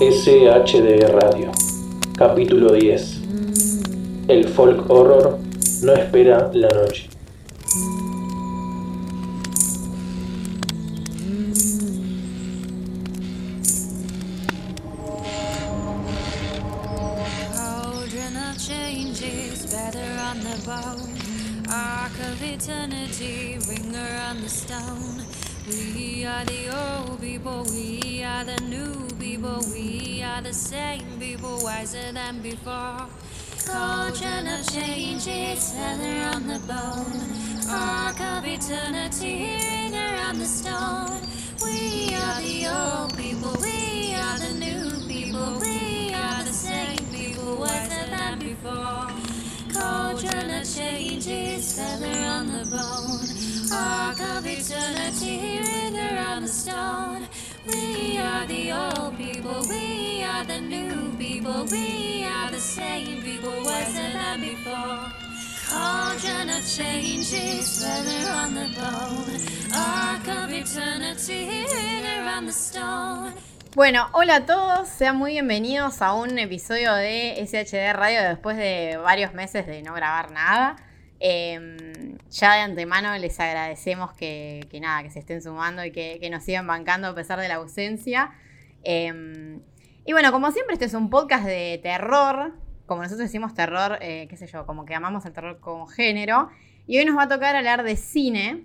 SHD Radio, capítulo 10. El folk horror no espera la noche. We are the old people, we are the new people, we are the same people, wiser than before. Cauldron of changes, feather on the bone, arc of eternity, ringer on the stone. We are the old people, we are the new people, we are the same people, wiser than before. Cauldron of changes, feather on the bone, arc of eternity, ringer on the stone. We are the old people, we are the new people, we are the same people, wiser than before. Cauldron of changes, feather on the bone, arc of eternity, ringer on the stone. Bueno, hola a todos, sean muy bienvenidos a un episodio de SHD Radio después de varios meses de no grabar nada. Eh, ya de antemano les agradecemos que, que nada, que se estén sumando y que, que nos sigan bancando a pesar de la ausencia. Eh, y bueno, como siempre, este es un podcast de terror. Como nosotros decimos terror, eh, qué sé yo, como que amamos el terror como género. Y hoy nos va a tocar hablar de cine.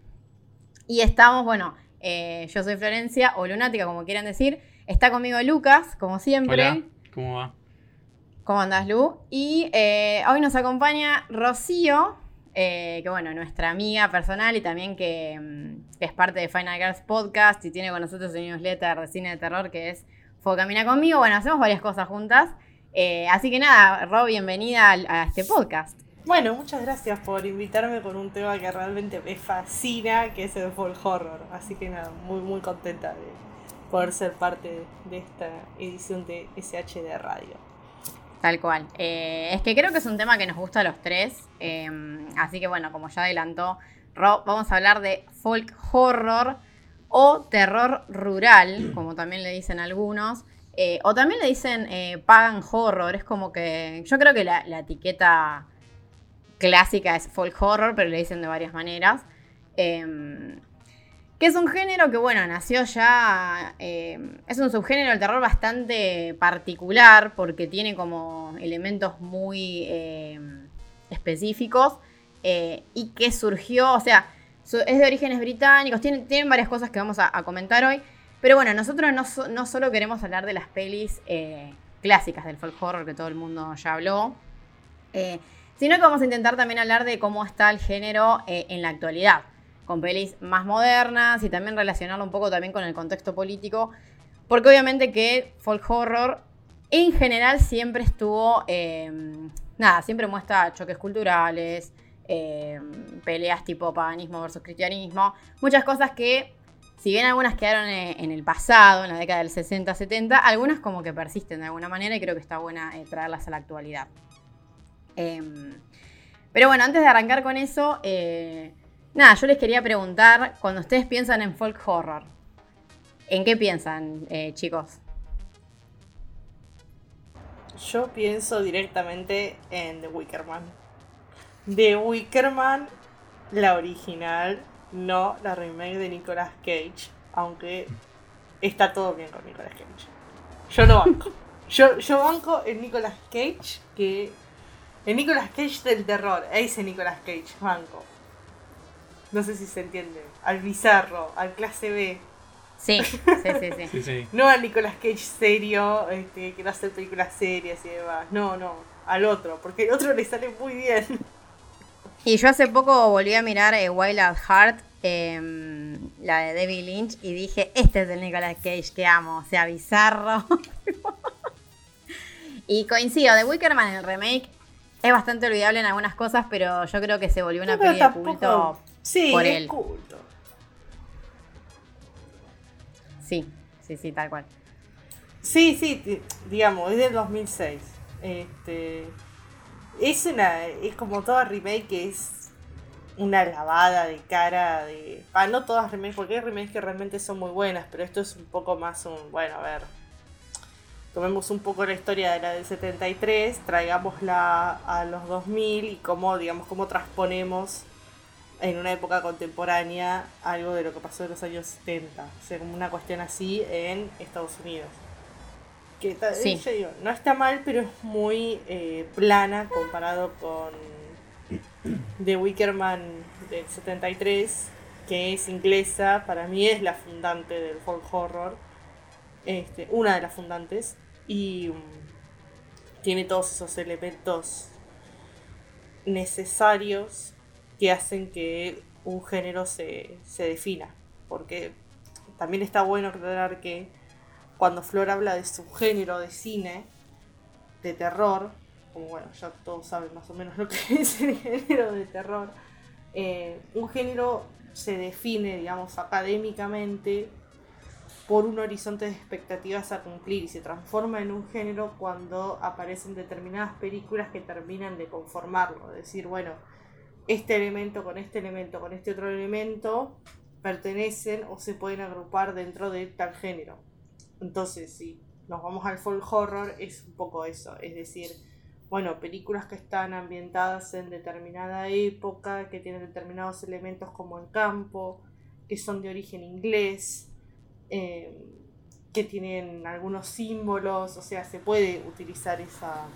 Y estamos, bueno, eh, yo soy Florencia, o Lunática, como quieran decir. Está conmigo Lucas, como siempre. Hola, ¿cómo va? ¿Cómo andás, Lu? Y eh, hoy nos acompaña Rocío, eh, que bueno, nuestra amiga personal y también que, mm, que es parte de Final Girls Podcast y tiene con nosotros un newsletter de cine de terror que es Camina Conmigo. Bueno, hacemos varias cosas juntas. Eh, así que nada, Ro, bienvenida a, este podcast. Bueno, muchas gracias por invitarme con un tema que realmente me fascina, que es el folk horror. Así que nada, muy muy contenta de poder ser parte de esta edición de SHD Radio. Tal cual. Eh, es que creo que es un tema que nos gusta a los tres. eh, así que bueno, como ya adelantó Ro, vamos a hablar de folk horror o terror rural, como también le dicen algunos. eh, o también le dicen eh, pagan horror. Es como que. Yo creo que la, la etiqueta clásica es folk horror, pero le dicen de varias maneras. Que es un género que, bueno, nació ya. eh, es un subgénero del terror bastante particular porque tiene como elementos muy eh, específicos eh, y que surgió, o sea, su- es de orígenes británicos, tienen, tienen varias cosas que vamos a, comentar hoy. Pero bueno, nosotros no, no solo queremos hablar de las pelis clásicas del folk horror que todo el mundo ya habló, sino que vamos a intentar también hablar de cómo está el género en la actualidad con pelis más modernas y también relacionarlo un poco también con el contexto político, porque obviamente que folk horror en general siempre estuvo, eh, nada, siempre muestra choques culturales, eh, peleas tipo paganismo versus cristianismo, muchas cosas que, si bien algunas quedaron en el pasado, en la década del 60-70, algunas como que persisten de alguna manera y creo que está buena eh, traerlas a la actualidad. Em, pero bueno, antes de arrancar con eso, eh, nada, yo les quería preguntar, cuando ustedes piensan en folk horror, ¿en qué piensan, eh, chicos? Yo pienso directamente en The Wickerman. The Wickerman, la original, no la remake de Nicolas Cage, aunque está todo bien con Nicolas Cage. Yo lo banco. Yo, yo banco el Nicolas Cage, que. El Nicolas Cage del terror, ese Nicolas Cage, banco. No sé si se entiende. Al bizarro, al clase B. Sí, sí, sí, sí. Sí, sí. No al Nicolas Cage serio, este, que no hace películas serias y demás. No, no, al otro, porque el otro le sale muy bien. Y yo hace poco volví a mirar eh, Wild at Heart, em, la de David Lynch, y dije, este es el Nicolas Cage que amo, o sea, bizarro. y coincido, The Wickerman en el remake es bastante olvidable en algunas cosas, pero yo creo que se volvió una Pero peli de culto Sí, por es él. culto. Sí, sí, sí, tal cual. Sí, sí, digamos, es del 2006. Este, es una, es como toda remake que es una lavada de cara de... Ah, no todas remakes, porque hay remakes que realmente son muy buenas, pero esto es un poco más un... Bueno, a ver. tomemos un poco la historia de la del 73, traigámosla a los 2000 y cómo, digamos, cómo transponemos en una época contemporánea algo de lo que pasó en los años 70. O sea, como una cuestión así en Estados Unidos. Que Sí. yo digo, no está mal, pero es muy eh, plana comparado con The Wickerman del 73, que es inglesa, para mí es la fundante del folk horror, este, una de las fundantes, y mm, tiene todos esos elementos necesarios que hacen que un género se, se defina. Porque también está bueno aclarar que cuando Flor habla de su género de cine, de terror, como bueno, ya todos saben más o menos lo que es el género de terror, eh, un género se define, digamos, académicamente por un horizonte de expectativas a cumplir y se transforma en un género cuando aparecen determinadas películas que terminan de conformarlo, es decir, bueno, este elemento con este elemento con este otro elemento pertenecen o se pueden agrupar dentro de tal género. Entonces, si nos vamos al folk horror, es un poco eso, es decir, bueno, películas que están ambientadas en determinada época, que tienen determinados elementos como el campo, que son de origen inglés, eh, que tienen algunos símbolos, o sea, se puede utilizar esa,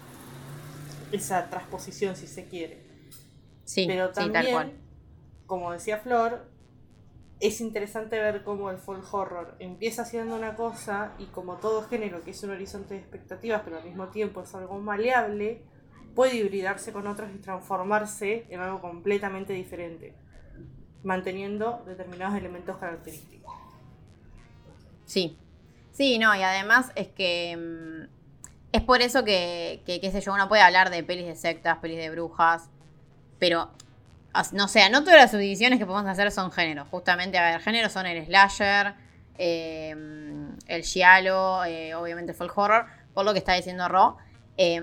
esa transposición si se quiere. Sí, Pero sí, también, tal cual. como decía Flor, es interesante ver cómo el folk horror empieza haciendo una cosa y como todo género que es un horizonte de expectativas, pero al mismo tiempo es algo maleable, puede hibridarse con otros y transformarse en algo completamente diferente, manteniendo determinados elementos característicos. Sí. Sí, no, y además es que. mm, es por eso que, que, qué sé yo, uno puede hablar de pelis de sectas, pelis de brujas, pero. No sé, no todas las subdivisiones que podemos hacer son géneros. Justamente, a ver, géneros son el slasher, eh, el giallo, eh, obviamente folk horror, por lo que está diciendo Ro. Eh,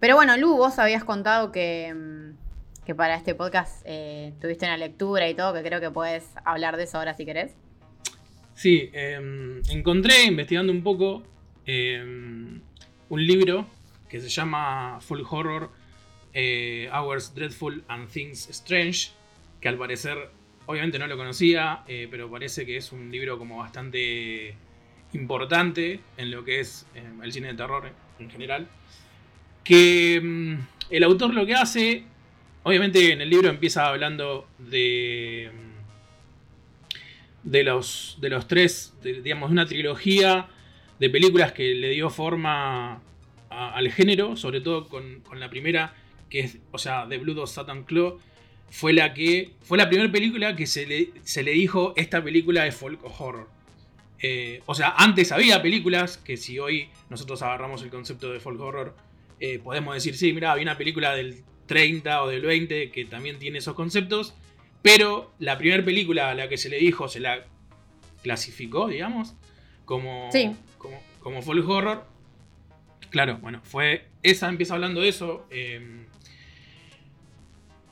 pero bueno, Lu, vos habías contado que, mm, que para este podcast eh, tuviste una lectura y todo, que creo que puedes hablar de eso ahora si querés. Sí, encontré investigando un poco un libro que se llama Full Horror eh, Hours Dreadful and Things Strange, que al parecer, obviamente no lo conocía, eh, pero parece que es un libro como bastante importante en lo que es eh, el cine de terror en general. Que mm, el autor lo que hace, obviamente en el libro empieza hablando de... mm, de los, de los tres, de, digamos, de una trilogía de películas que le dio forma al género, sobre todo con, con la primera, que es, o sea, The Blood of Satan Claw, fue la que, fue la primera película que se le, se le dijo, esta película es folk horror. Eh, o sea, antes había películas que si hoy nosotros agarramos el concepto de folk horror, eh, podemos decir, sí, mira, había una película del 30 o del 20 que también tiene esos conceptos, pero la primera película a la que se le dijo, se la clasificó, digamos, como, Sí. como, como folk horror. Claro, bueno, fue. Esa empieza hablando de eso. eh,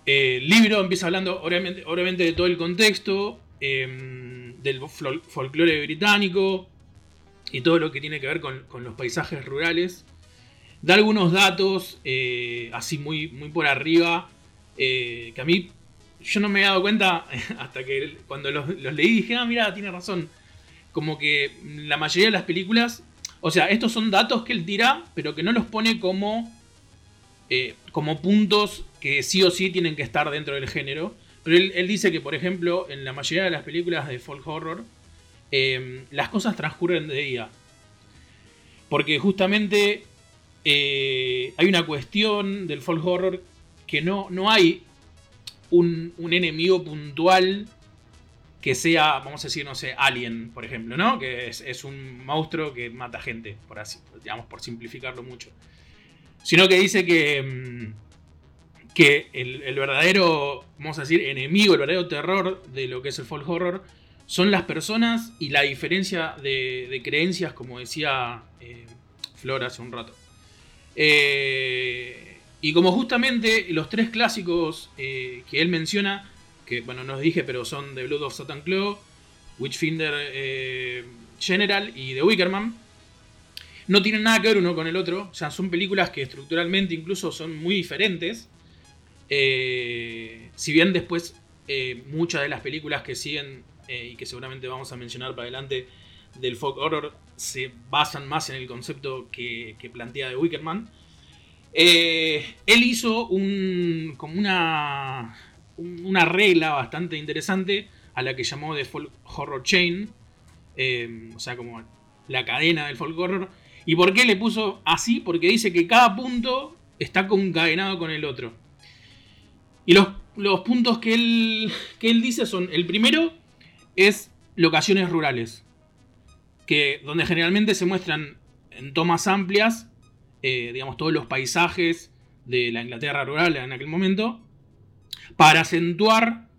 el libro empieza hablando, obviamente, de todo el contexto, eh, del fol- folclore británico y todo lo que tiene que ver con, los paisajes rurales. Da algunos datos, eh, así muy, muy por arriba, eh, que a mí yo no me había dado cuenta hasta que cuando los, los leí dije, ah, mira, tiene razón. Como que la mayoría de las películas, o sea, estos son datos que él tira, pero que no los pone como, eh, como puntos que sí o sí tienen que estar dentro del género. Pero él, él dice que, por ejemplo, en la mayoría de las películas de folk horror, eh, las cosas transcurren de día. Porque justamente eh, hay una cuestión del folk horror que no, no hay un, un enemigo puntual que sea, vamos a decir, no sé, Alien, por ejemplo, ¿no? Que es, es un monstruo que mata gente, por así, digamos, por simplificarlo mucho. Sino que dice que, mm, que el, verdadero, vamos a decir, enemigo, el verdadero terror de lo que es el folk horror son las personas y la diferencia de, creencias, como decía eh, Flor hace un rato. Eh, y como justamente los tres clásicos eh, que él menciona, que bueno, no los dije, pero son The Blood of Satan Claw, Witchfinder eh, General y The Wickerman, no tienen nada que ver uno con el otro. O sea, son películas que estructuralmente incluso son muy diferentes. Eh, si bien después eh, muchas de las películas que siguen eh, y que seguramente vamos a mencionar para adelante del folk horror se basan más en el concepto que, plantea de Wickerman. él hizo un, como una, una regla bastante interesante a la que llamó The Folk Horror Chain, o sea, como la cadena del folk horror. ¿Y por qué le puso así? Porque dice que cada punto está concadenado con el otro. Y los, puntos que él, que él dice son, el primero es locaciones rurales, que donde generalmente se muestran en tomas amplias, eh, digamos, todos los paisajes de la Inglaterra rural en aquel momento, para acentuar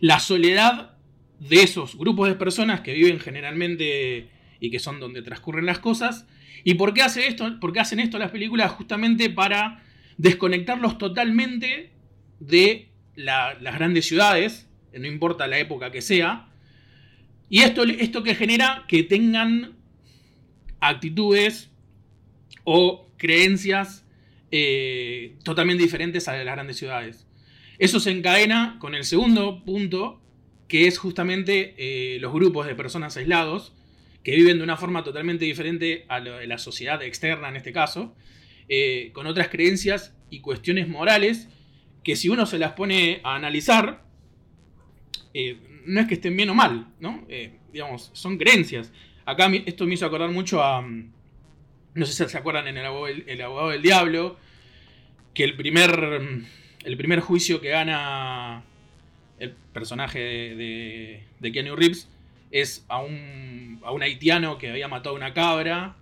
la soledad de esos grupos de personas que viven generalmente y que son donde transcurren las cosas. ¿Y por qué, hace esto? por qué hacen esto las películas? Justamente para desconectarlos totalmente de las grandes ciudades, no importa la época que sea. Y esto, esto que genera que tengan actitudes o creencias eh, totalmente diferentes a las grandes ciudades. Eso se encadena con el segundo punto, que es justamente eh, los grupos de personas aislados, que viven de una forma totalmente diferente a la sociedad externa en este caso, eh, con otras creencias y cuestiones morales que si uno se las pone a analizar, eh, no es que estén bien o mal, ¿no? Eh, digamos, son creencias. Acá esto me hizo acordar mucho a... Mm, no sé si se acuerdan en el abogado, del diablo, que el primer, mm, el primer juicio que gana el personaje de, de Keanu Reeves es a un, a un haitiano que había matado a una cabra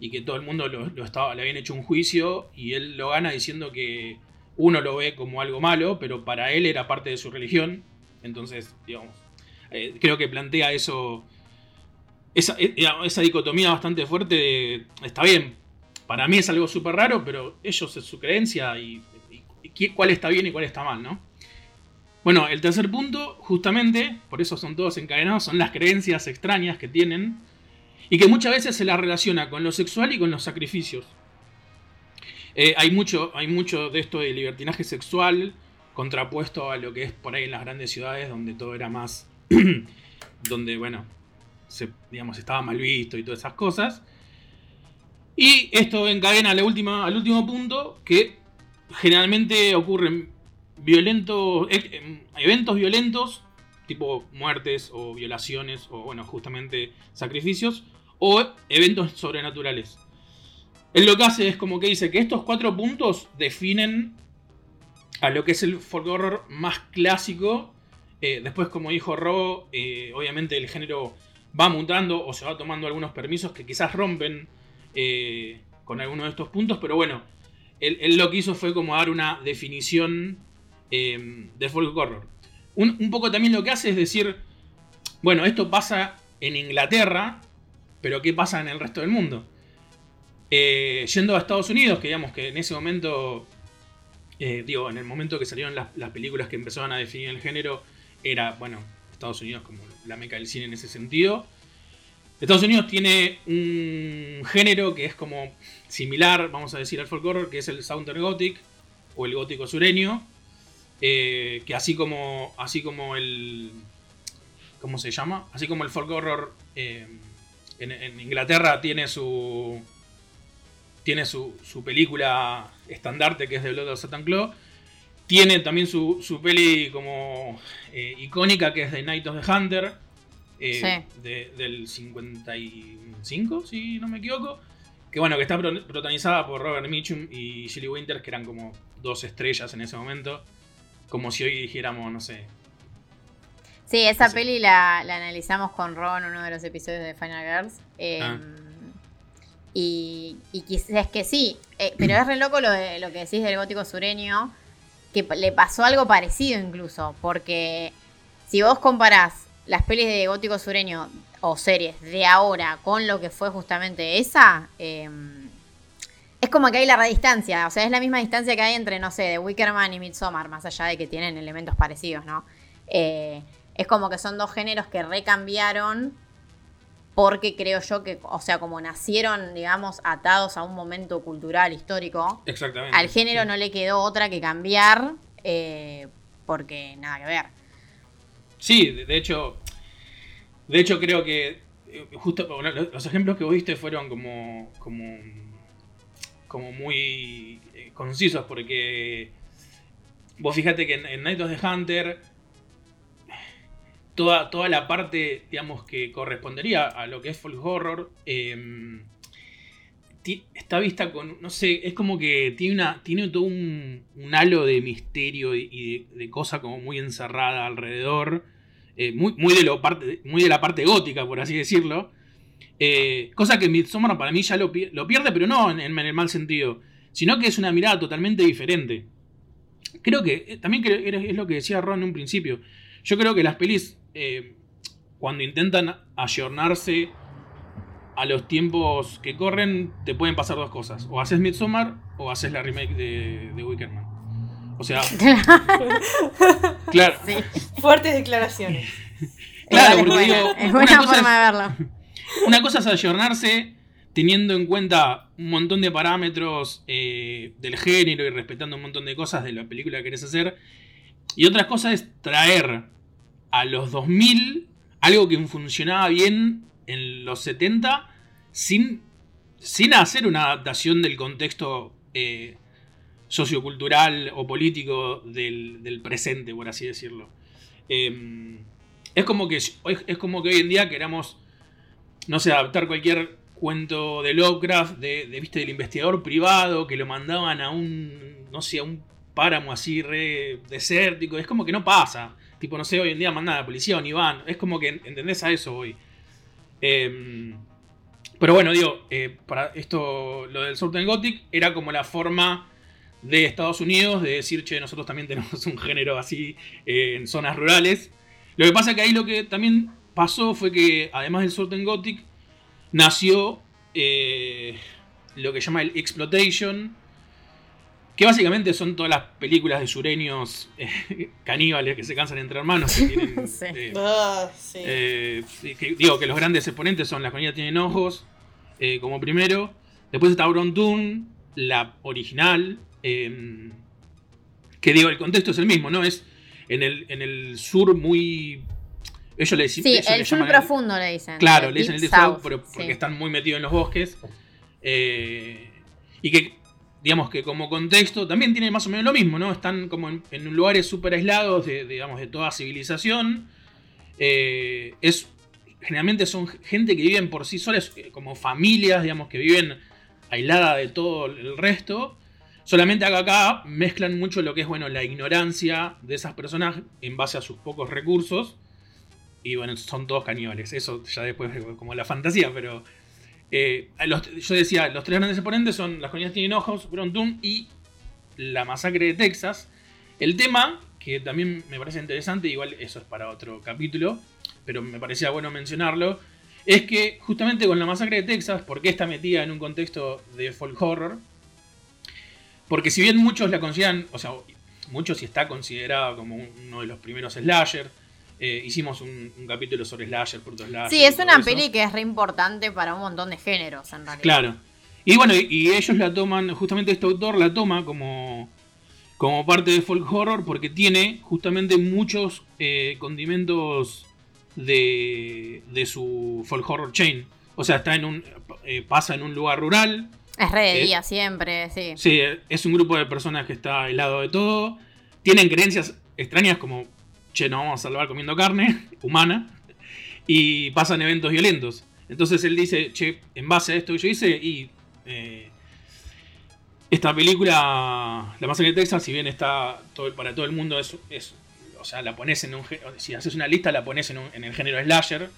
y que todo el mundo lo, estaba, le habían hecho un juicio y él lo gana diciendo que uno lo ve como algo malo, pero para él era parte de su religión. Entonces, digamos, eh, creo que plantea eso, esa, eh, esa, dicotomía bastante fuerte está bien, para mí es algo súper raro, pero ellos es su creencia y, y, cuál está bien y cuál está mal, ¿no? Bueno, el tercer punto, justamente, por eso son todos encadenados, son las creencias extrañas que tienen y que muchas veces se las relaciona con lo sexual y con los sacrificios. Eh, hay, mucho, hay mucho de esto de libertinaje sexual contrapuesto a lo que es por ahí en las grandes ciudades donde todo era más, donde, bueno, se, digamos, estaba mal visto y todas esas cosas. Y esto encadena la al último punto, que generalmente ocurren violentos, eh, em, eventos violentos, tipo muertes o violaciones o bueno, justamente sacrificios, o eventos sobrenaturales. Él lo que hace es como que dice que estos cuatro puntos definen a lo que es el folk horror más clásico. Eh, después, como dijo Ro, eh, obviamente el género va mutando o se va tomando algunos permisos que quizás rompen con alguno de estos puntos, pero bueno, él, lo que hizo fue como dar una definición de folk horror. Un, poco también lo que hace es decir, bueno, esto pasa en Inglaterra, pero ¿qué pasa en el resto del mundo? Eh, yendo a Estados Unidos, que digamos que en ese momento, eh, digo, en el momento que salieron las, películas que empezaban a definir el género, era, bueno, Estados Unidos como la meca del cine en ese sentido. Estados Unidos tiene un género que es como similar, vamos a decir, al folk horror, que es el Southern Gothic o el gótico sureño, eh, que así como, así como el... ¿Cómo se llama? Así como el folk horror en, Inglaterra tiene su... Tiene su, su, película estandarte que es The Blood of Satan Claw. Tiene también su, su peli como eh, icónica que es The Night of the Hunter. del 55, si no me equivoco. Que bueno, que está protagonizada por Robert Mitchum y Shelley Winters, que eran como dos estrellas en ese momento. Como si hoy dijéramos, no sé. Sí, esa peli la, analizamos con Ron en uno de los episodios de Final Girls. Ah. Y, quizás es que sí, eh, pero es re loco lo, que decís del gótico sureño, que le pasó algo parecido incluso, porque si vos comparás las pelis de gótico sureño o series de ahora con lo que fue justamente esa, eh, es como que hay la distancia, o sea, es la misma distancia que hay entre, no sé, de Wickerman y Midsommar, más allá de que tienen elementos parecidos, ¿no? Eh, es como que son dos géneros que recambiaron porque creo yo que, o sea, como nacieron, digamos, atados a un momento cultural, histórico, Exactamente. al género sí. no le quedó otra que cambiar, eh, porque nada que ver. Sí, de hecho, de hecho creo que eh, justo los ejemplos que vos diste fueron como, como, como muy eh, concisos porque vos fíjate que en, en Night of the Hunter toda, toda la parte, digamos, que correspondería a lo que es folk horror ti- está vista con, no sé, es como que tiene una tiene todo un, un halo de misterio y, de, de cosa como muy encerrada alrededor, eh, muy, muy, de lo parte, muy de la parte gótica, por así decirlo. Eh, cosa que Midsommar para mí ya lo, pi- lo pierde, pero no en, el mal sentido, sino que es una mirada totalmente diferente. Creo que, eh, también creo- es lo que decía Ron en un principio, yo creo que las pelis, eh, cuando intentan ayornarse a los tiempos que corren, te pueden pasar dos cosas. O haces Midsommar o haces la remake de, de Wickerman. O sea, claro, Sí, Fuertes declaraciones. Claro, porque buena, digo, es una buena cosa forma de verlo. una cosa es ayornarse teniendo en cuenta un montón de parámetros eh, del género y respetando un montón de cosas de la película que querés hacer. Y otra cosa es traer a los 2000 algo que funcionaba bien en los 70 sin, sin hacer una adaptación del contexto eh, sociocultural o político del, presente, por así decirlo. Eh, es, como que, es como que hoy en día queramos no sé, adaptar cualquier cuento de Lovecraft, de, de, viste, del investigador privado, que lo mandaban a un, no sé, a un páramo así re desértico. Es como que no pasa. Tipo, no sé, hoy en día mandan a la policía o ni van. Es como que entendés a eso hoy. Eh, pero bueno, digo, eh, para esto, lo del Southern Gothic era como la forma de Estados Unidos de decir, che, nosotros también tenemos un género así eh, en zonas rurales. Lo que pasa es que ahí lo que también pasó fue que, además del Southern Gothic, nació eh, lo que llama el Exploitation, que básicamente son todas las películas de sureños eh, caníbales que se cansan entre hermanos. Que tienen, Sí. eh, Ah, sí. eh, que- digo que los grandes exponentes son Las Conitas Tienen Ojos, eh, como primero. Después está Toon, la original. eh, que digo, el contexto es el mismo, ¿no? Es en el, en el sur muy. Ellos le, Sí, ellos le el sur llaman profundo le dicen. Claro, le dicen el pero porque sí. están muy metidos en los bosques. Eh, y que, digamos que como contexto, también tiene más o menos lo mismo, ¿no? Están como en, lugares súper aislados de, digamos, de toda civilización. Eh, es, generalmente son gente que viven por sí solas, eh, como familias, digamos, que viven aislada de todo el resto. Solamente acá, acá mezclan mucho lo que es, bueno, la ignorancia de esas personas en base a sus pocos recursos. Y bueno, son todos caníbales. Eso ya después como la fantasía, pero... eh, yo decía, los tres grandes exponentes son Las Colinas Tienen Ojos, Brontum y La Masacre de Texas. El tema, que también me parece interesante, igual eso es para otro capítulo, pero me parecía bueno mencionarlo, es que justamente con La Masacre de Texas, ¿por qué está metida en un contexto de folk horror? Porque si bien muchos la consideran, o sea, muchos sí está considerada como uno de los primeros slasher, eh, hicimos un, un capítulo sobre slasher, puto slasher. Sí, es una eso. peli que es re importante para un montón de géneros, en realidad. Claro. Y bueno, y, ellos la toman, justamente este autor la toma como, como parte de folk horror porque tiene justamente muchos eh, condimentos de, de su folk horror chain. O sea, está en un eh, pasa en un lugar rural. Es re de día siempre, sí. Sí, es un grupo de personas que está helado de todo. Tienen creencias extrañas como, che, nos vamos a salvar comiendo carne humana. Y pasan eventos violentos. Entonces él dice, che, en base a esto que yo hice, y eh, esta película, La Masacre de Texas, si bien está para todo el mundo, es, es- o sea, la pones en un, si haces una lista, la pones en, un- en el género slasher.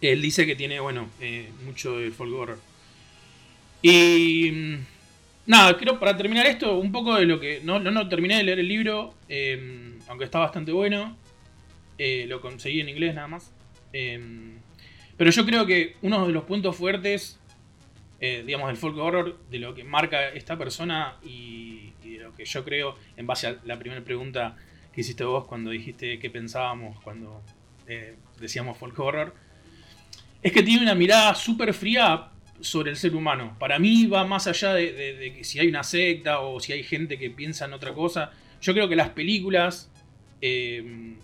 Él dice que tiene, bueno, eh, mucho de folk horror. Y mm, nada, creo para terminar esto, un poco de lo que. No, no, no terminé de leer el libro, eh, aunque está bastante bueno. Eh, lo conseguí en inglés nada más. Eh, pero yo creo que uno de los puntos fuertes, eh, digamos, del folk horror, de lo que marca esta persona y, de lo que yo creo, en base a la primera pregunta que hiciste vos cuando dijiste qué pensábamos cuando eh, decíamos folk horror, es que tiene una mirada súper fría sobre el ser humano. Para mí va más allá de, de- de si hay una secta o si hay gente que piensa en otra cosa. Yo creo que las películas eh,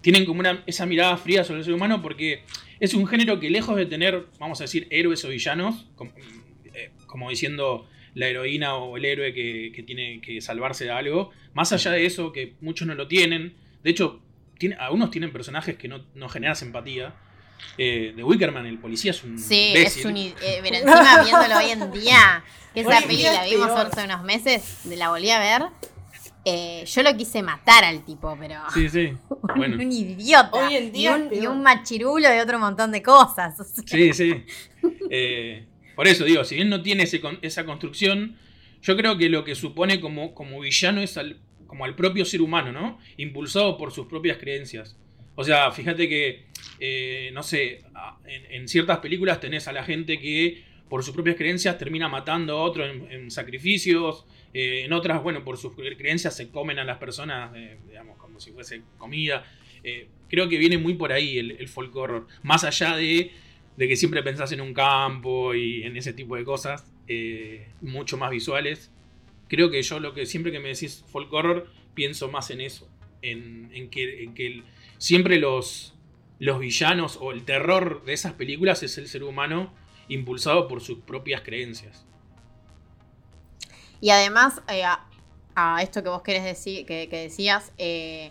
tienen como una, esa mirada fría sobre el ser humano porque es un género que lejos de tener, vamos a decir, héroes o villanos, como, eh, como diciendo la heroína o el héroe que, que tiene que salvarse de algo, más allá de eso, que muchos no lo tienen, de hecho, tiene, algunos tienen personajes que no, no generan simpatía. Eh, de Wickerman, el policía es un Sí, imbécil. es un. eh, pero encima viéndolo hoy en día, que esa peli la vimos hace unos meses, la volví a ver. Eh, yo lo quise matar al tipo, pero. Sí, sí. Bueno. Un idiota. Hoy en día y, un, y machirulo de otro montón de cosas. o sea. Sí, sí. Eh, por eso digo, si bien no tiene ese con- esa construcción, yo creo que lo que supone como, como villano es al, como al propio ser humano, ¿no? Impulsado por sus propias creencias. O sea, fíjate que, eh, no sé, en, en ciertas películas tenés a la gente que por sus propias creencias termina matando a otro en, en sacrificios. Eh, en otras, bueno, por sus creencias se comen a las personas, eh, digamos, como si fuese comida. Eh, creo que viene muy por ahí el, el folk horror. Más allá de, que siempre pensás en un campo y en ese tipo de cosas, mucho más visuales. Creo que yo lo que siempre que me decís folk horror, pienso más en eso. En, que, siempre los villanos o el terror de esas películas es el ser humano impulsado por sus propias creencias. Y además, eh, a, esto que vos querés decir, que, decías, eh,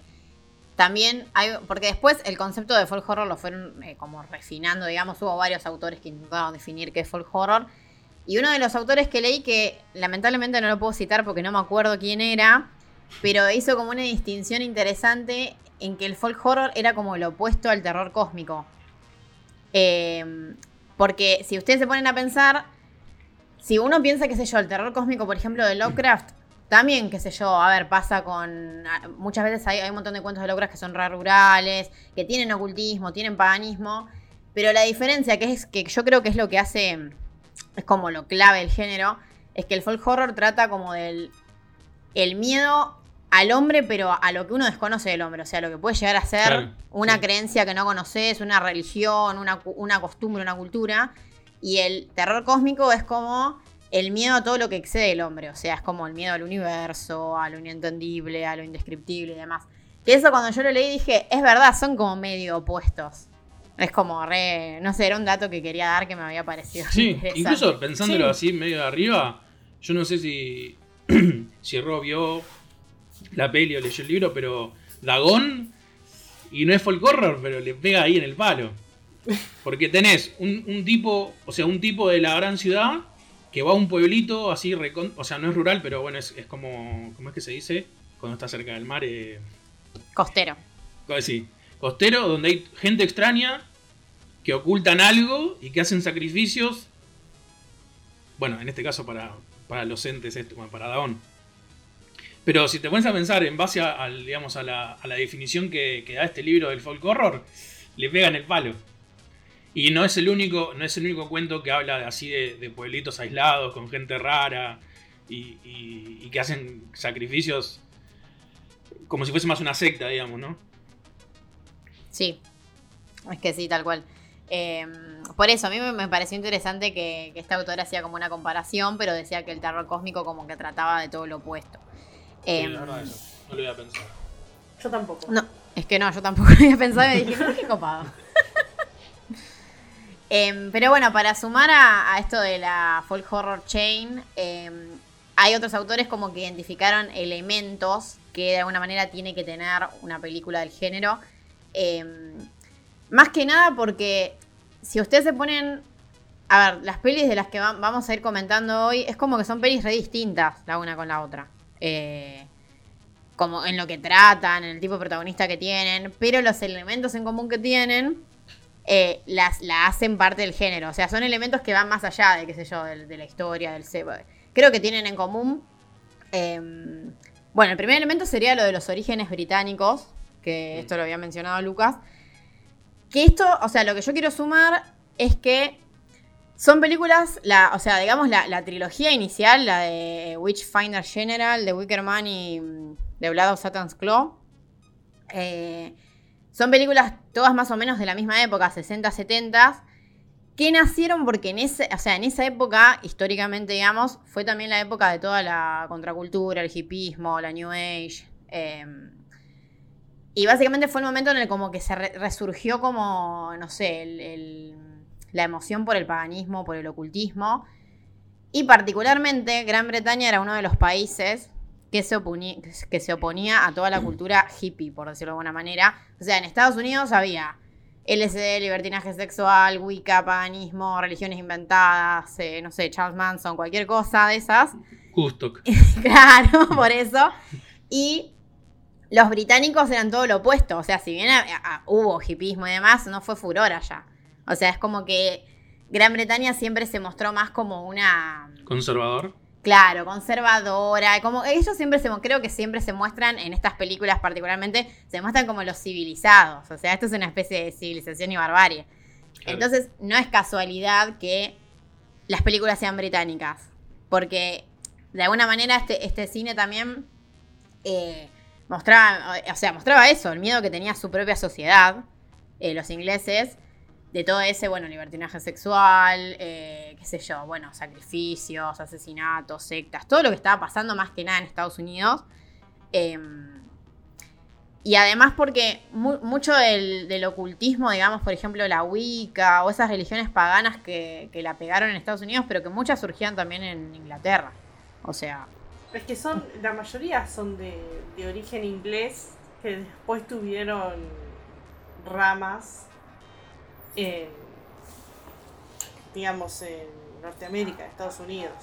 también hay. Porque después el concepto de folk horror lo fueron eh, como refinando, digamos. Hubo varios autores que intentaron definir qué es folk horror. Y uno de los autores que leí, que lamentablemente no lo puedo citar porque no me acuerdo quién era, pero hizo como una distinción interesante en que el folk horror era como el opuesto al terror cósmico. Porque si ustedes se ponen a pensar, si uno piensa, qué sé yo, el terror cósmico, por ejemplo, de Lovecraft, también, qué sé yo, a ver, pasa con. Muchas veces hay, hay un montón de cuentos de Lovecraft que son re rurales, que tienen ocultismo, tienen paganismo. Pero la diferencia, que es que yo creo que es lo que hace. Es como lo clave del género, es que el folk horror trata como del. El miedo al hombre, pero a lo que uno desconoce del hombre. O sea, lo que puede llegar a ser Claro, una sí. creencia que no conoces, una religión, una, una costumbre, una cultura. Y el terror cósmico es como el miedo a todo lo que excede el hombre. O sea, es como el miedo al universo, a lo inentendible, a lo indescriptible y demás. Que eso cuando yo lo leí dije, es verdad, son como medio opuestos. Es como re. No sé, era un dato que quería dar que me había parecido. Sí, incluso pensándolo Sí. así medio de arriba, yo no sé si, si Ro vio la peli o leyó el libro, pero Dagón, y no es folk horror, pero le pega ahí en el palo. Porque tenés un, un tipo, o sea, un tipo de la gran ciudad que va a un pueblito así, recon- o sea, no es rural, pero bueno, es, es como, ¿cómo es que se dice? Cuando está cerca del mar, eh, Costero. sí, costero, donde hay gente extraña que ocultan algo y que hacen sacrificios. Bueno, en este caso para, para los entes, bueno, para Daón. Pero si te pones a pensar en base a, digamos, a, la, a la definición que, que da este libro del folk horror, le pegan el palo. Y no es el único, no es el único cuento que habla de- así de, de pueblitos aislados, con gente rara, y, y- y que hacen sacrificios como si fuese más una secta, digamos, ¿no? Sí, es que sí, tal cual. Eh, por eso, a mí me, pareció interesante que, que este autor hacía como una comparación, pero decía que el terror cósmico como que trataba de todo lo opuesto. Sí, la verdad, eso. No lo voy a pensar. Yo tampoco. no, es que no, yo tampoco lo había pensado y me dije, "No, qué copado. Em, pero bueno, para sumar a, esto de la folk horror chain, em, hay otros autores como que identificaron elementos que de alguna manera tiene que tener una película del género. Em, más que nada porque si ustedes se ponen... A ver, las pelis de las que va- vamos a ir comentando hoy es como que son pelis re distintas la una con la otra. Eh, como en lo que tratan, en el tipo de protagonista que tienen, pero los elementos en común que tienen eh, las, la hacen parte del género. O sea, son elementos que van más allá de, qué sé yo, de, la historia, del Creo que tienen en común. em, bueno, el primer elemento sería lo de los orígenes británicos, que esto lo había mencionado Lucas. Que esto, o sea, lo que yo quiero sumar es que son películas, la, o sea, digamos, la, la trilogía inicial, la de Witchfinder General, de Wickerman y mm, The Blood of Satan's Claw. eh, son películas todas más o menos de la misma época, 60, 70. que nacieron porque en, ese, o sea, en esa época, históricamente, digamos, fue también la época de toda la contracultura, el hipismo, la New Age. eh, y básicamente fue el momento en el como que se re- resurgió como, no sé, el- la emoción por el paganismo, por el ocultismo. Y particularmente Gran Bretaña era uno de los países que se, oponía, que se oponía a toda la cultura hippie, por decirlo de alguna manera. O sea, en Estados Unidos había LSD, libertinaje sexual, Wicca, paganismo, religiones inventadas, eh, no sé, Charles Manson, cualquier cosa de esas. Justo. Claro, por eso. Y los británicos eran todo lo opuesto. O sea, si bien a- a- hubo hipismo y demás, no fue furor allá. O sea, es como que Gran Bretaña siempre se mostró más como una. Conservador. Claro, conservadora. Como ellos siempre se, creo que siempre se muestran, en estas películas particularmente, se muestran como los civilizados. O sea, esto es una especie de civilización y barbarie. Claro. Entonces, no es casualidad que las películas sean británicas. Porque, de alguna manera, este, este cine también eh, mostraba, o sea, mostraba eso, el miedo que tenía su propia sociedad, eh, los ingleses, de todo ese, bueno, libertinaje sexual, eh, qué sé yo, bueno, sacrificios, asesinatos, sectas, todo lo que estaba pasando más que nada en Estados Unidos. Em, y además porque mu- mucho del, del ocultismo, digamos, por ejemplo, la Wicca o esas religiones paganas que, que la pegaron en Estados Unidos, pero que muchas surgían también en Inglaterra. O sea, Es que son, la mayoría son de, de origen inglés que después tuvieron ramas en, digamos, en Norteamérica, Estados Unidos.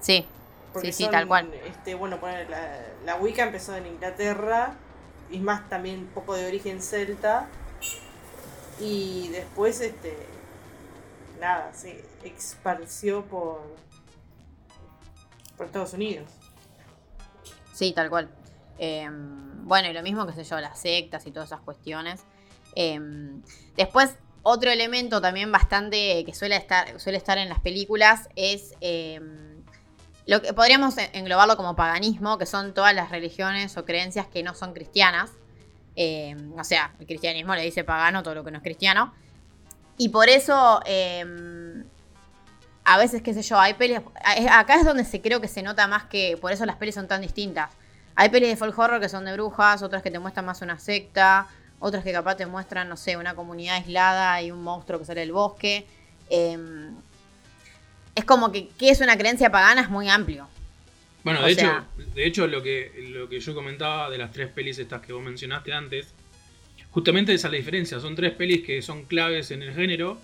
sí, Porque sí, sí, son, tal cual. Este, bueno, poner la, la Wicca empezó en Inglaterra, y más también un poco de origen celta. Y después, este, nada, se esparció por, por Estados Unidos. Sí, tal cual. Eh, bueno, y lo mismo que sé yo, las sectas y todas esas cuestiones. Eh, después, otro elemento también bastante que suele estar, suele estar en las películas es eh, lo que podríamos englobarlo como paganismo, que son todas las religiones o creencias que no son cristianas. Eh, o sea, el cristianismo le dice pagano todo lo que no es cristiano. Y por eso, eh, a veces, qué sé yo, hay pelis. a- Acá es donde se creo que se nota más que. Por eso las pelis son tan distintas. Hay pelis de folk horror que son de brujas, otras que te muestran más una secta, otras que capaz te muestran, no sé, una comunidad aislada y un monstruo que sale del bosque. Eh, es como que, ¿qué es una creencia pagana? Es muy amplio. Bueno, O de sea- hecho, de hecho lo que, lo que yo comentaba de las tres pelis estas que vos mencionaste antes, justamente esa es la diferencia. Son tres pelis que son claves en el género,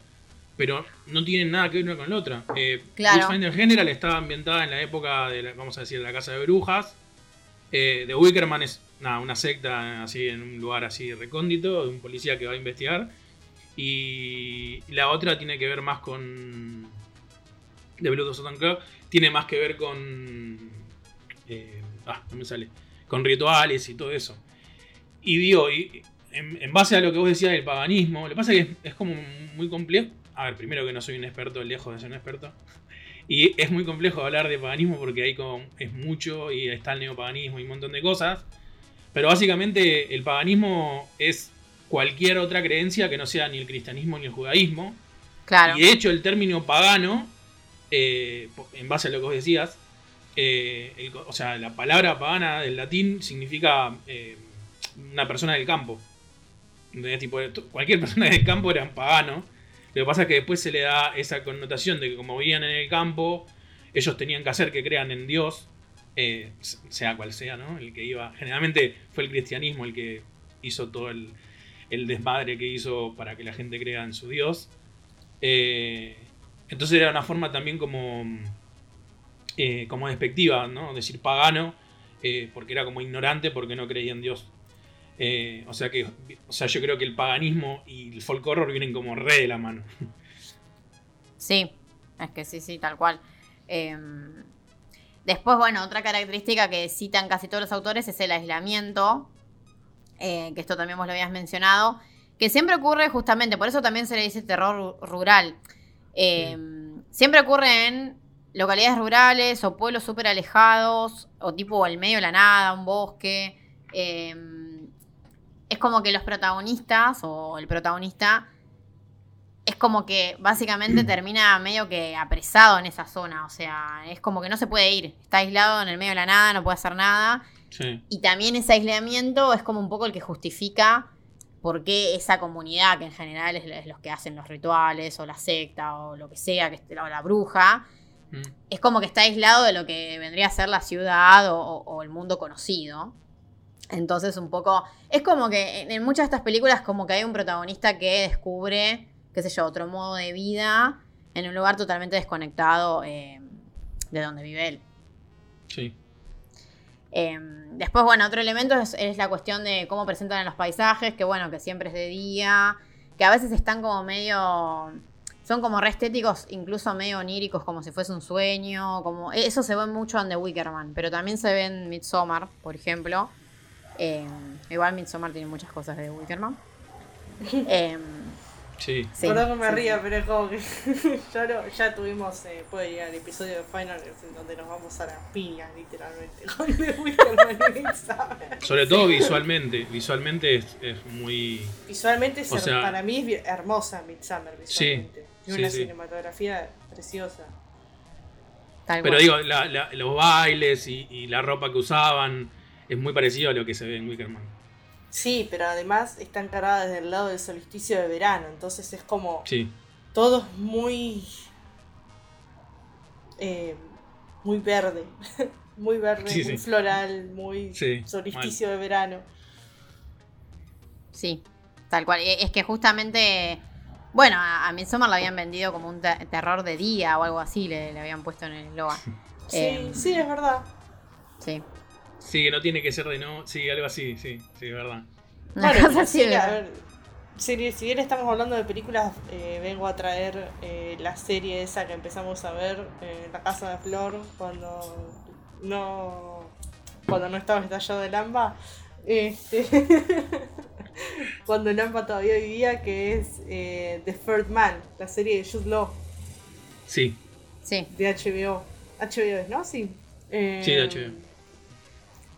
pero no tienen nada que ver una con la otra. Eh, Claro. Witchfinder General estaba ambientada en la época de, la- vamos a decir, la casa de brujas. Eh, The Wickerman es nada, una secta así en un lugar así recóndito, de un policía que va a investigar. Y la otra tiene que ver más con. Blood of Satan Club tiene más que ver con. eh, ah, no me sale. Con rituales y todo eso. Y digo, y en, en base a lo que vos decías del paganismo, lo que pasa es que es, es como muy complejo. A ver, primero que no soy un experto, lejos de ser un experto. Y es muy complejo hablar de paganismo porque hay como, es mucho y está el neopaganismo y un montón de cosas. Pero básicamente el paganismo es cualquier otra creencia que no sea ni el cristianismo ni el judaísmo. Claro. Y de hecho el término pagano, eh, en base a lo que vos decías, eh, el o sea, la palabra pagana del latín significa eh, una persona del campo. ¿Entendés? Tipo, cualquier persona del campo era un pagano. Lo que pasa es que después se le da esa connotación de que como vivían en el campo, ellos tenían que hacer que crean en Dios, eh, sea cual sea, ¿no? El que iba. Generalmente fue el cristianismo el que hizo todo el, desmadre que hizo para que la gente crea en su Dios. Eh, entonces era una forma también como, eh, como despectiva, ¿no? Decir pagano, porque era como ignorante porque no creía en Dios. O sea que, o sea, yo creo que el paganismo y el folk horror vienen como re de la mano. Sí, es que sí, sí, tal cual. Después, bueno, otra característica que citan casi todos los autores es el aislamiento, eh, que esto también vos lo habías mencionado, que siempre ocurre justamente, por eso también se le dice terror ru- rural. Eh, Siempre ocurre en localidades rurales o pueblos súper alejados, o tipo al medio de la nada, un bosque. Eh, es como que los protagonistas o el protagonista es como que básicamente termina medio que apresado en esa zona. O sea, es como que no se puede ir. Está aislado en el medio de la nada, no puede hacer nada. Sí. Y también ese aislamiento es como un poco el que justifica por qué esa comunidad, que en general es, es los que hacen los rituales, o la secta, o lo que sea, que es la, la bruja, Mm. es como que está aislado de lo que vendría a ser la ciudad o, o- o el mundo conocido. Entonces, un poco. Es como que en, en muchas de estas películas, como que hay un protagonista que descubre, qué sé yo, otro modo de vida en un lugar totalmente desconectado eh, de donde vive él. Sí. Eh, después, bueno, otro elemento es, es la cuestión de cómo presentan los paisajes, que bueno, que siempre es de día, que a veces están como medio, son como re estéticos, incluso medio oníricos, como si fuese un sueño, como eso se ve mucho en The Wickerman, pero también se ve en Midsommar, por ejemplo. Eh, igual Midsommar tiene muchas cosas de The Wickerman. Eh, Sí. sí, Perdón que me sí, ría, sí. pero es como que ya, lo- ya tuvimos, eh, puede llegar el episodio de Final en donde nos vamos a las piñas, literalmente, con y. Sobre todo visualmente. Visualmente es, es muy. Visualmente, es sea- para mí es hermosa Midsummer visualmente. Tiene sí, una sí. cinematografía preciosa. Tal Pero cual. digo, la- la- los bailes y, y la ropa que usaban es muy parecido a lo que se ve en Wickerman. Sí, pero además está encarada desde el lado del solsticio de verano, entonces es como Sí. todo es muy eh, muy verde, muy verde, Sí, muy sí. floral, muy Sí, solsticio de verano. Sí, tal cual. E- Es que justamente, bueno, a, a Midsommar la habían vendido como un te- terror de día o algo así, le, le habían puesto en el eslogan. Sí, Eh, sí, es verdad. sí. Sí, que no tiene que ser de no. Sí, algo así, sí, sí, es verdad. Una cosa así. a ver, si, si bien estamos hablando de películas, eh, vengo a traer eh, la serie esa que empezamos a ver, eh, La Casa de Flor, cuando no cuando no estaba estallado el AMBA. Este, cuando el AMBA todavía vivía, que es eh, The Third Man, la serie de Jude Law Sí, Sí, de HBO. HBO es, ¿no? Sí. Eh, Sí, de HBO.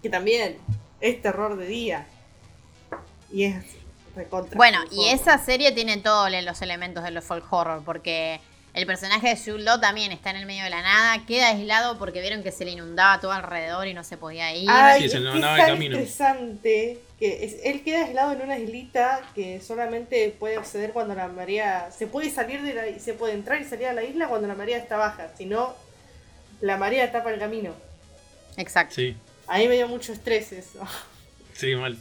Que también es terror de día. Y es recontra. Bueno, y horror. esa serie tiene todos los elementos de los folk horror, porque el personaje de Jude Law también está en el medio de la nada, queda aislado porque vieron que se le inundaba todo alrededor y no se podía ir. Ay, Sí, es se es tan camino. interesante que es- él queda aislado en una islita que solamente puede acceder cuando la marea se puede salir de la se puede entrar y salir a la isla cuando la marea está baja, si no la marea tapa el camino. Exacto. sí, A mí me dio mucho estrés eso. sí, mal.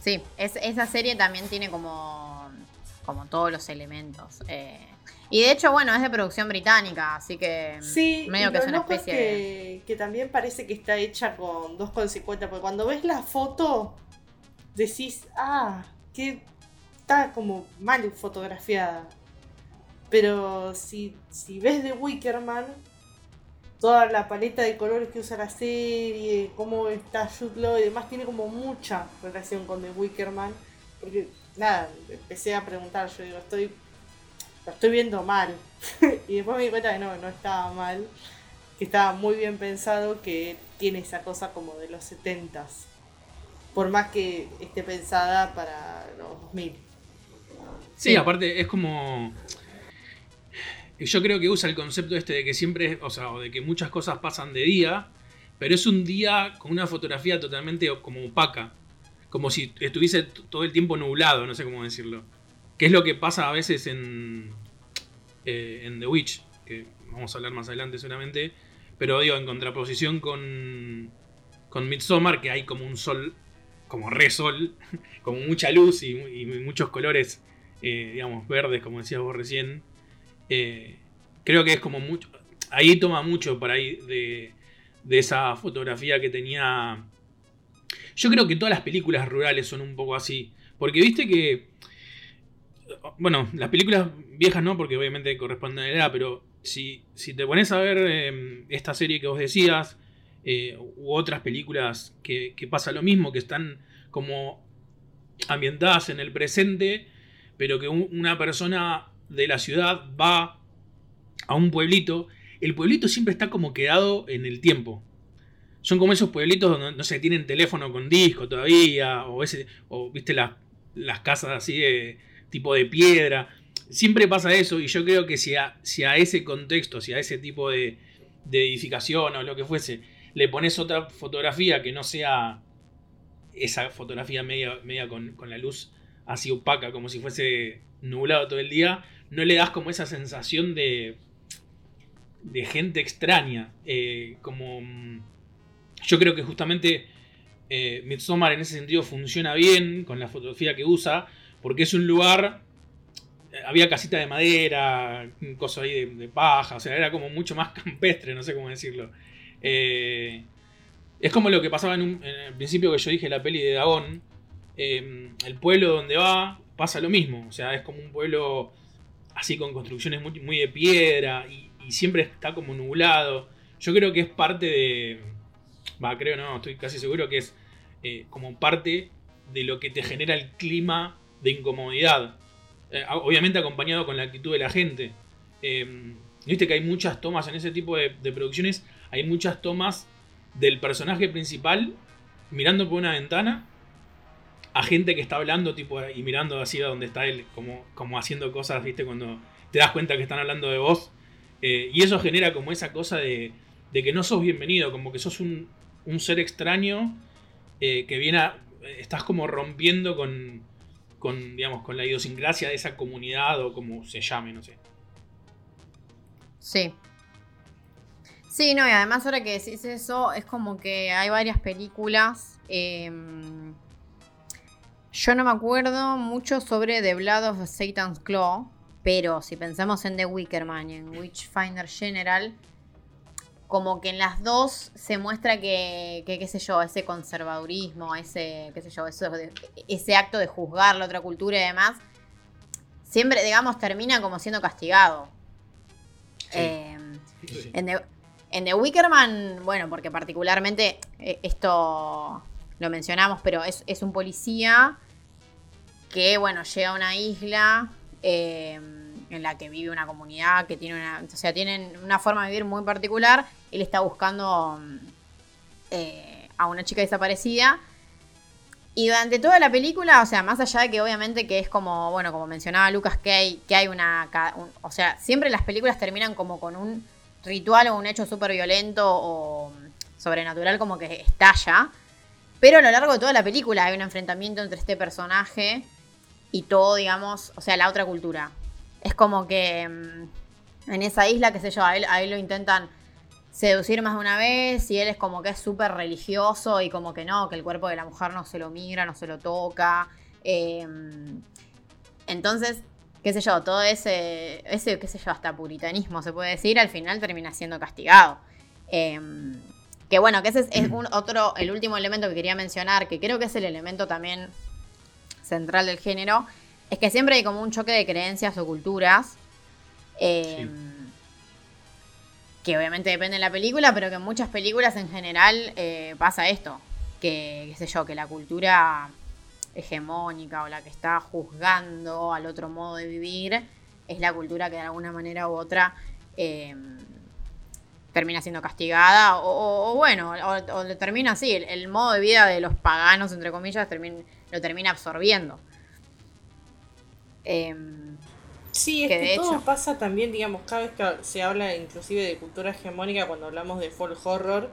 Sí, es- esa serie también tiene como, como todos los elementos. eh. Y de hecho, bueno, es de producción británica, así que Sí, medio que es una especie de... que, que también parece que está hecha con 2,50, porque cuando ves la foto decís, ah, que está como mal fotografiada. Pero si, si ves de Wickerman, toda la paleta de colores que usa la serie, cómo está Jude Law y demás, tiene como mucha relación con The Wickerman. Porque, nada, empecé a preguntar, yo digo, estoy, lo estoy viendo mal. y después me di cuenta que no, no estaba mal. Que estaba muy bien pensado, que tiene esa cosa como de los 70s. Por más que esté pensada para los 2000. Sí, aparte es como. Yo creo que usa el concepto este de que siempre, o sea, o de que muchas cosas pasan de día, pero es un día con una fotografía totalmente como opaca. Como si estuviese todo el tiempo nublado, no sé cómo decirlo. Que es lo que pasa a veces en, eh, en The Witch, que vamos a hablar más adelante seguramente. Pero digo, en contraposición con, con Midsommar, que hay como un sol, como re sol, como mucha luz y, y muchos colores, eh, digamos, verdes, como decías vos recién. Eh, creo que es como mucho. Ahí toma mucho por ahí de, de esa fotografía que tenía. Yo creo que todas las películas rurales son un poco así. Porque viste que. Bueno, las películas viejas no, porque obviamente corresponden a la edad, pero si, si te pones a ver eh, esta serie que vos decías, eh, u otras películas que, que pasa lo mismo, que están como ambientadas en el presente, pero que un- una persona de la ciudad va a un pueblito, el pueblito siempre está como quedado en el tiempo. Son como esos pueblitos donde no sé, tienen teléfono con disco todavía, o ese, o viste las, las casas así de, tipo de piedra. Siempre pasa eso y yo creo que si a, si a ese contexto, si a ese tipo de, de edificación o lo que fuese, le pones otra fotografía que no sea esa fotografía media, media con, con la luz así opaca, como si fuese nublado todo el día, no le das como esa sensación de, de gente extraña. Eh, como mm, yo creo que justamente eh, Midsommar en ese sentido funciona bien con la fotografía que usa, porque es un lugar. eh, Había casita de madera, cosas ahí de, paja, o sea, era como mucho más campestre, no sé cómo decirlo. Eh, es como lo que pasaba en, un, en el principio que yo dije la peli de Dagón. El pueblo donde va pasa lo mismo, o sea, es como un pueblo así con construcciones muy, muy de piedra y, siempre está como nublado. Yo creo que es parte de. Va, creo no, estoy casi seguro que es eh, como parte de lo que te genera el clima de incomodidad. Eh, obviamente acompañado con la actitud de la gente. Eh, Viste que hay muchas tomas en ese tipo de producciones, hay muchas tomas del personaje principal mirando por una ventana a gente que está hablando tipo y mirando así a donde está él, como, como haciendo cosas, viste, cuando te das cuenta que están hablando de vos. Eh, y eso genera como esa cosa de, de que no sos bienvenido, como que sos un, un ser extraño eh, que viene a, estás como rompiendo con, con, digamos, con la idiosincrasia de esa comunidad o como se llame, no sé. Sí. Sí, no, y además ahora que decís eso, es como que hay varias películas. eh, yo no me acuerdo mucho sobre The Blood of Satan's Claw, pero si pensamos en The Wicker Man y en Witchfinder General, como que en las dos se muestra que, que, qué sé yo, ese conservadurismo, ese, qué sé yo, eso ese acto de juzgar la otra cultura y demás, siempre, digamos, termina como siendo castigado. Sí. Eh, en The, en The Wicker Man, bueno, porque particularmente eh, esto lo mencionamos, pero es, es un policía que, bueno, llega a una isla eh, en la que vive una comunidad que tiene una. O sea, tienen una forma de vivir muy particular. Él está buscando mm, eh, a una chica desaparecida. Y durante toda la película, o sea, más allá de que obviamente que es como, bueno, como mencionaba Lucas, que hay, que hay una... o sea, siempre las películas terminan como con un ritual o un hecho súper violento o sobrenatural como que estalla. Pero a lo largo de toda la película hay un enfrentamiento entre este personaje y todo, digamos, o sea, la otra cultura. Es como que mm, en esa isla, qué sé yo, a él, a él lo intentan seducir más de una vez y él es como que es súper religioso y como que no, que el cuerpo de la mujer no se lo mira, no se lo toca. Eh, entonces, qué sé yo, todo ese, ese, qué sé yo, hasta puritanismo se puede decir, al final termina siendo castigado. Eh, que bueno, que ese es, es un otro, el último elemento que quería mencionar, que creo que es el elemento también central del género, es que siempre hay como un choque de creencias o culturas. eh, Sí. Que obviamente depende de la película, pero que en muchas películas en general eh, pasa esto. Que, qué sé yo, que la cultura hegemónica o la que está juzgando al otro modo de vivir es la cultura que de alguna manera u otra eh, termina siendo castigada o, o- o bueno, o, o le termina así, el, el modo de vida de los paganos, entre comillas, termin- lo termina absorbiendo. Em, Sí, es Que que, de todo hecho- pasa también, digamos, cada vez que se habla inclusive de cultura hegemónica cuando hablamos de folk horror,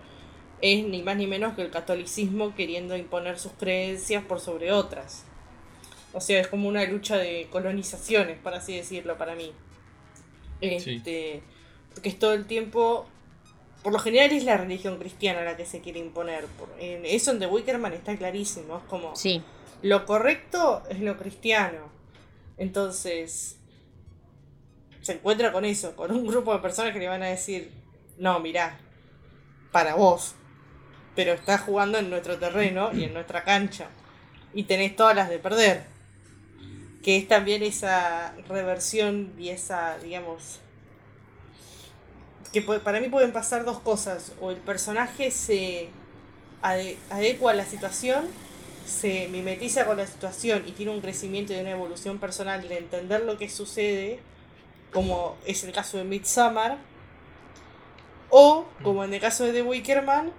es ni más ni menos que el catolicismo queriendo imponer sus creencias por sobre otras. O sea, es como una lucha de colonizaciones, por así decirlo, para mí. Este, Porque es todo el tiempo... Por lo general es la religión cristiana la que se quiere imponer. Eso en The Wickerman está clarísimo. Es como sí, lo correcto es lo cristiano. Entonces, se encuentra con eso, con un grupo de personas que le van a decir, no, mirá, para vos, pero estás jugando en nuestro terreno y en nuestra cancha, y tenés todas las de perder. Que es también esa reversión y esa, digamos, que para mí pueden pasar dos cosas, o el personaje se ade- adecua a la situación, se mimetiza con la situación y tiene un crecimiento y una evolución personal de entender lo que sucede, como es el caso de Midsommar, o como en el caso de The Wickerman,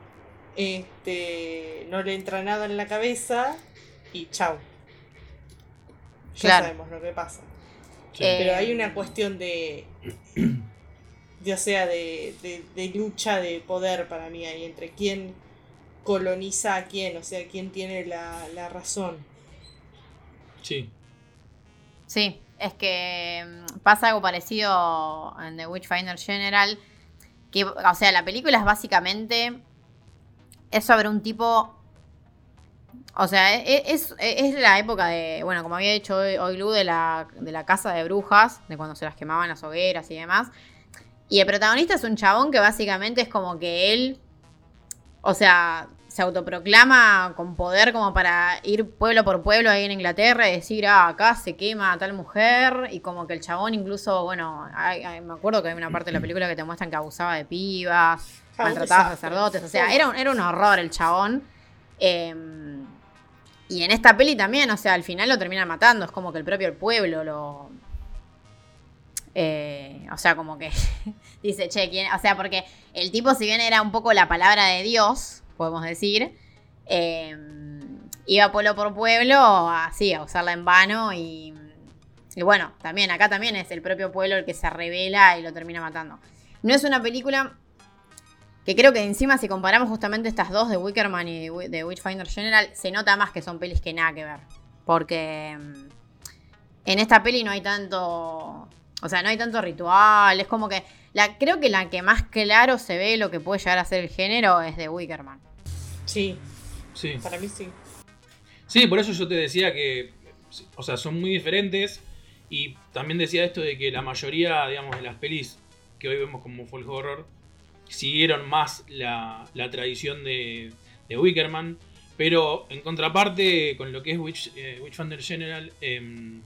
este, no le entra nada en la cabeza y chau. Ya Claro. sabemos lo que pasa. Sí. Eh, Pero hay una cuestión de. O sea, de, de, de lucha de poder para mí ahí entre quién coloniza a quién, o sea, quién tiene la, la razón. Sí. Sí, es que mm, pasa algo parecido en The Witchfinder General. Que, o sea, la película es básicamente. Es sobre un tipo. O sea, e- es, es, la época de. Bueno, como había dicho hoy, hoy Lu, de la, de la casa de brujas, de cuando se las quemaban las hogueras y demás. Y el protagonista es un chabón que básicamente es como que él. O sea, se autoproclama con poder como para ir pueblo por pueblo ahí en Inglaterra y decir, ah, acá se quema a tal mujer. Y como que el chabón incluso, bueno, hay- hay- me acuerdo que hay una parte de la película que te muestran que abusaba de pibas, Ah, maltrataba a sacerdotes. O sea, era un, era un horror el chabón. Eh, y en esta peli también, o sea, al final lo terminan matando. Es como que el propio pueblo lo. Eh, o sea, como que dice, che, ¿quién? O sea, porque el tipo, si bien era un poco la palabra de Dios, podemos decir, eh, iba pueblo por pueblo así, a usarla en vano y. Y bueno, también, acá también es el propio pueblo el que se revela y lo termina matando. No es una película que creo que encima si comparamos justamente estas dos de Wickerman y de Wi- de Witchfinder General, se nota más que son pelis que nada que ver. Porque mm, en esta peli no hay tanto... O sea, no hay tanto ritual. Es como que... La, creo que la que más claro se ve lo que puede llegar a ser el género es de Wickerman. Sí, Sí. para mí sí. Sí, por eso yo te decía que, o sea, son muy diferentes. Y también decía esto de que la mayoría, digamos, de las pelis que hoy vemos como folk horror siguieron más la, la tradición de, de Wickerman. Pero en contraparte, con lo que es Witch, eh, Witchfinder General, em,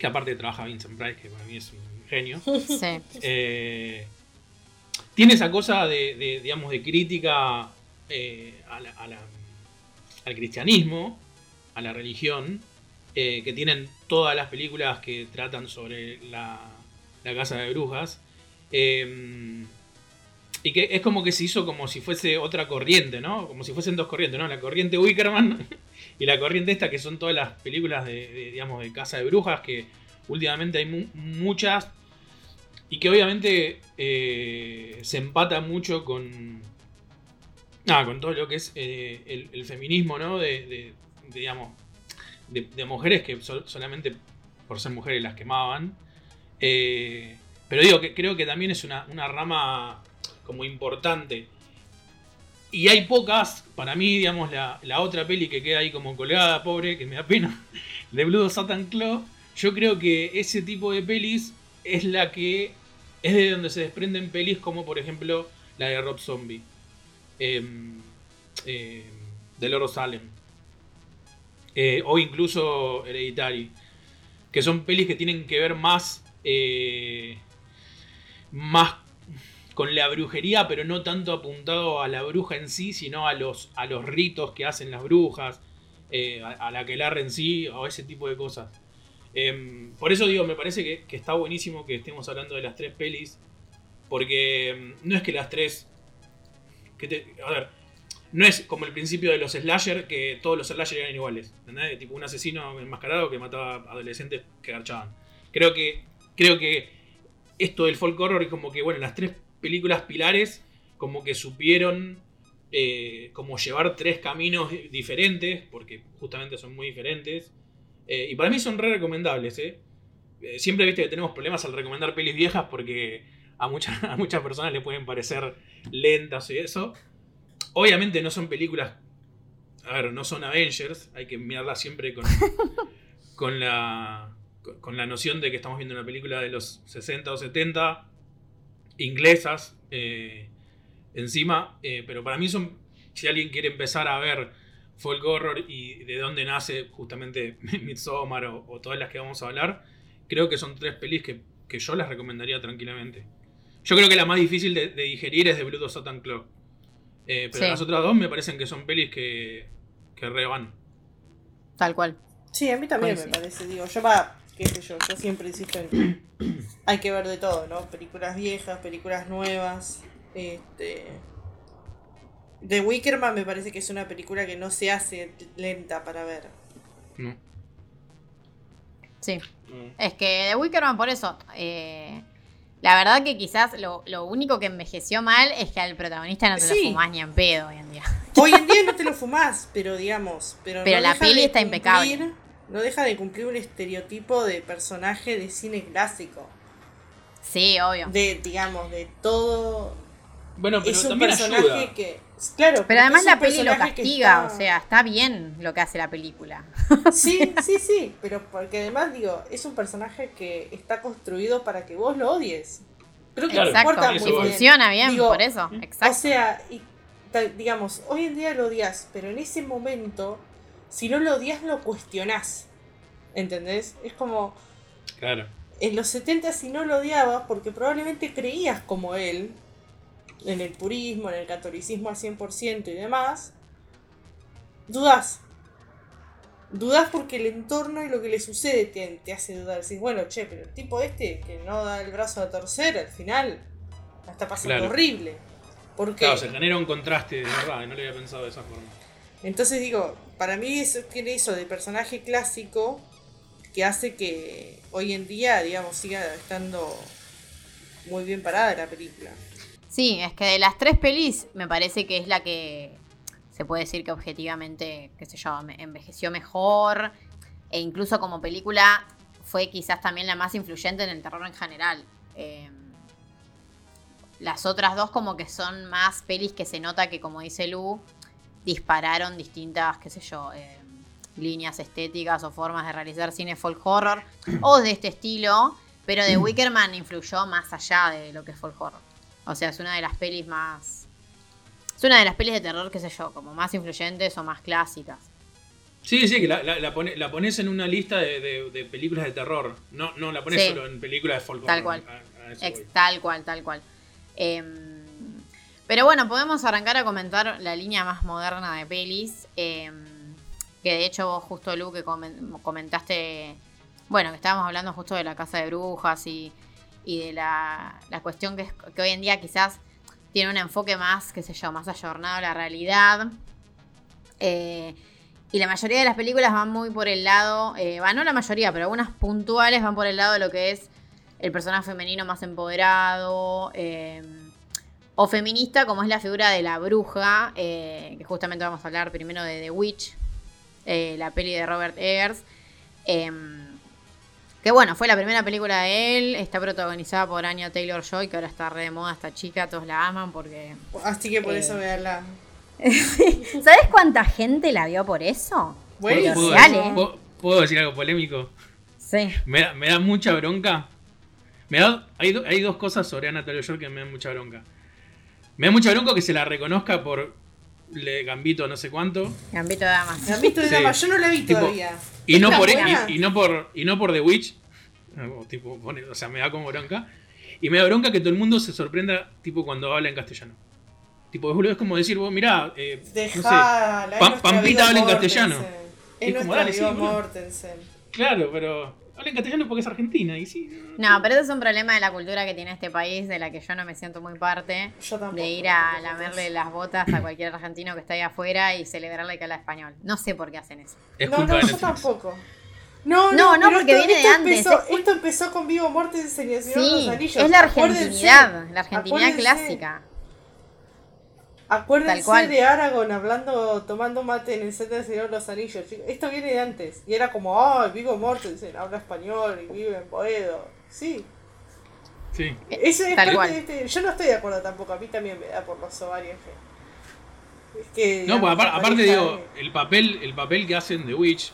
que aparte trabaja Vincent Price, que para mí es un genio. Sí. Eh, tiene esa cosa de, de, digamos, de crítica eh, a la- a la- al cristianismo, a la religión, eh, que tienen todas las películas que tratan sobre la, la casa de brujas. Eh, y que es como que se hizo como si fuese otra corriente, ¿no? Como si fuesen dos corrientes, ¿no? La corriente Wickerman y la corriente esta, que son todas las películas de, digamos, de casa de brujas, que últimamente hay mu- muchas y que obviamente eh, se empata mucho con. Ah, con todo lo que es eh, el, feminismo, ¿no? De, de- digamos. De, mujeres que sol- solamente por ser mujeres las quemaban. Eh, pero digo que creo que también es una, una rama como importante. Y hay pocas, para mí, digamos, la, la otra peli que queda ahí como colgada, pobre, que me da pena, de Blue Satan Claw. Yo creo que ese tipo de pelis es la que es de donde se desprenden pelis como por ejemplo la de Rob Zombie. em, em, Lord of Salem. Eh, o incluso Hereditary. Que son pelis que tienen que ver más. eh, más con la brujería, pero no tanto apuntado a la bruja en sí, sino a los, a los ritos que hacen las brujas, eh, a, la que en sí, o ese tipo de cosas. Em, por eso digo, me parece que, que está buenísimo que estemos hablando de las tres pelis. Porque em, no es que las tres. que a ver, no es como el principio de los slasher, que todos los slasher eran iguales. ¿entendés? Tipo un asesino enmascarado que mataba adolescentes que garchaban. Creo que. Creo que esto del folk horror es como que, bueno, las tres películas pilares, como que supieron. eh, como llevar tres caminos diferentes, porque justamente son muy diferentes. Eh, y para mí son re recomendables, ¿eh? Eh, Siempre viste que tenemos problemas al recomendar pelis viejas porque a, muchas a muchas personas le pueden parecer lentas y eso. Obviamente no son películas. A ver, no son Avengers. Hay que mirarlas siempre con, con, la, con- con la noción de que estamos viendo una película de los 60 o 70 inglesas eh, encima. eh, pero para mí son. Si alguien quiere empezar a ver folk horror y de dónde nace justamente Midsommar o, o todas las que vamos a hablar, creo que son tres pelis que, que yo las recomendaría tranquilamente. Yo creo que la más difícil de, de digerir es de Blood of Satan Club. pero Sí. las otras dos me parecen que son pelis que, que re van. Tal cual. Sí, a mí también me parece, digo, yo va, qué sé yo, yo siempre insisto en hay que ver de todo, ¿no? Películas viejas, películas nuevas, este The Wickerman me parece que es una película que no se hace lenta para ver. ¿no? Sí. Mm. Es que The Wickerman, por eso. eh, la verdad que quizás lo, lo único que envejeció mal es que al protagonista no te Sí. lo fumás ni en pedo hoy en día. Hoy en día no te lo fumás, pero digamos. Pero, Pero no la peli de está impecable. No deja de cumplir un estereotipo de personaje de cine clásico. Sí, obvio. De, digamos, de todo. Bueno, pero es un también personaje ayuda. que. Claro, Pero además la peli lo castiga, está- o sea, está bien lo que hace la película. Sí, sí, sí, pero porque además digo, es un personaje que está construido para que vos lo odies. Creo que Exacto, muy bien. funciona bien, Digo, por eso. O Exacto. sea, y, ta- digamos, hoy en día lo odias, pero en ese momento, si no lo odias, lo cuestionás. ¿Entendés? Es como, Claro. en los 70 si no lo odiabas, porque probablemente creías como él, en el purismo, en el catolicismo al 100% y demás, dudás. Dudás porque el entorno y lo que le sucede te, te hace dudar. Decís, bueno, che, pero el tipo este que no da el brazo a torcer, al final la está pasando Claro. horrible. Porque Claro, se genera un contraste de verdad, no lo había pensado de esa forma. entonces digo, para mí eso tiene eso de personaje clásico que hace que hoy en día, digamos, siga estando muy bien parada la película. Sí, es que de las tres pelis me parece que es la que se puede decir que objetivamente, qué sé yo, envejeció mejor. E incluso como película fue quizás también la más influyente en el terror en general. Eh, las otras dos como que son más pelis que se nota que, como dice Lu, dispararon distintas, qué sé yo, eh, líneas estéticas o formas de realizar cine folk horror o de este estilo. Pero The Wickerman influyó más allá de lo que es folk horror. O sea, es una de las pelis más. Es una de las pelis de terror, qué sé yo, como más influyentes o más clásicas. Sí, sí, que la, la, la pone- la pones en una lista de, de- de películas de terror. No, no la pones Sí. solo en películas de folk Tal horror. cual. A- a eso Ex- voy. tal cual, tal cual. Em, pero bueno, podemos arrancar a comentar la línea más moderna de pelis. em, que de hecho vos justo, Lu, que comen- comentaste, bueno, que estábamos hablando justo de la casa de brujas y, de la, cuestión que, hoy en día quizás tiene un enfoque más, qué sé yo, más ayornado a la realidad. Eh, y la mayoría de las películas van muy por el lado, eh, va, no la mayoría, pero algunas puntuales van por el lado de lo que es el personaje femenino más empoderado eh, o feminista, como es la figura de la bruja, eh, que justamente vamos a hablar primero de The Witch, eh, la peli de Robert Eggers. em, que bueno, fue la primera película de él, está protagonizada por Anya Taylor Joy, que ahora está re de moda esta chica, todos la aman porque... Así que por Eh. eso veanla. ¿Sabes cuánta gente la vio por eso? Buenísimo. ¿Puedo, ¿eh? ¿puedo- puedo decir algo polémico? Sí. Me da, me da mucha bronca. Me da, hay, do- hay dos cosas sobre Anna Taylor-Joy que me dan mucha bronca. Me da mucha bronca que se la reconozca por le Gambito no sé cuánto. Gambito de damas. ¿La has visto de Sí. dama? Yo no la vi Tipo, todavía. Y no, ¿Está por, y, y no por y no por The Witch. O, tipo, pone- o sea, me da como bronca. Y me da bronca que todo el mundo se sorprenda tipo cuando habla en castellano. Tipo, es como decir, vos, mirá, eh, no sé, Dejala, es Pam- nuestra Pampita habla en castellano. Es Es como, dale, sí. Mortensen. claro, pero habla en castellano porque es argentina y sí. No, pero ese es un problema de la cultura que tiene este país, de la que yo no me siento muy parte. Yo tampoco. De ir a lamerle las botas a cualquier argentino que está ahí afuera y celebrarle que habla español. No sé por qué hacen eso. Es no, no, yo tampoco. No, No, no, pero porque esto- viene de esto antes, Empezó, es- esto empezó con Vivo Mortensen y el Señor de los Anillos. es la Acuérdense, argentinidad, la argentinidad acuérdense. clásica. Acuérdense Tal cual. de Aragorn hablando, tomando mate en el set del Señor de los Anillos. chicos. Esto viene de antes. Y era como, ay, Vigo Mortensen habla español y vive en Boedo. Sí. Sí. Es Tal parte cual. de este- Yo no estoy de acuerdo tampoco. A mí también me da por los ovarios. que- Es que. No, pues aparte pareja digo, el papel, el papel que hacen The Witch,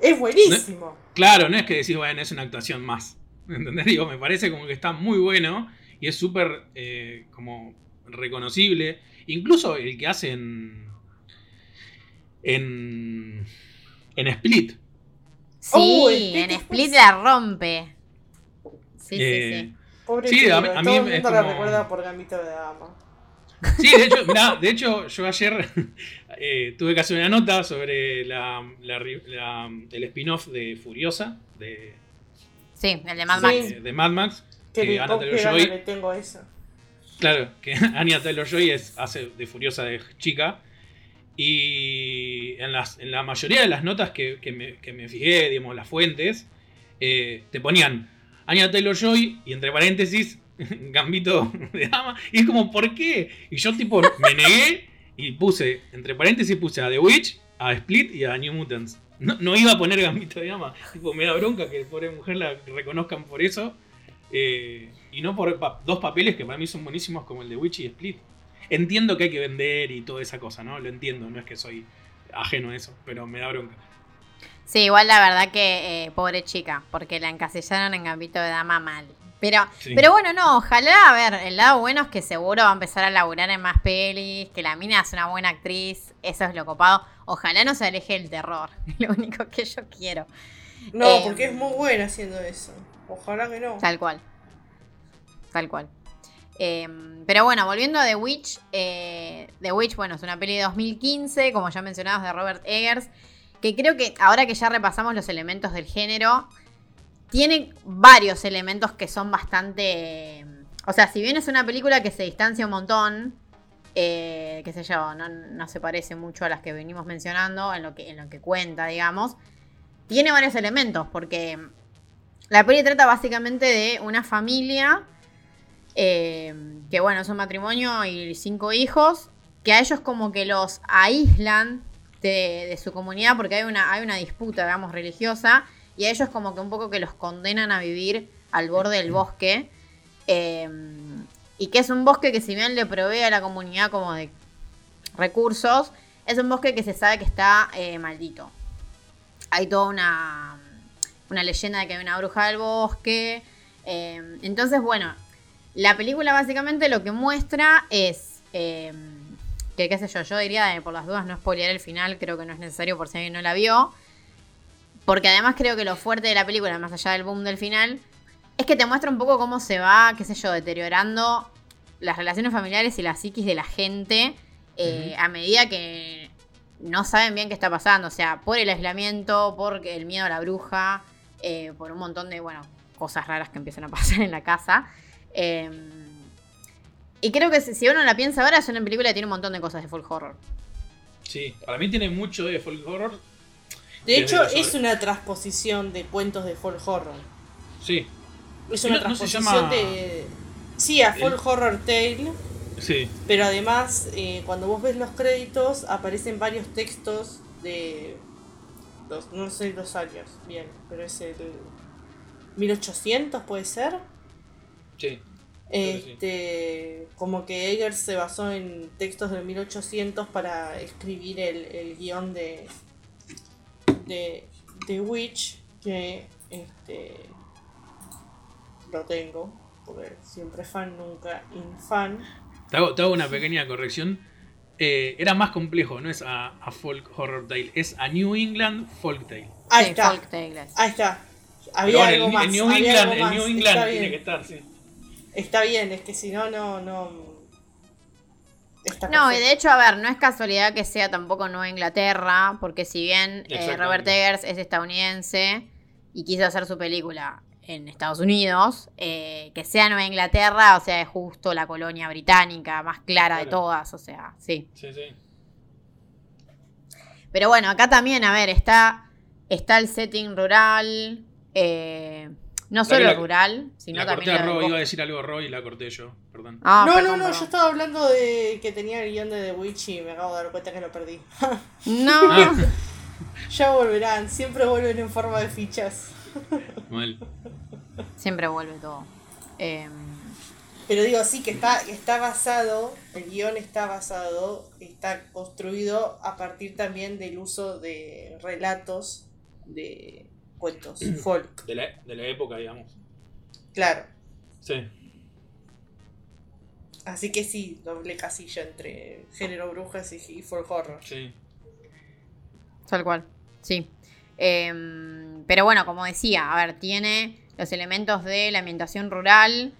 Es buenísimo. claro, no es que decís, bueno, es una actuación más. ¿Entendés? Digo, me parece como que está muy bueno y es súper eh, como reconocible. Incluso el que hace en. En. En Split. Sí, Oh, Split en Split la rompe. Sí, Eh, sí, sí. Pobre Sí, tío, a mí- a mí todo el mundo la recuerda por Gambito de Dama. Sí, de hecho, mirá, de hecho yo ayer eh, tuve que hacer una nota sobre la, la ri- la- el spin-off de Furiosa, de, Sí, el de Mad Sí. Max. de, de Mad Max. Que que con qué Taylor-Joy- ganas le tengo a eso. Claro, que Anya Taylor Joy es, hace de Furiosa de chica. Y en, la mayoría de las notas que, que me, que me fijé, digamos, las fuentes, eh, te ponían Anya Taylor Joy y entre paréntesis Gambito de Dama. Y es como, ¿por qué? Y yo tipo me negué y puse, entre paréntesis puse a The Witch, a Split y a New Mutants. No, no iba a poner Gambito de Dama. Tipo, me da bronca que pobre mujer la reconozcan por eso. Eh, y no por pa- dos papeles que para mí son buenísimos como el de Witch y Split. Entiendo que hay que vender y toda esa cosa, ¿no? Lo entiendo, no es que soy ajeno a eso, pero me da bronca. Sí, igual la verdad que eh, pobre chica, porque la encasillaron en Gambito de Dama mal. Pero, Sí. pero bueno, no, ojalá, a ver, el lado bueno es que seguro va a empezar a laburar en más pelis, que la mina es una buena actriz, eso es lo copado. Ojalá no se aleje el terror, lo único que yo quiero. No, Eh, porque es muy buena haciendo eso. Ojalá que no. Tal cual. Tal cual. Eh, pero bueno, volviendo a The Witch. eh, The Witch, bueno, es una peli de 2015, como ya mencionabas, de Robert Eggers. Que creo que ahora que ya repasamos los elementos del género, tiene varios elementos que son bastante. O sea, si bien es una película que se distancia un montón, eh, qué sé yo, no, no se parece mucho a las que venimos mencionando en lo que, en lo que cuenta, digamos, tiene varios elementos, porque la peli trata básicamente de una familia eh, que, bueno, es un matrimonio y cinco hijos, que a ellos como que los aíslan de, de su comunidad porque hay una, hay una disputa, digamos, religiosa, y a ellos como que un poco que los condenan a vivir al borde del bosque. eh, y que es un bosque que si bien le provee a la comunidad como de recursos, es un bosque que se sabe que está eh, maldito. Hay toda una, una leyenda de que hay una bruja del bosque. eh, entonces, bueno, la película básicamente lo que muestra es eh, que, qué sé yo, yo diría, eh, por las dudas, no spoilear el final, creo que no es necesario por si alguien no la vio. Porque además creo que lo fuerte de la película, más allá del boom del final, es que te muestra un poco cómo se va, qué sé yo, deteriorando las relaciones familiares y la psiquis de la gente eh, a medida que no saben bien qué está pasando. O sea, por el aislamiento, por el miedo a la bruja, eh, por un montón de, bueno, cosas raras que empiezan a pasar en la casa. Eh, y creo que si, si uno la piensa ahora, es una película que tiene un montón de cosas de folk horror. Sí, para mí tiene mucho de folk horror. De hecho, es una transposición de cuentos de folk horror. Sí, Es No- una no se transposición llama- de. Sí, a folk horror tale. sí. Pero además, eh, cuando vos ves los créditos, aparecen varios textos de. Los, no sé los años, bien, pero es el. 1800, puede ser. Sí. Este, como que Eggers se basó en textos del 1800 para escribir el, el guion de, de The Witch, que este, lo tengo, porque siempre fan, nunca infan. Te hago, te hago una pequeña corrección. Eh, era más complejo, no es a, a Folk Horror Tale, es a New England Folk Tale. Ahí Sí, está, folk ahí está. Había bueno, algo el, más. el New había England, algo el New England está tiene bien. que estar, sí. Está bien, es que si no, no, no. No, y de hecho, a ver, no es casualidad que sea tampoco Nueva Inglaterra, porque si bien eh. Robert Eggers es estadounidense y quiso hacer su película en Estados Unidos, eh, que sea Nueva Inglaterra, o sea, es justo la colonia británica más clara de todas, o sea, sí. Sí, sí. Pero bueno, acá también, a ver, está, está el setting rural, eh, no solo la- rural, sino la corté también... a lo del Ro, bosque. iba a decir algo Ro y la corté yo, perdón. Ah, no, perdón, no, no, perdón. yo estaba hablando de que tenía el guion de The Witch y me acabo de dar cuenta que lo perdí. No, Ah, ya volverán, siempre vuelven en forma de fichas. mal. Siempre vuelve todo. Em, Pero digo, sí, que está, está basado, el guion está basado, está construido a partir también del uso de relatos de cuentos folk. De la, de la época, digamos. Claro. Sí. Así que sí, doble casilla entre género brujas y, y folk horror. Sí. Tal cual, sí. Em, pero bueno, como decía, a ver, tiene los elementos de la ambientación rural.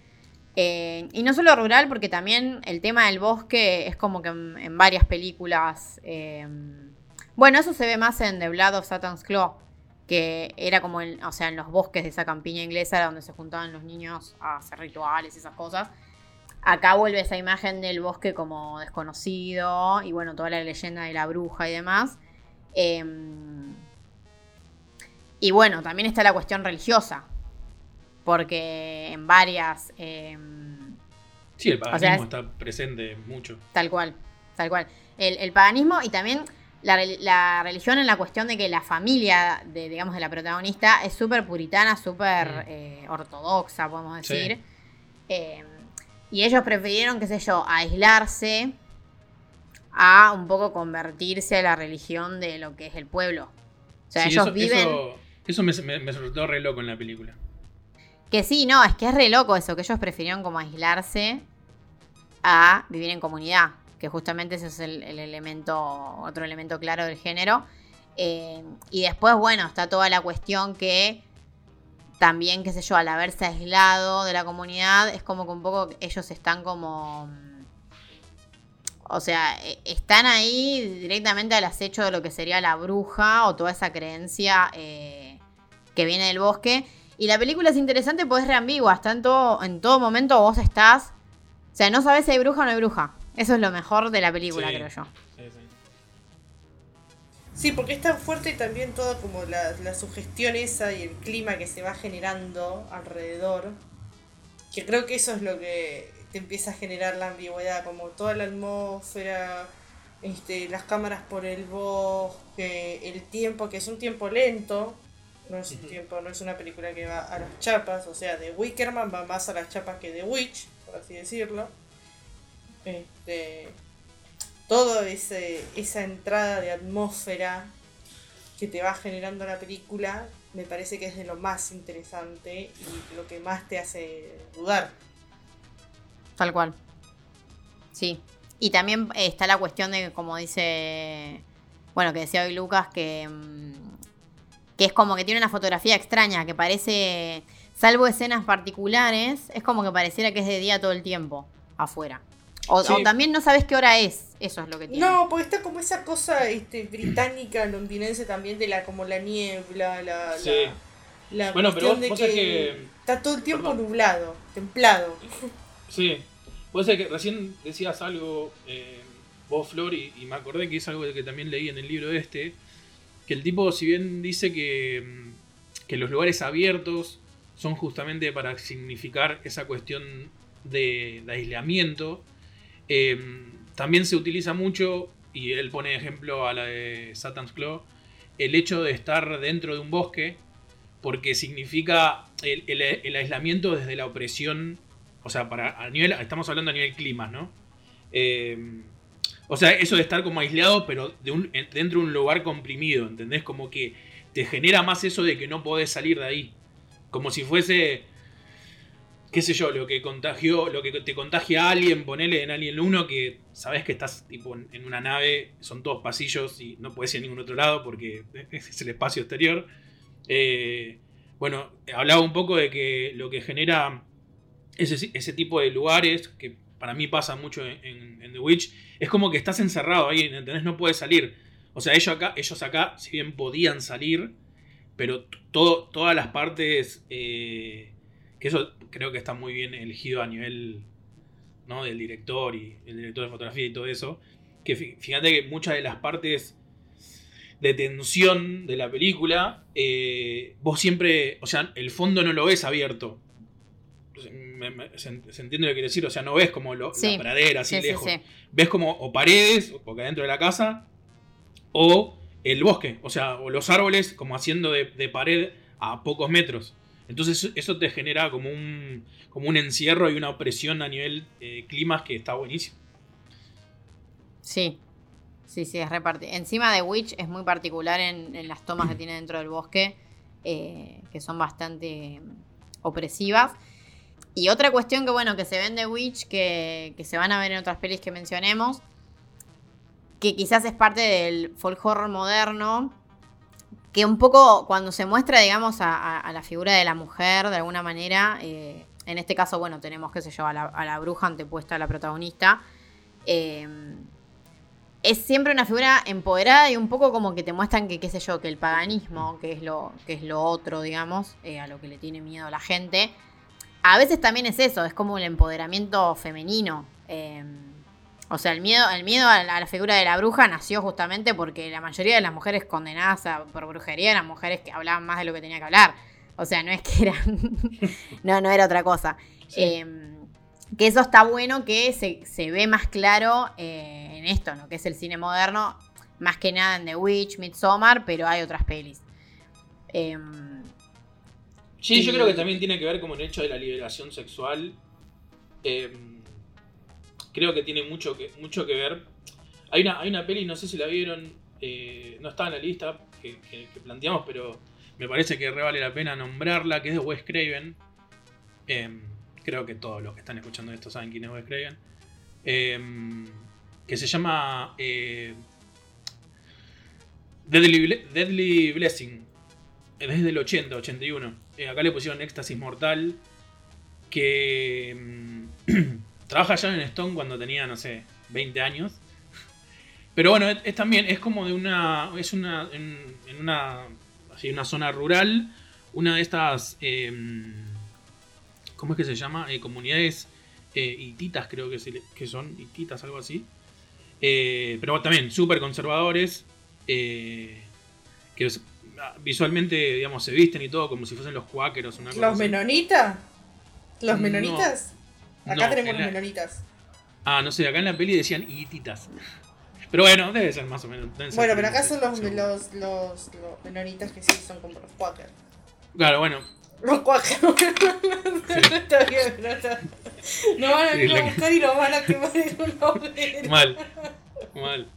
eh, y no solo rural, porque también el tema del bosque es como que en, varias películas. em, bueno, eso se ve más en The Blood of Satan's Claw, que era como, en, o sea, en los bosques de esa campiña inglesa, donde se juntaban los niños a hacer rituales y esas cosas. Acá vuelve esa imagen del bosque como desconocido y bueno, toda la leyenda de la bruja y demás. Em, Y bueno, también está la cuestión religiosa. Porque en varias. eh, Sí, el paganismo O sea, es- está presente mucho. Tal cual, tal cual. El, el paganismo y también la, rel- la religión en la cuestión de que la familia de, digamos, de la protagonista es súper puritana, súper Mm. eh, ortodoxa, podemos Sí. decir. Eh, y ellos prefirieron, qué sé yo, aislarse a un poco convertirse a la religión de lo que es el pueblo. O sea, Sí, ellos eso, viven... Eso, eso me, me, me resultó re loco en la película. Que sí, no, es que es re loco eso, que ellos prefirieron como aislarse a vivir en comunidad, que justamente ese es el, el elemento, otro elemento claro del género. Eh, y después, bueno, está toda la cuestión que también, qué sé yo, al haberse aislado de la comunidad, es como que un poco ellos están como... mm, O sea, e- están ahí directamente al acecho de lo que sería la bruja o toda esa creencia eh, que viene del bosque. Y la película es interesante porque es reambigua. Está en todo, en todo momento vos estás. O sea, no sabes si hay bruja o no hay bruja. Eso es lo mejor de la película, Sí. creo yo. Sí, sí. Sí, porque es tan fuerte también toda como la, la sugestión esa y el clima que se va generando alrededor. Que creo que eso es lo que te empieza a generar la ambigüedad, como toda la atmósfera, este, las cámaras por el bosque, el tiempo, que es un tiempo lento. No es tiempo, no es una película que va a las chapas, o sea, de Wickerman va más a las chapas que de Witch, por así decirlo. Este, todo ese, esa entrada de atmósfera que te va generando la película me parece que es de lo más interesante y lo que más te hace dudar. Tal cual. Sí. Y también está la cuestión de, como dice. Bueno, que decía hoy Lucas, que. Que es como que tiene una fotografía extraña, que parece. Salvo escenas particulares, es como que pareciera que es de día todo el tiempo afuera. O, Sí. o también no sabes qué hora es. Eso es lo que tiene. No, porque está como esa cosa este, británica, londinense también de la como la niebla, la, Sí. la, la Bueno, pero cuestión vos- de vos que, está todo el tiempo Perdón. nublado, templado. Sí. Puede ser que recién decías algo, eh, vos, Flor, y, y me acordé que es algo que también leí en el libro este, que el tipo, si bien dice que, que los lugares abiertos son justamente para significar esa cuestión de, aislamiento, eh, también se utiliza mucho, y él pone ejemplo a la de Satan's Claw, el hecho de estar dentro de un bosque, porque significa el, aislamiento desde la opresión, o sea, para estamos hablando a nivel clima, ¿no? Eh, o sea, eso de estar como aislado, pero dentro de un lugar comprimido, ¿entendés? Como que te genera más eso de que no podés salir de ahí. Como si fuese, qué sé yo, lo que contagió, lo que te contagia a alguien, ponele en Alien 1, que sabes que estás tipo en, una nave, son todos pasillos y no puedes ir a ningún otro lado porque es el espacio exterior. Eh, bueno, hablaba un poco de que lo que genera ese, tipo de lugares, que para mí pasa mucho en The Witch, es como que estás encerrado ahí, ¿entendés? No puedes salir. O sea, ellos acá, ellos acá si bien podían salir, pero todo, todas las partes, eh, que eso creo que está muy bien elegido a nivel ¿no? del director y el director de fotografía y todo eso, que fí- fíjate que muchas de las partes de tensión de la película, eh, vos siempre, o sea, el fondo no lo ves abierto. Me- me- se, entiende lo que quiero decir, o sea, no ves como lo- Sí. la pradera así Sí, sí, lejos. sí. Ves como o paredes, porque adentro de la casa, o el bosque, o sea, o los árboles como haciendo de, de pared a pocos metros. Entonces eso te genera como un, como un encierro y una opresión a nivel eh, climas que está buenísimo. Sí, sí, sí, es repartido. Encima de Witch es muy particular en, en las tomas que tiene dentro del bosque, eh, que son bastante opresivas. Y otra cuestión que, bueno, que se ven de Witch, que, que se van a ver en otras pelis que mencionemos, que quizás es parte del folk horror moderno, que un poco cuando se muestra, digamos, a la figura de la mujer, de alguna manera, eh, en este caso, bueno, tenemos, qué sé yo, a la, a la bruja antepuesta a la protagonista, eh, es siempre una figura empoderada y un poco como que te muestran que, qué sé yo, que el paganismo, que es lo, que es lo otro, digamos, eh, a lo que le tiene miedo la gente, a veces también es eso, es como el empoderamiento femenino. eh, O sea, el miedo, el miedo a la, a la figura de la bruja nació justamente porque la mayoría de las mujeres condenadas a- por brujería eran mujeres que hablaban más de lo que tenía que hablar. O sea, no es que eran. no, no era otra cosa. Eh, que eso está bueno que se, se ve más claro eh, en esto, ¿no? Que es el cine moderno, más que nada en The Witch, Midsommar, pero hay otras pelis. Eh, Sí, yo creo que también tiene que ver con el hecho de la liberación sexual. Eh, creo que tiene mucho que, mucho que ver. Hay una, hay una peli, no sé si la vieron, eh, no está en la lista que, planteamos, pero me parece que re vale la pena nombrarla, que es de Wes Craven. Eh, creo que todos los que están escuchando esto saben quién es Wes Craven. Eh, que se llama eh, Deadly, Deadly Blessing. Es desde el 80, 81. Eh, acá le pusieron Éxtasis Mortal. Que mm, trabaja en Stone cuando tenía, no sé, 20 años. Pero bueno, es, también, es como de una. Es una. En, en una. Así, una zona rural. Una de estas. em, ¿Cómo es que se llama? Eh, comunidades eh, hititas, creo que, que son. Hititas, algo así. Eh, pero también súper conservadores. eh, que visualmente, digamos, se visten y todo como si fuesen los cuáqueros. Una cosa ¿Los menonitas? ¿Los No. menonitas? Acá No, tenemos en los la- menonitas. Ah, no sé, acá en la peli decían hititas. Pero bueno, debe ser más o menos. Bueno, pero acá son los, los, los, los menonitas que sí son como los quakers. Claro, bueno. Los quakers. Está bien, pero está- No van a Sí, ir a buscar y nos van a quemar en un. Mal. Mal.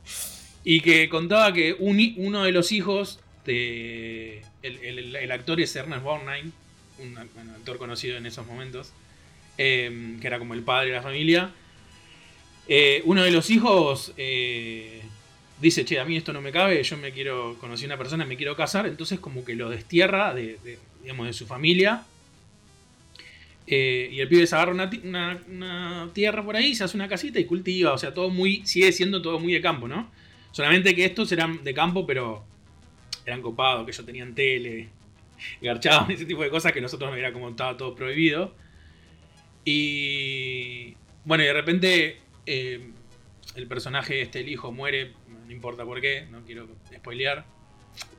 Y que contaba que un uno de los hijos de. El, actor es Ernest Borgnine, un, ac- un actor conocido en esos momentos, eh, que era como el padre de la familia. Eh, uno de los hijos eh, dice: Che, a mí esto no me cabe, yo me quiero. Conocí a una persona, me quiero casar. Entonces, como que lo destierra de, de, digamos, de su familia. Eh, y el pibe se agarra una, una- tierra por ahí, se hace una casita y cultiva. O sea, todo muy. Sigue siendo todo muy de campo, ¿no? Solamente que estos eran de campo, pero eran copados, que ellos tenían tele, garchaban, ese tipo de cosas que nosotros era como estaba todo prohibido. Y. Bueno, y de repente. eh, el personaje, este, el hijo, muere. No importa por qué, no quiero spoilear.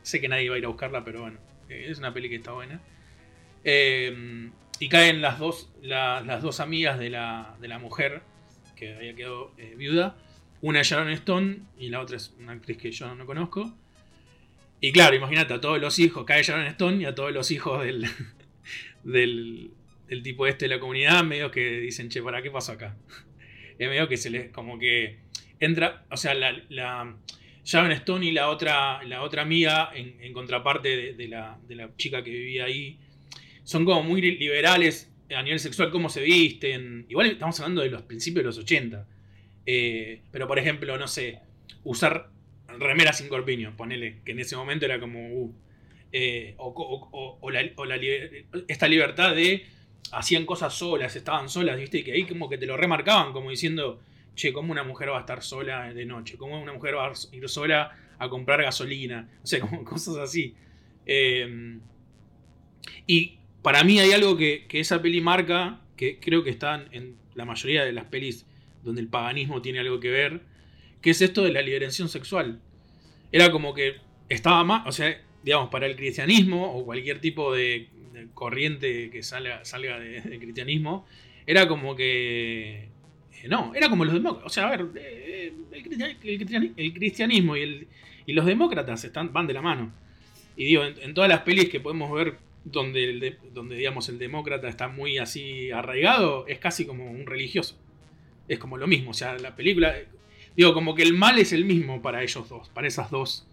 Sé que nadie va a ir a buscarla, pero bueno. eh, es una peli que está buena. Eh, y caen las dos, la- las dos amigas de la, de la mujer que había quedado viuda. Una es Sharon Stone y la otra es una actriz que yo no conozco. Y claro, imagínate, a todos los hijos, cae Sharon Stone y a todos los hijos del, del, tipo este de la comunidad, medio que dicen, che, ¿para qué pasó acá? Es medio que se les, como que entra, o sea, la, Sharon Stone y la otra, la otra amiga, en, contraparte de, de la, de la chica que vivía ahí, son como muy liberales a nivel sexual, cómo se visten. Igual estamos hablando de los principios de los 80. Eh, pero por ejemplo, no sé, usar remera sin corpiño, ponele, que en ese momento era como, uh, eh, o, la, esta libertad de hacían cosas solas, estaban solas, ¿viste? Y que ahí como que te lo remarcaban, como diciendo, che, ¿cómo una mujer va a estar sola de noche? ¿Cómo una mujer va a ir sola a comprar gasolina? O sea, como cosas así. Eh, y para mí hay algo que, que esa peli marca, que creo que está en la mayoría de las pelis donde el paganismo tiene algo que ver, que es esto de la liberación sexual. Era como que estaba más, o sea, digamos, para el cristianismo o cualquier tipo de, de corriente que salga, salga de- del cristianismo, era como que... eh, no, era como los demócratas. O sea, a ver, eh, el, cristian- el cristiani- el cristianismo y, el- y los demócratas están, van de la mano. Y digo, en, todas las pelis que podemos ver donde, de- donde digamos, el demócrata está muy así arraigado, es casi como un religioso. Es como lo mismo, o sea, la película... Digo, como que el mal es el mismo para ellos dos, para esas dos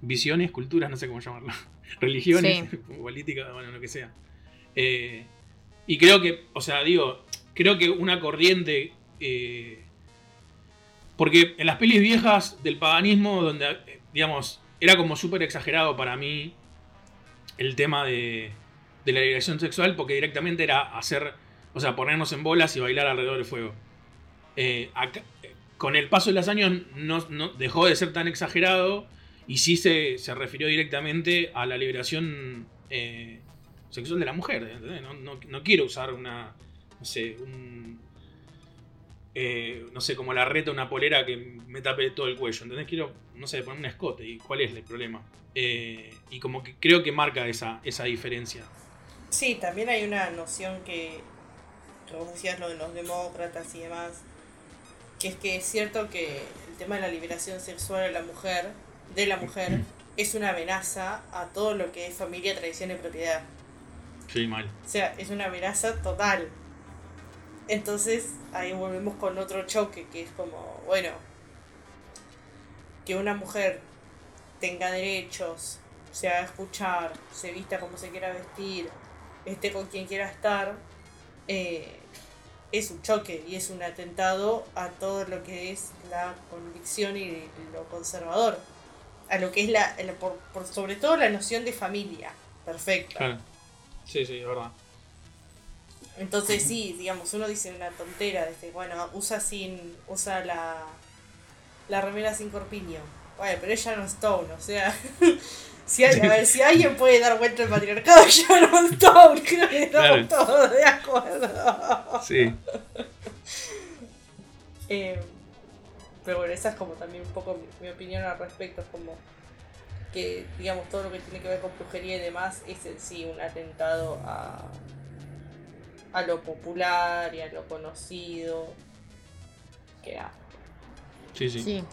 visiones, culturas, no sé cómo llamarlo. Religiones, política, bueno, lo que sea. Eh, y creo que, o sea, digo, creo que una corriente... eh, porque en las pelis viejas del paganismo, donde, digamos, era como súper exagerado para mí el tema de, de la liberación sexual, porque directamente era hacer, o sea, ponernos en bolas y bailar alrededor del fuego. Eh, acá- con el paso de los años no, dejó de ser tan exagerado y sí se, se refirió directamente a la liberación eh, sexual de la mujer. No, no- no quiero usar una, no sé, eh, no sé, como la reta una polera que me tape todo el cuello. ¿Entendés? Quiero, no sé, poner un escote. ¿Y cuál es el problema? Eh, y como que creo que marca esa, esa diferencia. Sí, también hay una noción que, vos decías lo de los demócratas y demás, que es que es cierto que el tema de la liberación sexual de la mujer, de la mujer, es una amenaza a todo lo que es familia, tradición y propiedad. Sí, mal. O sea, es una amenaza total. Entonces, ahí volvemos con otro choque, que es como, bueno, que una mujer tenga derechos, se haga escuchar, se vista como se quiera vestir, esté con quien quiera estar, eh, es un choque y es un atentado a todo lo que es la convicción y lo conservador. A lo que es la, la- por, por sobre todo la noción de familia. Perfecta. Claro. Sí, sí, es verdad. Entonces sí, digamos, uno dice una tontera, bueno, usa sin, usa la, la remera sin corpiño. Bueno, pero ella no es Stone, o sea, si, hay- a ver, si alguien puede dar vuelta al patriarcado, no Stone, creo que estamos Claro. todos de acuerdo. Sí. Eh, pero bueno, esa es como también un poco mi, mi opinión al respecto, es como que, digamos, todo lo que tiene que ver con brujería y demás es en sí un atentado a, a lo popular y a lo conocido, que ah, Sí, sí. Sí,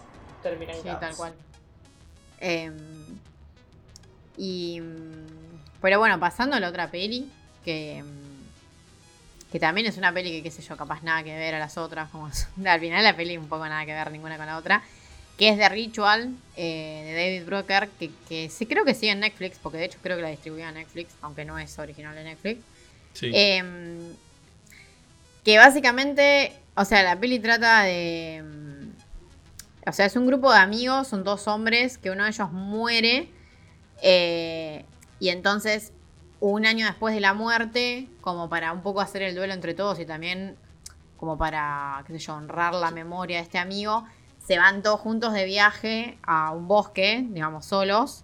termina en sí, caos. tal cual. Em, y. mm, Pero bueno, pasando a la otra peli, que. mm, Que también es una peli que, qué sé yo, capaz nada que ver a las otras. Como, al final la peli un poco nada que ver ninguna con la otra. Que es The Ritual, eh, de David Brooker, que, que sí creo que sigue en Netflix, porque de hecho creo que la distribuía en Netflix, aunque no es original de Netflix. Sí. Em, que básicamente, o sea, la peli trata de... em, O sea, es un grupo de amigos, son dos hombres, que uno de ellos muere. Eh, y entonces, un año después de la muerte, como para un poco hacer el duelo entre todos y también como para, qué sé yo, honrar la memoria de este amigo, se van todos juntos de viaje a un bosque, digamos, solos.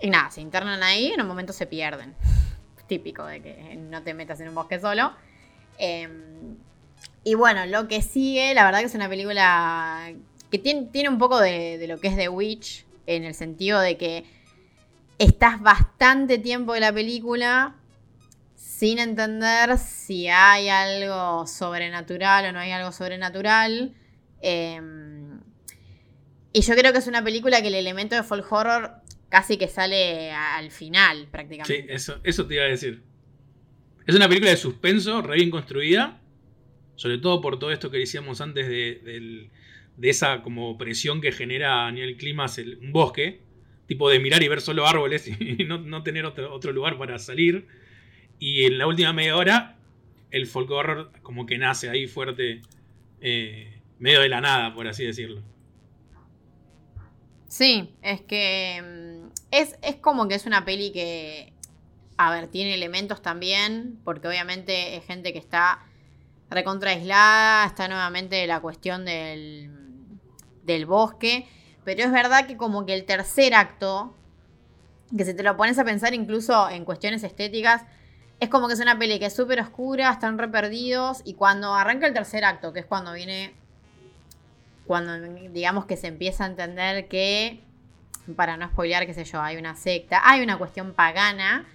Y nada, se internan ahí y en un momento se pierden típico de que no te metas en un bosque solo. Eh, y bueno, lo que sigue, la verdad que es una película que tiene, tiene un poco de, de lo que es The Witch, en el sentido de que estás bastante tiempo de la película sin entender si hay algo sobrenatural o no hay algo sobrenatural. Eh, y yo creo que es una película que el elemento de folk horror casi que sale al final, Sí, prácticamente. eso, eso te iba a decir. Es una película de suspenso, re bien construida. Sobre todo por todo esto que decíamos antes de, de esa como presión que genera a nivel clima un bosque. Tipo de mirar y ver solo árboles y no, no tener otro, otro lugar para salir. Y en la última media hora, el folk como que nace ahí fuerte, eh, medio de la nada, por así decirlo. Sí, es que mm, es, es como que es una peli que, a ver, tiene elementos también, porque obviamente es gente que está recontra aislada, está nuevamente la cuestión del, del bosque, pero es verdad que como que el tercer acto, que si te lo pones a pensar incluso en cuestiones estéticas, es como que es una peli que es súper oscura, están re perdidos, y cuando arranca el tercer acto, que es cuando viene cuando digamos que se empieza a entender que, para no spoilear, qué sé yo, hay una secta, hay una cuestión pagana,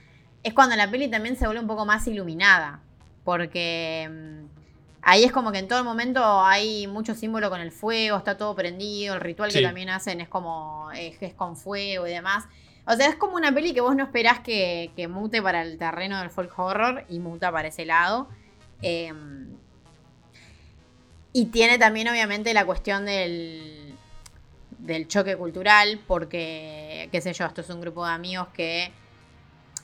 es cuando la peli también se vuelve un poco más iluminada. Porque mm, ahí es como que en todo momento hay mucho símbolo con el fuego, está todo prendido, el ritual que también hacen es como, es, es con fuego y demás. O sea, es como una peli que vos no esperás que, que mute para el terreno del folk horror y muta para ese lado. Em, y tiene también, obviamente, la cuestión del, del choque cultural, porque, qué sé yo, esto es un grupo de amigos que.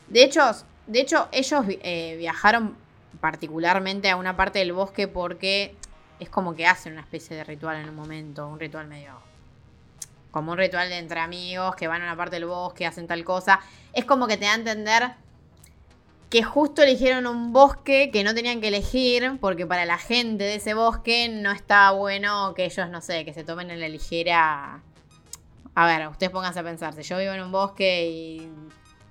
De hecho, de hecho ellos eh, viajaron particularmente a una parte del bosque porque es como que hacen una especie de ritual en un momento, un ritual medio. Como un ritual de entre amigos que van a una parte del bosque, hacen tal cosa. Es como que te da a entender que justo eligieron un bosque que no tenían que elegir, porque para la gente de ese bosque no está bueno que ellos, no sé, que se tomen en la ligera. A ver, ustedes pónganse a pensar, si yo vivo en un bosque y,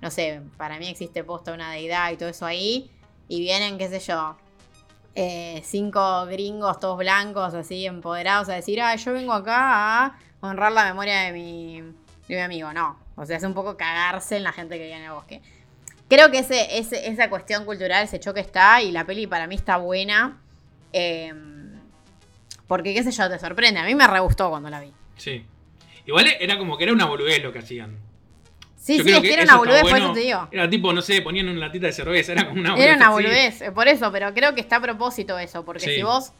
no sé, para mí existe posta una deidad y todo eso ahí, y vienen, qué sé yo, eh, cinco gringos, todos blancos, así, empoderados, a decir, ah, yo vengo acá a honrar la memoria de mi, de mi amigo. No, o sea, es un poco cagarse en la gente que vive en el bosque. Creo que ese, esa cuestión cultural, ese choque está, y la peli para mí está buena. eh, porque, qué sé yo, te sorprende. A mí me re gustó cuando la vi. Sí. Igual era como que era una boludez lo que hacían. Sí, Yo sí, creo es que era eso una boludez, por bueno. eso te digo. Era tipo, no sé, ponían una latita de cerveza, era como una boludez. Era una así. boludez, eh, por eso, pero creo que está a propósito eso, porque Sí. si vos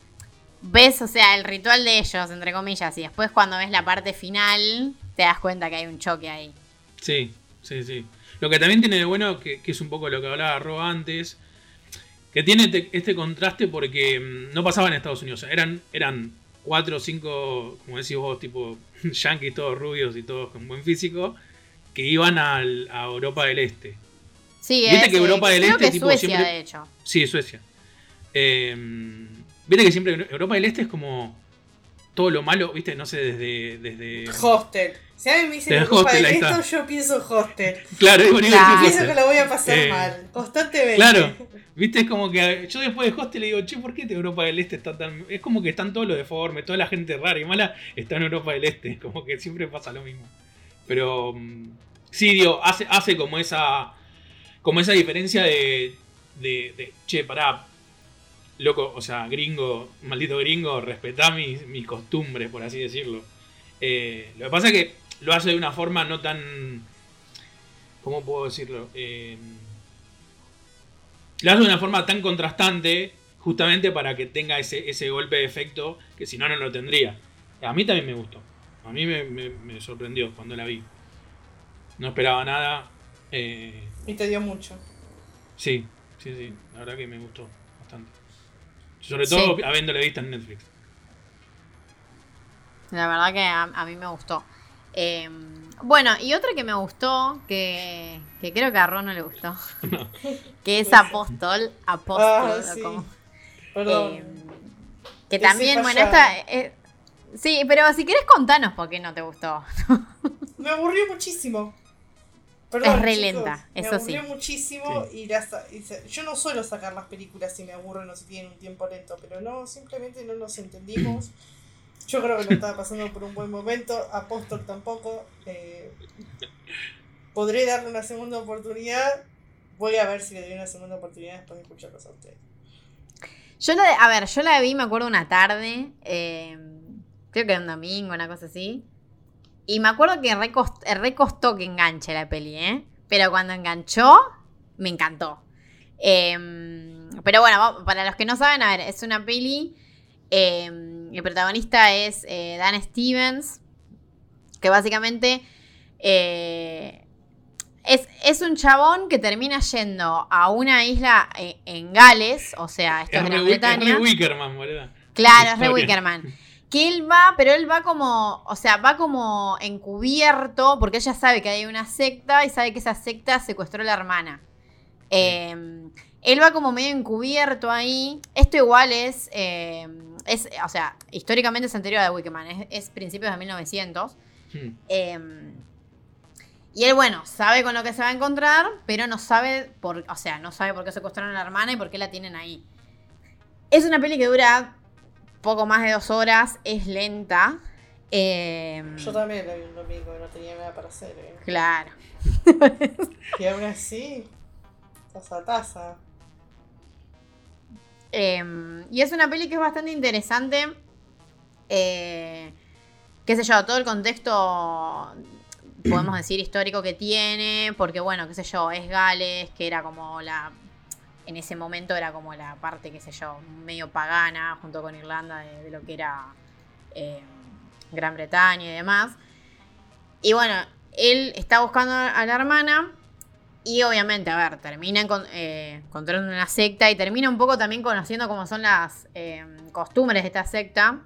ves, o sea, el ritual de ellos, entre comillas, y después cuando ves la parte final, te das cuenta que hay un choque ahí. Sí, sí, sí. Lo que también tiene de bueno, que, que es un poco lo que hablaba Ro antes, que tiene te- este contraste porque mm, no pasaba en Estados Unidos. O sea, eran, eran cuatro o cinco, como decís vos, tipo yankees todos rubios y todos con buen físico, que iban al- a Europa del Este. Sí, Viste es, que Europa eh, del creo Este, que tipo, Suecia, siempre- de hecho. Sí, Suecia. Eh, Viste que siempre Europa del Este es como todo lo malo, viste, no sé, desde... desde Hostel. Si a mí me dicen Del Europa hostel, del Este, yo pienso hostel. Claro, es bonito Claro. decir Pienso que la voy a pasar Eh, mal. Constantemente. Claro, viste, es como que yo después de hostel le digo, che, ¿por qué Europa del Este está tan.? Es como que están todos los deformes, toda la gente rara y mala está en Europa del Este, como que siempre pasa lo mismo. Pero mm, sí, digo, hace, hace como esa. Como esa diferencia de. de, de, che, pará, loco, o sea, gringo, maldito gringo, respetá mis, mis costumbres, por así decirlo. Eh, lo que pasa es que lo hace de una forma no tan. ¿Cómo puedo decirlo? Eh, lo hace de una forma tan contrastante, justamente para que tenga ese, ese golpe de efecto que si no, no lo tendría. A mí también me gustó. A mí me, sorprendió cuando la vi. No esperaba nada. Eh, Y te dio mucho. sí, sí, sí. La verdad que me gustó bastante. Sobre Sí. todo habiéndole visto en Netflix. La verdad que a, a mí me gustó. Eh, bueno, y otra que me gustó, que, que creo que a Ron no le gustó, que es Apóstol. Apóstol. Ah, sí. Perdón. Eh, que también, bueno, esta. eh, sí, pero si querés contanos por qué no te gustó. Me aburrió muchísimo. Perdón, Es re chicos, lenta, me eso sí. aburrió muchísimo y, las- y se- yo no suelo sacar las películas si me aburren o si tienen un tiempo lento, pero no, simplemente no nos entendimos. Yo creo que no estaba pasando por un buen momento, Apóstol tampoco. eh, podré darle una segunda oportunidad. Voy a ver si le doy una segunda oportunidad después de escucharlos a ustedes. Yo la, a ver, yo la vi, me acuerdo una tarde, eh, creo que era un domingo, una cosa así. Y me acuerdo que re, cost- eh, re costó que enganche la peli, ¿eh? Pero cuando enganchó, me encantó. Eh, pero bueno, para los que no saben, a ver, es una peli. eh, el protagonista es eh, Dan Stevens, que básicamente eh, es, es un chabón que termina yendo a una isla eh, en Gales, o sea, esto es, Gran Wi- es Bretaña. re Wickerman, boludo. Claro, es re. Wickerman. Que él va, pero él va como, o sea, va como encubierto, porque ella sabe que hay una secta y sabe que esa secta secuestró a la hermana. Eh, él va como medio encubierto ahí. Esto igual es, eh, es o sea, históricamente es anterior a The es, es principios de 1900. Hmm. Eh, y él, bueno, sabe con lo que se va a encontrar, pero no sabe por, o sea, no sabe por qué secuestraron a la hermana y por qué la tienen ahí. Es una peli que dura poco más de dos horas, es lenta. eh, Yo también la vi un domingo y no tenía nada para hacer. eh. claro. Y aún así, taza a taza. Eh, y es una peli que es bastante interesante. Eh, qué sé yo, todo el contexto, podemos decir, histórico que tiene. Porque, bueno, qué sé yo, es Gales, que era como la. En ese momento era como la parte, qué sé yo, medio pagana, junto con Irlanda, de, lo que era eh, Gran Bretaña y demás. Y bueno, él está buscando a la hermana. Y obviamente, a ver, termina eh, encontrando una secta y termina un poco también conociendo cómo son las eh, costumbres de esta secta.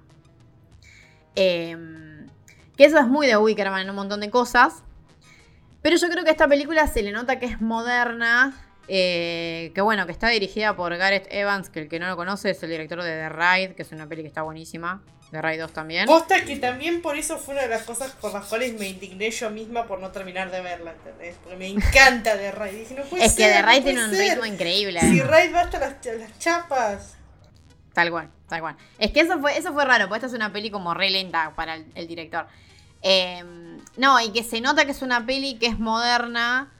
Eh, que eso es muy de Wickerman en un montón de cosas. Pero yo creo que esta película se le nota que es moderna. Eh, que bueno, que está dirigida por Gareth Evans, que el que no lo conoce es el director de The Ride, que es una peli que está buenísima. The Ride 2 también. Posta que también por eso fue una de las cosas por las cuales me indigné yo misma por no terminar de verla, ¿entendés? Porque me encanta The Raid. Dije, no puede Es que The no puede tiene un ser. ritmo increíble. Si. Raid va hasta las, las chapas. Tal cual, tal cual. Es que eso fue, eso fue raro, porque esta es una peli como re lenta para el, el director. Eh, no, y que se nota que es una peli que es moderna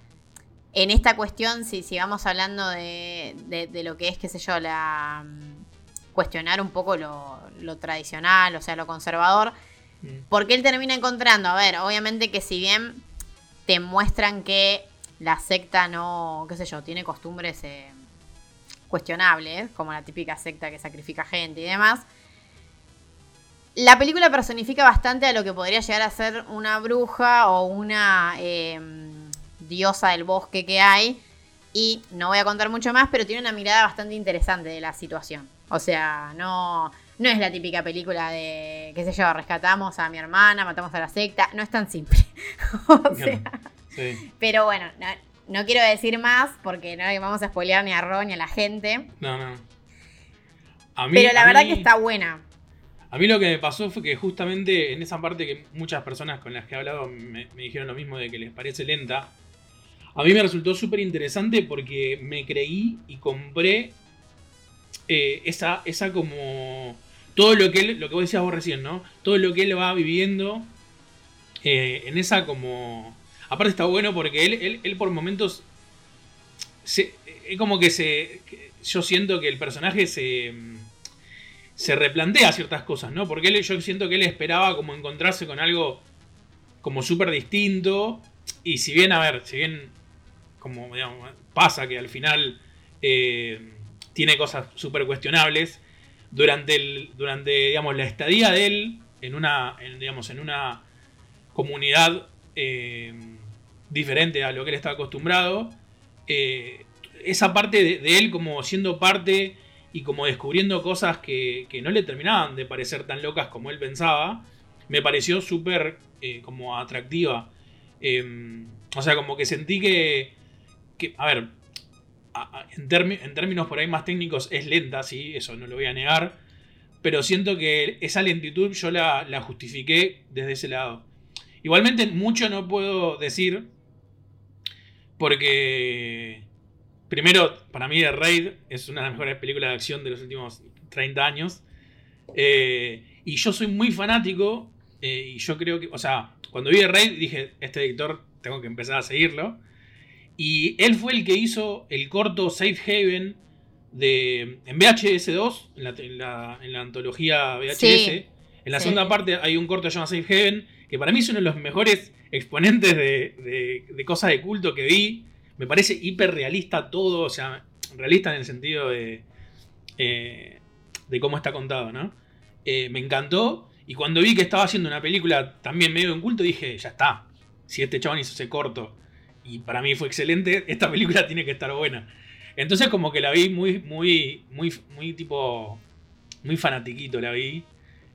en esta cuestión, si, si vamos hablando de, de- de lo que es, qué sé yo, la mm, cuestionar un poco lo, lo tradicional, o sea, lo conservador. Mm. Porque él termina encontrando, a ver, obviamente que si bien te muestran que la secta no, qué sé yo, tiene costumbres eh, cuestionables, como la típica secta que sacrifica gente y demás, la película personifica bastante a lo que podría llegar a ser una bruja o una eh, diosa del bosque que hay. Y no voy a contar mucho más, pero tiene una mirada bastante interesante de la situación. O sea, no, no es la típica película de, qué sé yo, rescatamos a mi hermana, matamos a la secta. No es tan simple. o sea, Sí. pero bueno, no, no quiero decir más porque no le vamos a spoilear ni a Ron ni a la gente. No, no. A mí- Pero la a verdad mí- que está buena. A mí lo que me pasó fue que justamente en esa parte que muchas personas con las que he hablado me, me dijeron lo mismo de que les parece lenta. A mí me resultó súper interesante porque me creí y compré eh, esa, esa como... Todo lo que él, lo que vos decías vos recién, ¿no? Todo lo que él va viviendo eh, en esa como... Aparte está bueno porque él, él, él por momentos... Es como que se... yo siento que el personaje se se replantea ciertas cosas, ¿no? Porque él, yo siento que él esperaba como encontrarse con algo como súper distinto. Y si bien, a ver, si bien como pasa que al final eh, tiene cosas súper cuestionables, durante, durante digamos, la estadía de él en una, en, digamos, en una comunidad eh, diferente a lo que él estaba acostumbrado, eh, esa parte de, él como siendo parte y como descubriendo cosas que, que no le terminaban de parecer tan locas como él pensaba, me pareció súper como atractiva. Eh, o sea, como que sentí que, que a ver, en, términos por ahí más técnicos es lenta, sí, eso no lo voy a negar, pero siento que esa lentitud yo la, la justifiqué desde ese lado. Igualmente mucho no puedo decir porque Primero, para mí The Raid es una de las mejores películas de acción de los últimos 30 años. Eh, y yo soy muy fanático. eh, y yo creo que, o sea, cuando vi The Raid dije, este director tengo que empezar a seguirlo. Y él fue el que hizo el corto Safe Haven de, en VHS 2, en la, en la- en la antología VHS. Sí, en la sí. segunda parte hay un corto llamado Safe Haven, que para mí es uno de los mejores exponentes de, de- de cosas de culto que vi. Me parece hiper realista todo, o sea, realista en el sentido de, eh, de cómo está contado, ¿no? Eh, me encantó. Y cuando vi que estaba haciendo una película también medio en culto, dije, ya está. Si este chabón hizo ese corto y para mí fue excelente, esta película tiene que estar buena. Entonces como que la vi muy, muy, muy, muy tipo, muy fanatiquito la vi.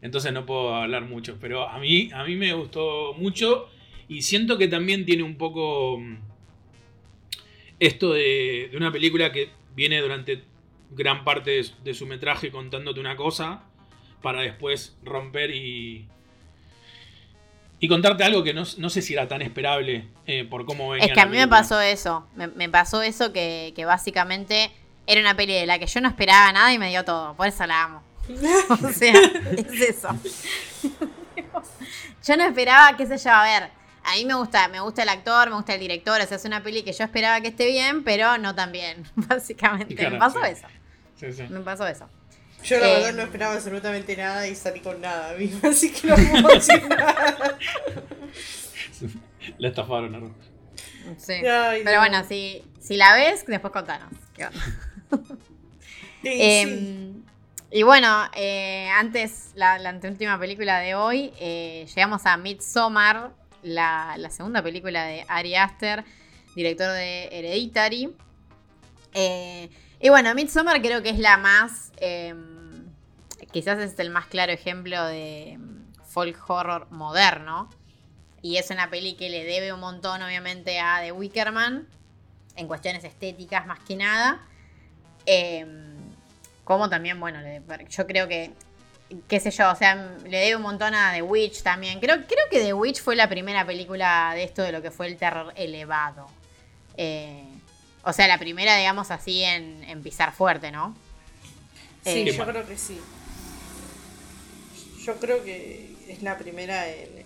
Entonces no puedo hablar mucho. Pero a mí, a mí me gustó mucho. Y siento que también tiene un poco mm, esto de, de una película que viene durante gran parte de, su- de su metraje contándote una cosa para después romper y, y contarte algo que no, no sé si era tan esperable eh, por cómo venía Es que a mí me pasó eso. Me, me pasó eso que, que básicamente era una peli de la que yo no esperaba nada y me dio todo. Por eso la amo. o sea, es eso. yo no esperaba, qué sé yo, a ver. A mí me gusta, me gusta el actor, me gusta el director. O sea, es una peli que yo esperaba que esté bien, pero no tan bien. Básicamente. Claro, me pasó sí. eso. Sí, sí. Me pasó eso. Yo la Eh, verdad no esperaba absolutamente nada y salí con nada mismo, así que no puedo decir nada. La estafaron a Ron. Sí. Ay, Pero no. bueno, si, si la ves, después contanos. ¿Qué onda? Sí, Eh, sí. Y bueno, eh, antes, la, la anteúltima película de hoy, eh, llegamos a Midsommar, la, la segunda película de Ari Aster, director de Hereditary. Eh, y bueno, Midsommar creo que es la más, eh, quizás es el más claro ejemplo de mm, folk horror moderno. Y es una peli que le debe un montón, obviamente, a The Wickerman, en cuestiones estéticas más que nada. Eh, como también, bueno, yo creo que, qué sé yo, o sea, le debe un montón a The Witch también. Creo, creo que The Witch fue la primera película de esto de lo que fue el terror elevado. Eh, o sea, la primera, digamos así, en, en pisar fuerte, ¿no? Sí, Eh, yo creo que sí. Yo creo que es la primera en,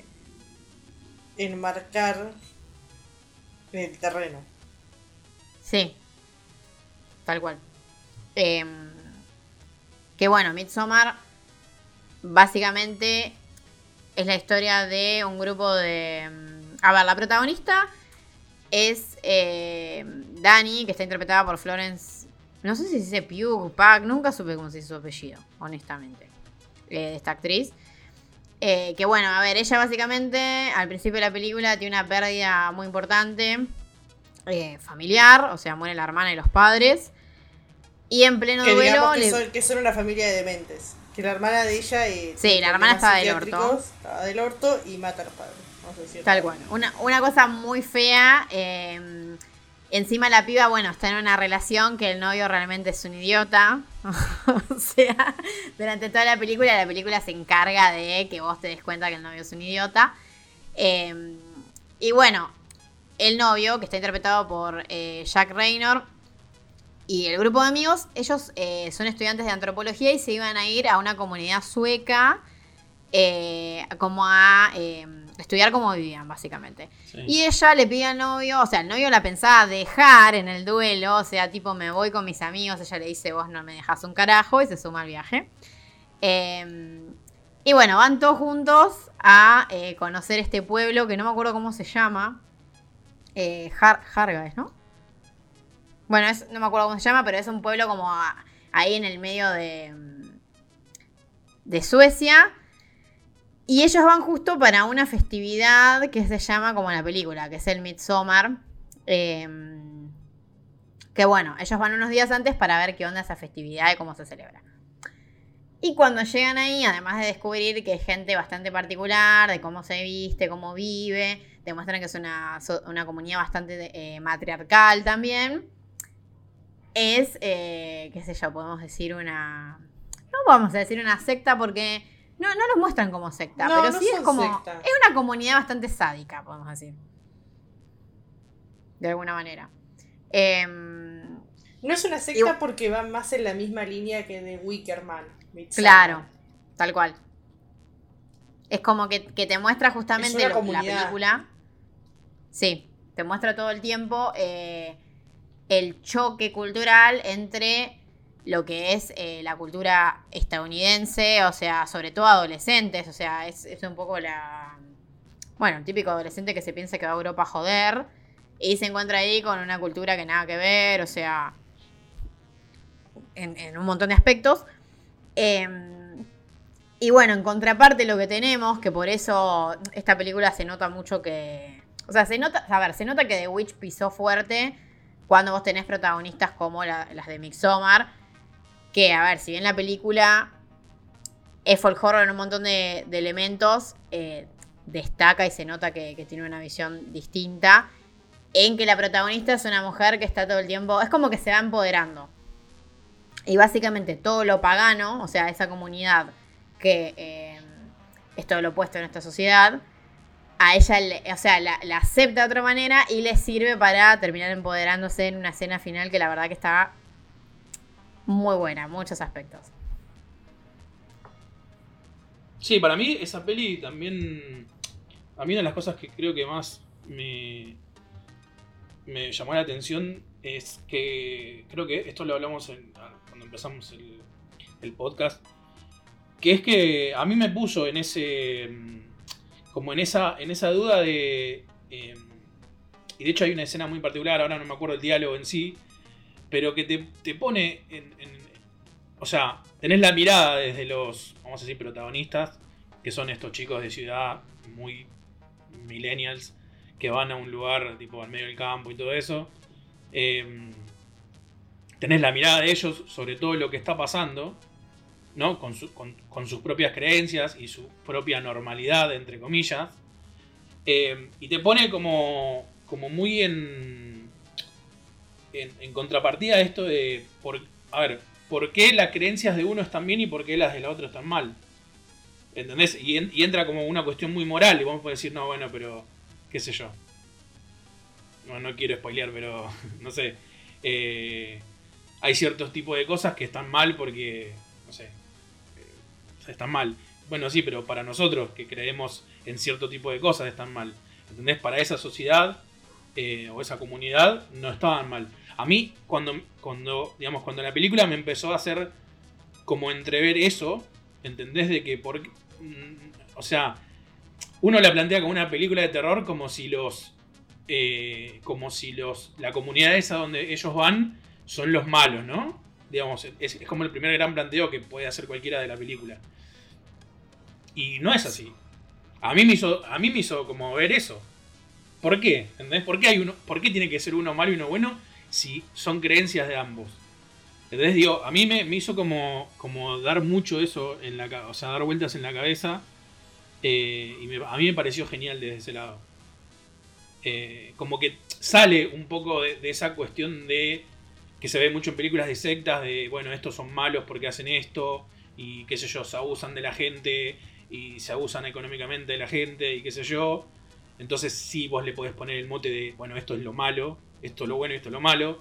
en marcar el terreno. Sí. Tal cual. Em, que bueno, Midsommar básicamente es la historia de un grupo de... mm, A ver, la protagonista es eh, Dani, que está interpretada por Florence... No sé si se dice Pugh, Pack, nunca supe cómo se dice su apellido, honestamente, eh, de esta actriz. Eh, que bueno, a ver, ella básicamente al principio de la película tiene una pérdida muy importante eh, familiar, o sea, muere la hermana y los padres. Y en pleno que duelo. que, le- son, que son una familia de dementes. Que la hermana de ella. eh, Sí, la hermana estaba del orto. Estaba del orto y mata al padre. No sé si Tal cual. Una, una cosa muy fea. eh, encima la piba, bueno, está en una relación que el novio realmente es un idiota. o sea, durante toda la película, la película se encarga de que vos te des cuenta que el novio es un idiota. Eh, y bueno, el novio, que está interpretado por eh, Jack Raynor, y el grupo de amigos, ellos eh, son estudiantes de antropología y se iban a ir a una comunidad sueca eh, como a eh, estudiar cómo vivían, básicamente. Sí. Y ella le pide al novio, o sea, el novio la pensaba dejar en el duelo, o sea, tipo, me voy con mis amigos, ella le dice, vos no me dejas un carajo, y se suma al viaje. Eh, y bueno, van todos juntos a eh, conocer este pueblo que no me acuerdo cómo se llama. Eh, Har- ¿no? Bueno, es- no me acuerdo cómo se llama, pero es un pueblo como a- ahí en el medio de, de Suecia. Y ellos van justo para una festividad que se llama como la película, que es el Midsommar. Eh, que bueno, ellos van unos días antes para ver qué onda esa festividad y cómo se celebra. Y cuando llegan ahí, además de descubrir que es gente bastante particular, de cómo se viste, cómo vive, demuestran que es una, una comunidad bastante eh, matriarcal también. Es, eh, qué sé yo, podemos decir una... No vamos a decir una secta porque no, no los muestran como secta, No, pero no sí es como... secta. Es una comunidad bastante sádica, podemos decir. De alguna manera. Em, No es una secta Y- porque va más en la misma línea que de Wickerman. Claro, tal cual. Es como que, que te muestra justamente lo- la película. Sí, te muestra todo el tiempo eh, el choque cultural entre lo que es eh, la cultura estadounidense, o sea, sobre todo adolescentes, o sea, es, un poco la... Bueno, el típico adolescente que se piensa que va a Europa a joder y se encuentra ahí con una cultura que nada que ver, o sea, en, un montón de aspectos. Eh, y bueno, en contraparte lo que tenemos, que por eso esta película se nota mucho que... O sea, se nota, a ver, se nota que The Witch pisó fuerte cuando vos tenés protagonistas como la- las de Midsommar, que, a ver, si bien la película es folk en un montón de, elementos, eh, destaca y se nota que, tiene una visión distinta, en que la protagonista es una mujer que está todo el tiempo, es como que se va empoderando. Y básicamente todo lo pagano, o sea, esa comunidad que eh, es todo lo opuesto en esta sociedad, a ella, o sea, la, la acepta de otra manera y le sirve para terminar empoderándose en una escena final que la verdad que está muy buena, en muchos aspectos. Sí, para mí esa peli también. A mí una de las cosas que creo que más me, llamó la atención es que. Creo que esto lo hablamos cuando empezamos el, podcast. Que es que a mí me puso en ese. mm, Como en esa, en esa duda de. eh, y de hecho hay una escena muy particular, ahora no me acuerdo el diálogo en sí. Pero que te, te pone en, o sea, tenés la mirada desde los, vamos a decir, protagonistas, que son estos chicos de ciudad muy millennials, que van a un lugar tipo al medio del campo y todo eso. Eh, tenés la mirada de ellos sobre todo lo que está pasando, ¿no? Con, su- con- sus propias creencias y su propia normalidad, entre comillas. Eh, y te pone como, como muy en, en, contrapartida a esto de, por, a ver, ¿por qué las creencias de uno están bien y por qué las de la otra están mal? ¿Entendés? Y, en- y entra como una cuestión muy moral y vos podés decir, no, bueno, pero qué sé yo. No, no quiero spoilear, pero no sé. Eh, hay ciertos tipos de cosas que están mal porque no sé, eh, están mal. Bueno, sí, pero para nosotros que creemos en cierto tipo de cosas están mal. ¿Entendés? Para esa sociedad eh, o esa comunidad no estaban mal. A mí, cuando, cuando, digamos, cuando la película me empezó a hacer como entrever eso, ¿entendés? De que por... mm, O sea, uno la plantea como una película de terror como si los... eh, como si los... La comunidad esa donde ellos van son los malos, ¿no? Digamos, es, es como el primer gran planteo que puede hacer cualquiera de la película. Y no es así. A mí me hizo, a mí me hizo como ver eso. ¿Por qué? ¿Entendés? ¿Por qué, hay uno, ¿Por qué tiene que ser uno malo y uno bueno si son creencias de ambos? ¿Entendés? Digo, a mí me, me hizo como, como dar mucho eso en la o sea, dar vueltas en la cabeza. eh, y a mí me pareció genial desde ese lado. Eh, como que sale un poco de, de esa cuestión de que se ve mucho en películas de sectas, de, bueno, estos son malos porque hacen esto, y qué sé yo, se abusan de la gente, y se abusan económicamente de la gente, y qué sé yo. Entonces sí vos le podés poner el mote de, bueno, esto es lo malo, esto es lo bueno y esto es lo malo.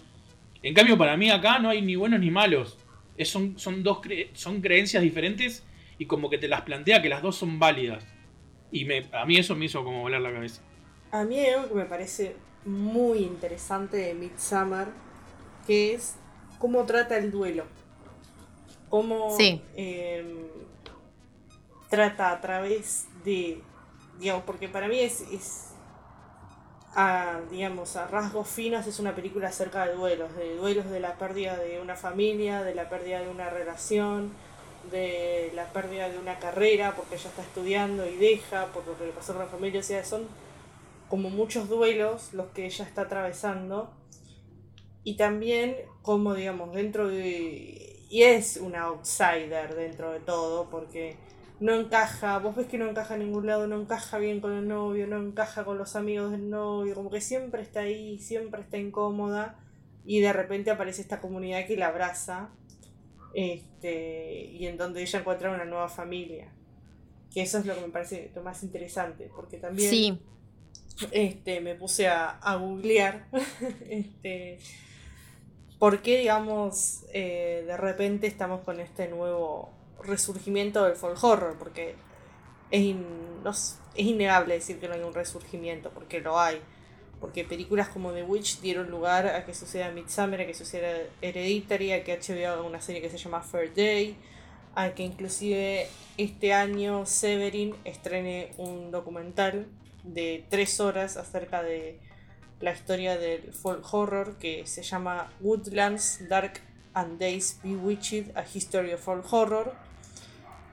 En cambio, para mí acá no hay ni buenos ni malos. Es- son, son dos cre- son creencias diferentes y como que te las plantea que las dos son válidas. Y me, a mí eso me hizo como volar la cabeza. A mí hay algo que me parece muy interesante de Midsummer, que es cómo trata el duelo. Cómo Sí. em, trata a través de, digamos, porque para mí es, es a, digamos, a rasgos finos es una película acerca de duelos, de duelos de la pérdida de una familia, de la pérdida de una relación, de la pérdida de una carrera porque ella está estudiando y deja por lo que le pasó con la familia, o sea, son como muchos duelos los que ella está atravesando. Y también como digamos dentro de y es una outsider dentro de todo porque no encaja, vos ves que no encaja en ningún lado, no encaja bien con el novio, no encaja con los amigos del novio, como que siempre está ahí, siempre está incómoda y de repente aparece esta comunidad que la abraza este, y en donde ella encuentra una nueva familia. Que eso es lo que me parece lo más interesante, porque también Sí, este, me puse a, a googlear este, por qué, digamos, eh, de repente estamos con este nuevo resurgimiento del folk horror, porque es, in- es innegable decir que no hay un resurgimiento, porque lo hay. Porque películas como The Witch dieron lugar a que suceda Midsummer, a que suceda Hereditary, a que HBO haga una serie que se llama Fair Day, a que inclusive este año Severin estrene un documental de tres horas acerca de la historia del folk horror que se llama Woodlands Dark and Days Bewitched, A History of Folk Horror.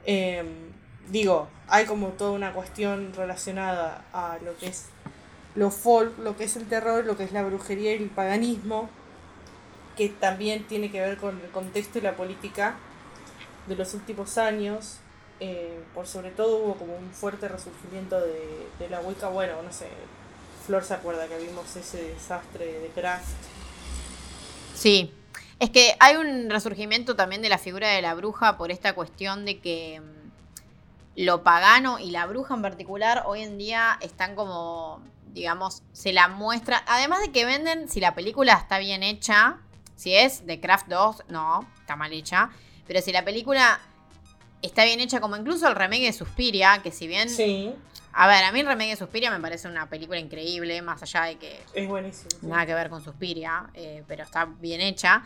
Em, digo, hay como toda una cuestión relacionada a lo que es lo folk, lo que es el terror, lo que es la brujería y el paganismo, que también tiene que ver con el contexto y la política de los últimos años. Eh, por sobre todo hubo como un fuerte resurgimiento de, de la Wicca. Bueno, no sé, Flor se acuerda que vimos ese desastre de Craft. sí. Es que hay un resurgimiento también de la figura de la bruja por esta cuestión de que mm, lo pagano y la bruja en particular hoy en día están como, digamos, se la muestra. Además de que venden, si la película está bien hecha, si es de Craft 2, no, está mal hecha. Pero si la película está bien hecha, como incluso el remake de Suspiria, que si bien Sí, A ver, a mí el remake de Suspiria me parece una película increíble, más allá de que es buenísimo. sí. nada que ver con Suspiria, eh, pero está bien hecha.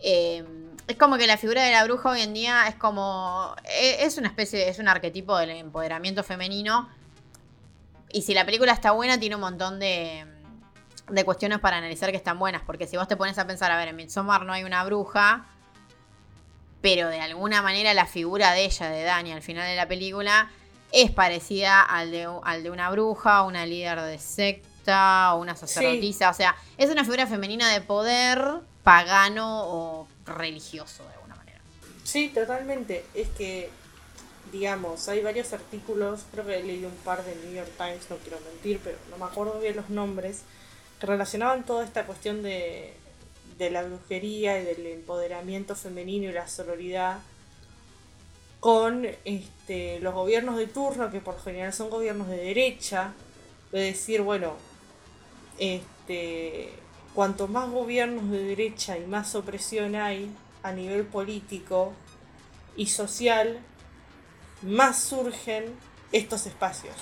Eh, es como que la figura de la bruja hoy en día es como. e- Es una especie, es un arquetipo del empoderamiento femenino. Y si la película está buena, tiene un montón de, de cuestiones para analizar que están buenas. Porque si vos te pones a pensar, a ver, en Midsommar no hay una bruja. Pero de alguna manera la figura de ella, de Dani, al final de la película, es parecida al de, al de una bruja, una líder de secta, una sacerdotisa. O sea, es una figura femenina de poder pagano o religioso de alguna manera. Sí, totalmente. Es que, digamos, hay varios artículos, creo que leí un par de New York Times, no quiero mentir, pero no me acuerdo bien los nombres, que relacionaban toda esta cuestión de, de la brujería y del empoderamiento femenino y la sororidad con este, los gobiernos de turno, que por general son gobiernos de derecha, de decir, bueno, este, cuanto más gobiernos de derecha y más opresión hay a nivel político, y social, más surgen estos espacios.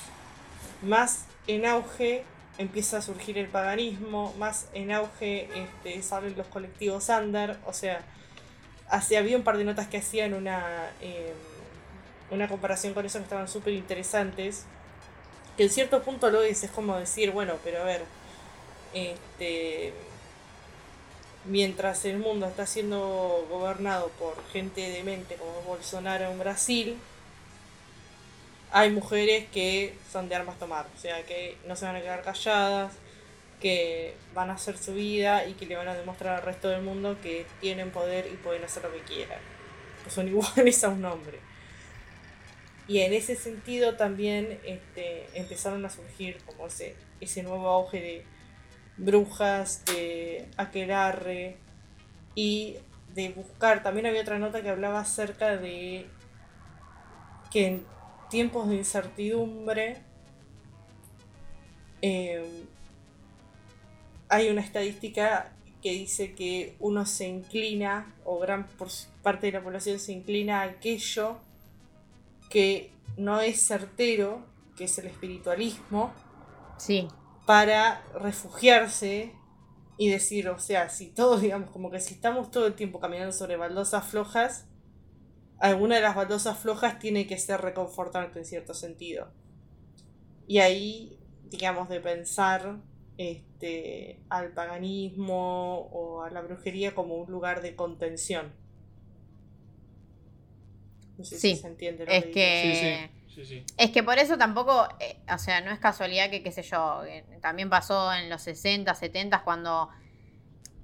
Más en auge empieza a surgir el paganismo, más en auge este, salen los colectivos under, o sea, hace, había un par de notas que hacían una, em, una comparación con eso que estaban súper interesantes, que en cierto punto lo es, es como decir, bueno, pero a ver, este, mientras el mundo está siendo gobernado por gente demente como Bolsonaro en Brasil, hay mujeres que son de armas tomar, o sea, que no se van a quedar calladas, que van a hacer su vida y que le van a demostrar al resto del mundo que tienen poder y pueden hacer lo que quieran, que son iguales a un hombre. Y en ese sentido también este, empezaron a surgir como ese, ese nuevo auge de brujas, de aquelarre y de buscar. También había otra nota que hablaba acerca de que en tiempos de incertidumbre eh, hay una estadística que dice que uno se inclina, o gran parte de la población se inclina a aquello que no es certero, que es el espiritualismo. Sí para refugiarse y decir, o sea, si todos, digamos, como que si estamos todo el tiempo caminando sobre baldosas flojas, alguna de las baldosas flojas tiene que ser reconfortante en cierto sentido. Y ahí, digamos, de pensar este, al paganismo o a la brujería como un lugar de contención. No sé si se entiende. Lo es que... Es que por eso tampoco, eh, o sea, no es casualidad que, qué sé yo, también pasó en los 60, 70 cuando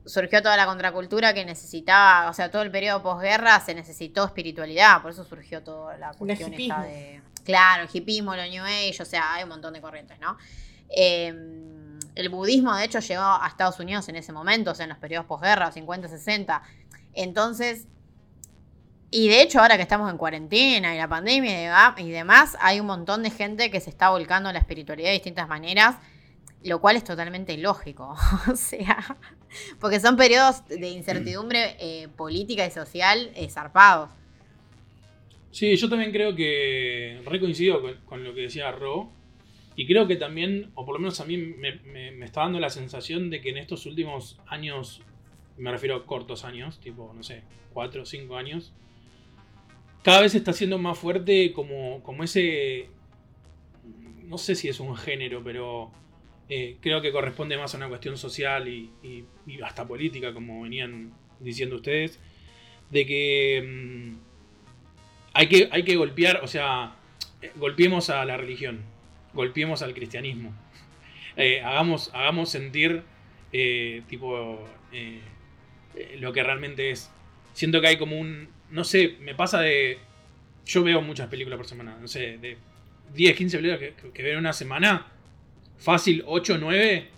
surgió toda la contracultura que necesitaba, o sea, todo el periodo posguerra se necesitó espiritualidad, por eso surgió toda la cuestión esta de... Claro, el hipismo, el New Age, o sea, hay un montón de corrientes, ¿no? Em, el budismo, de hecho, llegó a Estados Unidos en ese momento, o sea, en los periodos posguerra, 50, 60. Entonces, y de hecho, ahora que estamos en cuarentena y la pandemia y demás, hay un montón de gente que se está volcando a la espiritualidad de distintas maneras, lo cual es totalmente lógico. o sea, porque son periodos de incertidumbre eh, política y social eh, zarpados. Sí, yo también creo que re coincido con, lo que decía Ro. Y creo que también, o por lo menos a mí me está dando la sensación de que en estos últimos años, me refiero a cortos años, tipo, no sé, cuatro o cinco años, cada vez está siendo más fuerte como, como ese... No sé si es un género, pero eh, creo que corresponde más a una cuestión social y, hasta política, como venían diciendo ustedes, de que, mm, hay que hay que golpear, o sea, golpeemos a la religión, golpeemos al cristianismo, eh, hagamos, hagamos sentir eh, tipo lo que realmente es. Siento que hay como un, no sé, me pasa de. Yo veo muchas películas por semana, no sé, de 10, 15 películas que, veo en una semana, fácil 8, 9,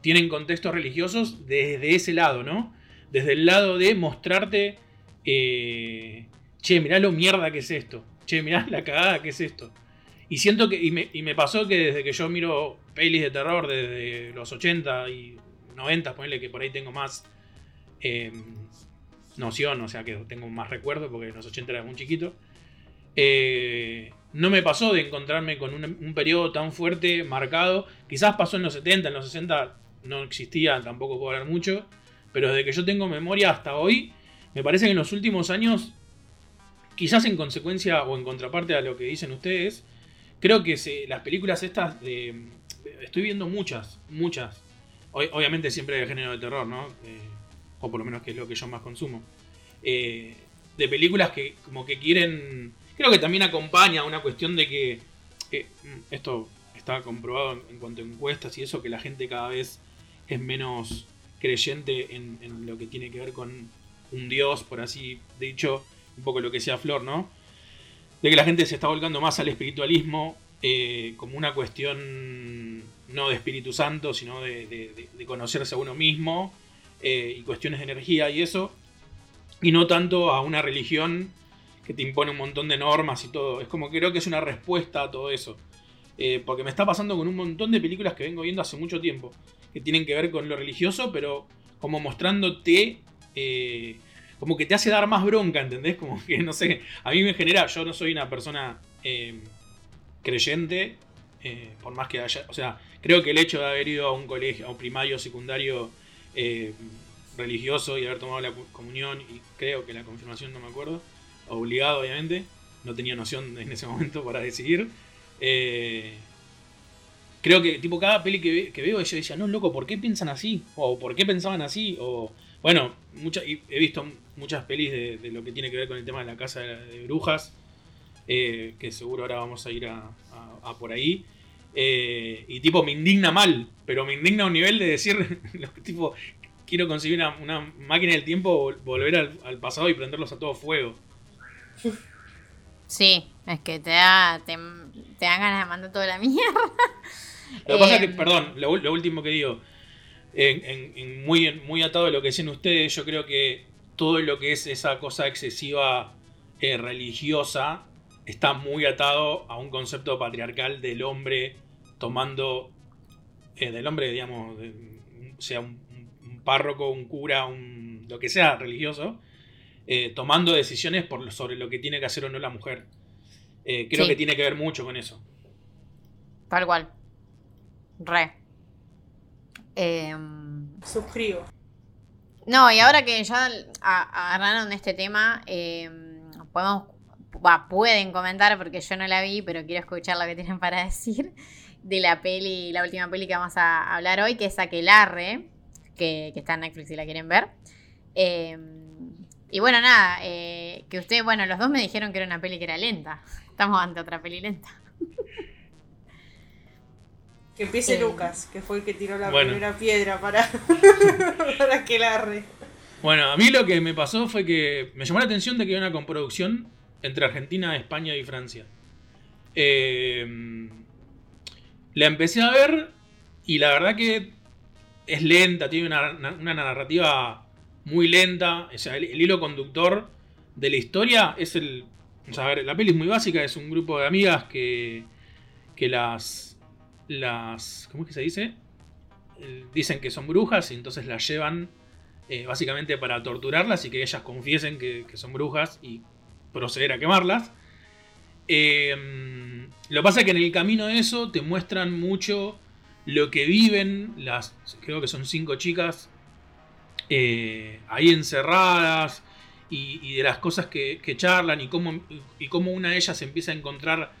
tienen contextos religiosos desde ese lado, ¿no? Desde el lado de mostrarte, eh, che, mirá lo mierda que es esto, che, mirá la cagada que es esto. Y siento que, y me, pasó que desde que yo miro pelis de terror desde los 80 y 90, ponele que por ahí tengo más eh, noción, o sea que tengo más recuerdo porque en los 80 era muy chiquito. Eh, no me pasó de encontrarme con un, periodo tan fuerte, marcado. Quizás pasó en los 70, en los 60 no existía, tampoco puedo hablar mucho. Pero desde que yo tengo memoria hasta hoy, me parece que en los últimos años, quizás en consecuencia o en contraparte a lo que dicen ustedes, creo que las películas estas. Estoy viendo muchas, muchas. obviamente siempre de género de terror, ¿no? Eh, o por lo menos que es lo que yo más consumo, eh, de películas que como que quieren, creo que también acompaña una cuestión de que, mm, esto está comprobado en, cuanto a encuestas y eso, que la gente cada vez es menos creyente en, lo que tiene que ver con un dios, por así dicho, un poco lo que sea Flor, ¿no? De que la gente se está volcando más al espiritualismo eh, como una cuestión no de Espíritu Santo, sino de conocerse a uno mismo eh, y cuestiones de energía y eso, y no tanto a una religión que te impone un montón de normas y todo. Es como que creo que es una respuesta a todo eso. Eh, porque me está pasando con un montón de películas que vengo viendo hace mucho tiempo, que tienen que ver con lo religioso, pero como mostrándote, eh, como que te hace dar más bronca, ¿entendés? Como que, no sé, a mí me genera, yo no soy una persona eh, creyente, por más que haya, o sea, creo que el hecho de haber ido a un colegio, a un primario, secundario eh, religioso y haber tomado la comunión y creo que la confirmación, no me acuerdo, obligado obviamente, no tenía noción en ese momento para decidir. Eh, creo que, tipo, cada peli que, veo, yo decía, no, loco, ¿por qué piensan así? O ¿por qué pensaban así? O, bueno, mucha, he visto muchas pelis de, lo que tiene que ver con el tema de la casa de, brujas, que seguro ahora vamos a ir a por ahí. Eh, y tipo, me indigna mal, pero me indigna a un nivel de decir, tipo, quiero conseguir una, máquina del tiempo, volver al, pasado y prenderlos a todo fuego. Sí, es que te da, te, dan ganas de mandar toda la mierda. Lo que pasa es que, eh, perdón, lo, último que digo, en, muy, muy atado a lo que decían ustedes, yo creo que todo lo que es esa cosa excesiva eh, religiosa está muy atado a un concepto patriarcal del hombre tomando, eh, del hombre, digamos, sea un, párroco, un cura, un, lo que sea religioso, eh, tomando decisiones por, sobre lo que tiene que hacer o no la mujer. Eh, creo que tiene que ver mucho con eso. Tal cual. Re. Suscribo. No, y ahora que ya agarraron este tema, podemos pueden comentar porque yo no la vi, pero quiero escuchar lo que tienen para decir de la peli, la última peli que vamos a hablar hoy, que es Aquelarre, que, que está en Netflix si la quieren ver. Em, y bueno, nada, eh, que ustedes, bueno, los dos me dijeron que era una peli que era lenta. Estamos ante otra peli lenta. Que empiece eh, Lucas, que fue el que tiró la primera piedra para, para Aquelarre. Bueno, a mí lo que me pasó fue que me llamó la atención de que era una comproducción entre Argentina, España y Francia. Eh, la empecé a ver y la verdad que es lenta, tiene una, narrativa muy lenta. O sea, el, hilo conductor de la historia es el. O sea, a ver, la peli es muy básica, es un grupo de amigas que, que las. las ¿Cómo es que se dice? Dicen que son brujas y entonces las llevan eh, básicamente para torturarlas y que ellas confiesen que son brujas y proceder a quemarlas. Eh, lo que pasa es que en el camino de eso te muestran mucho lo que viven las, creo que son cinco chicas, eh, ahí encerradas y, de las cosas que, charlan y cómo, y cómo una de ellas empieza a encontrar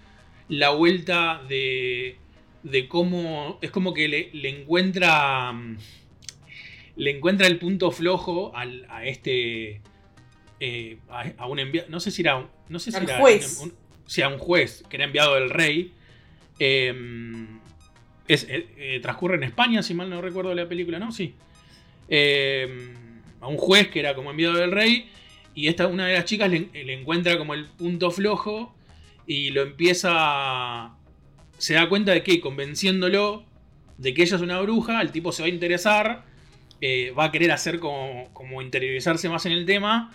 la vuelta de, de cómo es como que le, encuentra le encuentra el punto flojo a este eh, a, un enviado, no sé si era, no sé si era juez. Un, un juez que era enviado del rey. Em, es, eh, eh, transcurre en España, si mal no recuerdo la película, ¿no? Sí. Em, a un juez que era como enviado del rey. Y esta, una de las chicas le, encuentra como el punto flojo. Y lo empieza. Se da cuenta de que convenciéndolo de que ella es una bruja, el tipo se va a interesar. va a querer hacer como, como interiorizarse más en el tema.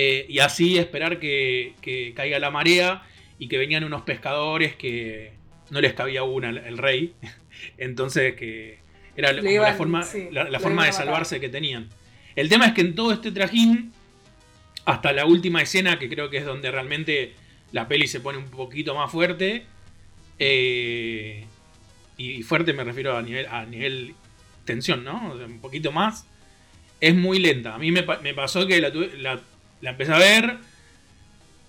Eh, y así esperar que, caiga la marea y que venían unos pescadores que no les cabía una el rey. Entonces que era la forma, la, forma de salvarse que tenían. El tema es que en todo este trajín, hasta la última escena, que creo que es donde realmente la peli se pone un poquito más fuerte, eh, y fuerte me refiero a nivel, a nivel tensión, ¿no? un poquito más, es muy lenta. A mí me, pasó que la, la, la empecé a ver.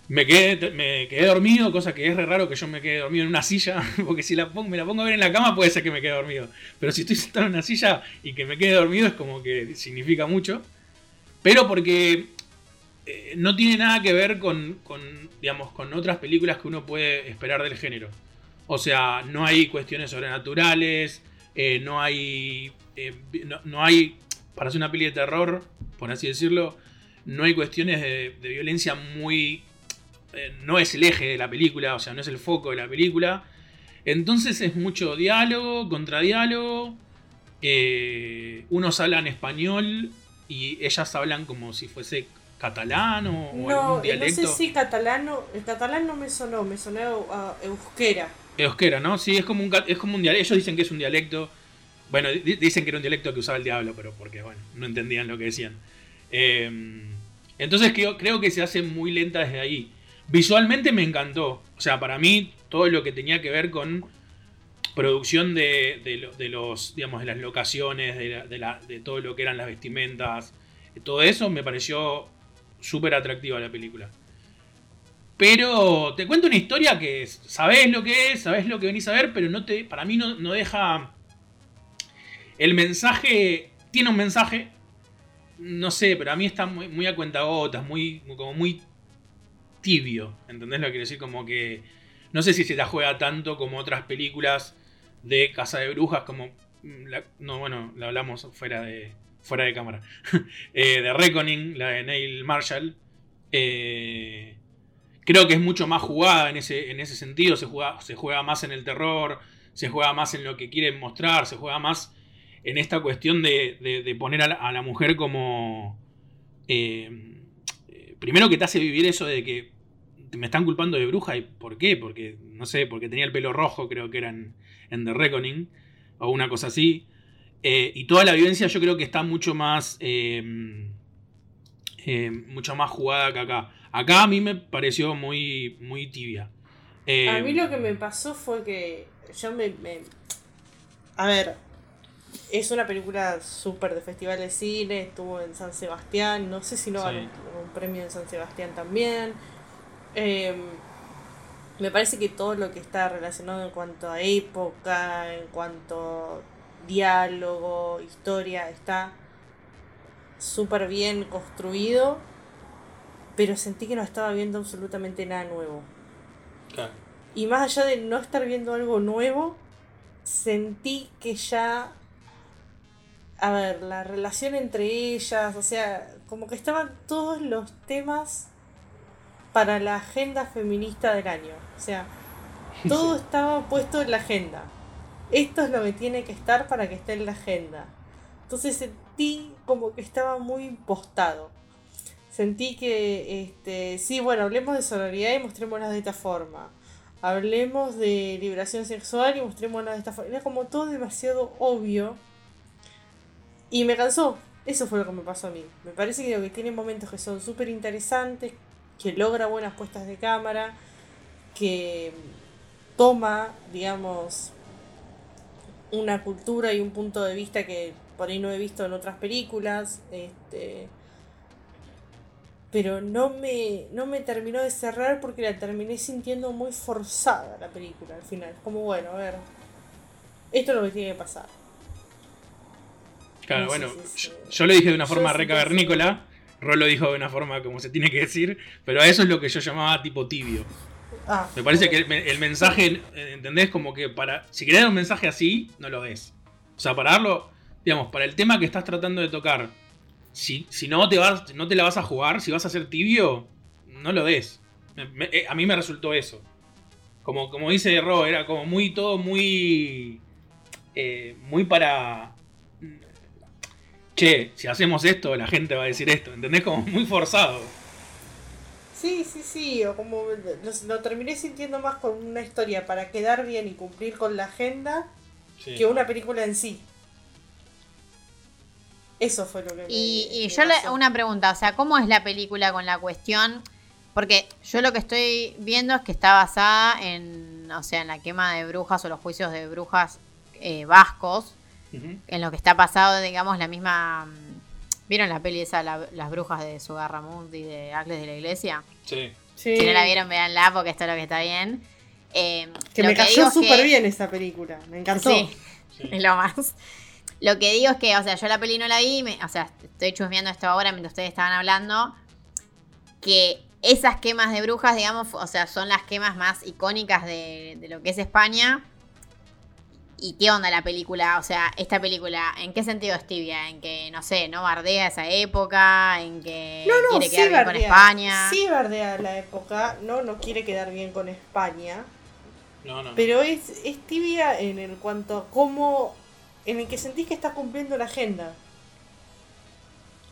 Me quedé, me quedé dormido, cosa que es re raro que yo me quede dormido en una silla, porque si la pongo, me la pongo a ver en la cama puede ser que me quede dormido. Pero si estoy sentado en una silla y que me quede dormido es como que significa mucho. Pero porque eh, no tiene nada que ver con, digamos, con otras películas que uno puede esperar del género. O sea, no hay cuestiones sobrenaturales, eh, no hay. Eh, no, no, hay. Para hacer una peli de terror, por así decirlo, no hay cuestiones de, violencia muy... Eh, no es el eje de la película, o sea, no es el foco de la película. Entonces es mucho diálogo, contradiálogo. Eh, unos hablan español y ellas hablan como si fuese catalán o, no, dialecto. No sé si catalano, el catalán no me sonó, me sonó euskera. Euskera, ¿no? Sí, es como un, es como un dialecto. Ellos dicen que es un dialecto. Bueno, dicen que era un dialecto que usaba el diablo, pero porque, bueno, no entendían lo que decían. Em, Entonces creo, que se hace muy lenta desde ahí. Visualmente me encantó. O sea, para mí todo lo que tenía que ver con producción de, de lo- de los, digamos, de las locaciones, de, todo lo que eran las vestimentas, todo eso me pareció súper atractiva la película. Pero te cuento una historia que sabés lo que es, sabés lo que venís a ver, pero no te, para mí no deja... El mensaje, tiene un mensaje, no sé, pero a mí está muy, a cuentagotas, muy, como muy tibio, ¿entendés lo que quiero decir? Como que no sé si se la juega tanto como otras películas de Casa de Brujas, como... no, bueno, la hablamos fuera de, fuera de cámara. Eh, de Reckoning, la de Neil Marshall. Eh, creo que es mucho más jugada en ese, en ese sentido. Se juega, se juega más en el terror, se juega más en lo que quieren mostrar, se juega más en esta cuestión de, de- de poner a la, a la mujer como... eh, eh, primero que te hace vivir eso de que me están culpando de bruja. ¿Y por qué? Porque, no sé, porque tenía el pelo rojo, creo que era en, en The Reckoning, o una cosa así. Eh, y toda la vivencia yo creo que está mucho más... eh, mucho más jugada que acá. Acá a mí me pareció muy, muy tibia. A mí lo que me pasó fue que yo me... me- A ver, es una película súper de festival de cine, estuvo en San Sebastián, no sé si no Sí. ganó un, premio en San Sebastián también. Eh, me parece que todo lo que está relacionado en cuanto a época, en cuanto diálogo, historia, está súper bien construido, pero sentí que no estaba viendo absolutamente nada nuevo. claro. Y más allá de no estar viendo algo nuevo, sentí que ya. A ver, la relación entre ellas, o sea, como que estaban todos los temas para la agenda feminista del año. O sea, todo estaba puesto en la agenda. Esto es lo que tiene que estar para que esté en la agenda. Entonces sentí como que estaba muy impostado. Sentí que, este, sí, bueno, hablemos de sororidad y mostrémoslas de esta forma. Hablemos de liberación sexual y mostrémoslas de esta forma. Era como todo demasiado obvio. Y me cansó. Eso fue lo que me pasó a mí. Me parece que, que tiene momentos que son súper interesantes, que logra buenas puestas de cámara, que toma, digamos, una cultura y un punto de vista que por ahí no he visto en otras películas. Este, pero no me, no me terminó de cerrar porque la terminé sintiendo muy forzada la película al final. Como bueno, a ver, esto es lo que tiene que pasar. Claro, No bueno, si yo, lo dije de una forma re cavernícola, Rol lo dijo de una forma como se tiene que decir, pero a eso es lo que yo llamaba tipo tibio. Ah, Me parece que el, me- el mensaje, ¿entendés? Como que para. Si querés dar un mensaje así, no lo des. O sea, para darlo, digamos, para el tema que estás tratando de tocar, si, si no, te vas, no te la vas a jugar, si vas a ser tibio, no lo des. Me- me- eh, a mí me resultó eso. Como, como dice Ro, era como muy todo muy. eh, muy para. Che, si hacemos esto, la gente va a decir esto. ¿Entendés? Como muy forzado. Sí, sí, sí, o como lo, lo terminé sintiendo más con una historia para quedar bien y cumplir con la agenda Sí. que una película en sí. Eso fue lo que me Y, y me yo le, una pregunta, o sea, ¿cómo es la película con la cuestión? Porque yo lo que estoy viendo es que está basada en, o sea, en la quema de brujas o los juicios de brujas eh, vascos, En lo que está pasado, digamos, la misma... mm, ¿Vieron la peli esa, la- Las brujas de Sugarramurdi y de Acles de la Iglesia? Sí. Sí, Si no la vieron, véanla porque esto es lo que está bien. Eh, que lo me cayó es súper que- bien esa película, me encantó. Sí, Sí. es lo más. Lo que digo es que, o sea, yo la peli no la vi, me- o sea, estoy chusmeando esto ahora mientras ustedes estaban hablando, que esas quemas de brujas, digamos, o sea, son las quemas más icónicas de, de lo que es España. ¿Y qué onda la película? O sea, esta película, ¿en qué sentido es tibia? En que, no sé, no bardea esa época, en que No, no, quiere sí quedar bien con bardea. España. Sí bardea la época, no, no quiere quedar bien con España. No, no. Pero es, es tibia en el cuanto a cómo. En el que sentís que está cumpliendo la agenda.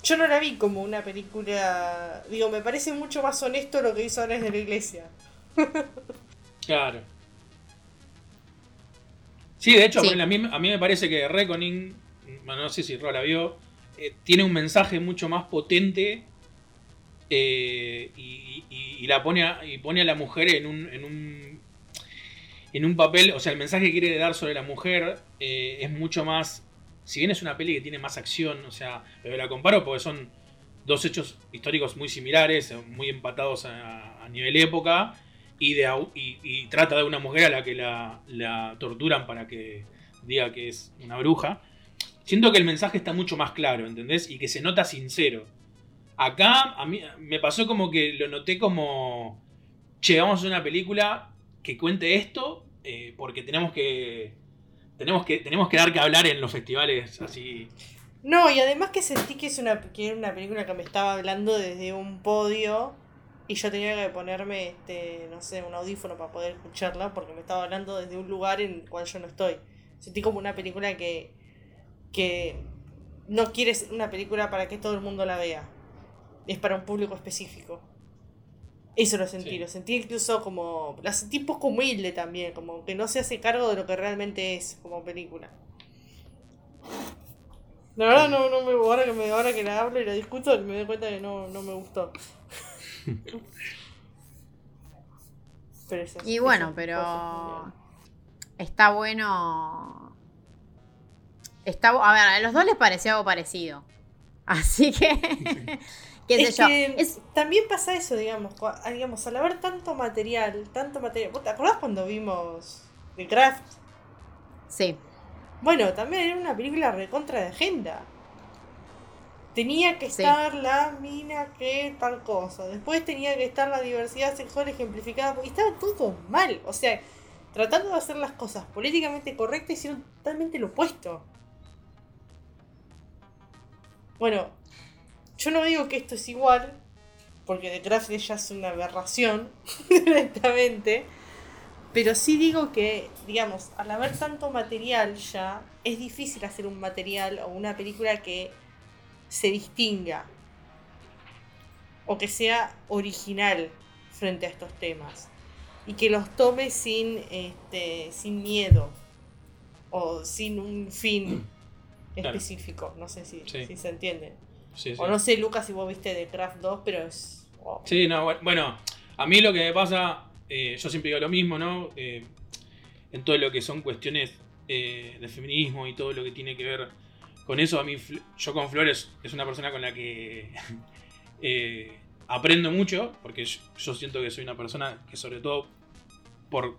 Yo no la vi como una película. Digo, me parece mucho más honesto lo que hizo Ares de la Iglesia. Claro. Sí, de hecho, Sí. A, mí, a mí me parece que Reckoning, bueno, no sé si Ro la vio, eh, tiene un mensaje mucho más potente eh, y, y- y la pone a, y pone a la mujer en un, en un en un papel, o sea, el mensaje que quiere dar sobre la mujer eh, es mucho más, si bien es una peli que tiene más acción, o sea, pero la comparo porque son dos hechos históricos muy similares, muy empatados a, a nivel época, y, trata de una mujer a la que la, torturan para que diga que es una bruja. Siento que el mensaje está mucho más claro, ¿entendés? Y que se nota sincero. Acá a mí me pasó como que lo noté como, che, vamos a una película que cuente esto eh, porque tenemos que, tenemos que tenemos que dar que hablar en los festivales así. No, y además que sentí que es una, que era una película que me estaba hablando desde un podio y yo tenía que ponerme, este, no sé, un audífono para poder escucharla porque me estaba hablando desde un lugar en el cual yo no estoy. Sentí como una película que, que no quiere ser una película para que todo el mundo la vea. Es para un público específico. Eso lo sentí, Sí. lo sentí incluso como... La sentí poco humilde también, como que no se hace cargo de lo que realmente es como película. La verdad no, no me ahora que me ahora que la hablo y la discuto me doy cuenta que no, no me gustó. Pero Y bueno, pero está bueno. Está, a ver, a los dos les pareció algo parecido. Así que, qué sé es yo. que Es- también pasa eso, digamos, digamos, al haber tanto material, tanto material. ¿Vos ¿Te acordás cuando vimos The Craft? sí, Bueno, también era una película recontra de agenda. Tenía que Sí. estar la mina que tal cosa. Después tenía que estar la diversidad sexual ejemplificada. Y estaba todo mal. O sea, tratando de hacer las cosas políticamente correctas, hicieron totalmente lo opuesto. Bueno, yo no digo que esto es igual, porque The Craft ya es una aberración directamente. Pero sí digo que, digamos, al haber tanto material ya, es difícil hacer un material o una película que se distinga o que sea original frente a estos temas y que los tome sin, este, sin miedo o sin un fin Claro. específico. No sé si, Sí. si se entiende. Sí, sí. O no sé, Lucas, si vos viste The Craft 2, pero es... wow. Sí, no, bu- bueno, a mí lo que me pasa, eh, yo siempre digo lo mismo, ¿no? Eh, en todo lo que son cuestiones eh, de feminismo y todo lo que tiene que ver con eso, a mí, yo con Flores es una persona con la que eh, aprendo mucho, porque yo, siento que soy una persona que sobre todo por,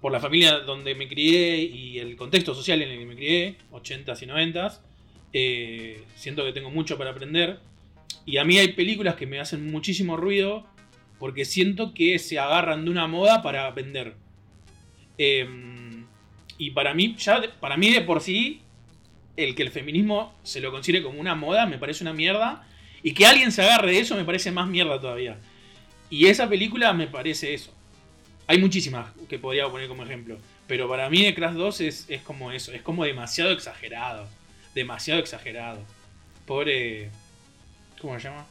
por la familia donde me crié y el contexto social en el que me crié, 80s y 90s, eh, siento que tengo mucho para aprender. Y a mí hay películas que me hacen muchísimo ruido porque siento que se agarran de una moda para vender. Eh, y para mí, ya para mí de por sí, el que el feminismo se lo considere como una moda me parece una mierda. Y que alguien se agarre de eso me parece más mierda todavía. Y esa película me parece eso. Hay muchísimas que podría poner como ejemplo. Pero para mí The Crash 2 es, es como eso. Es como demasiado exagerado. Demasiado exagerado. Pobre... ¿Cómo se llama?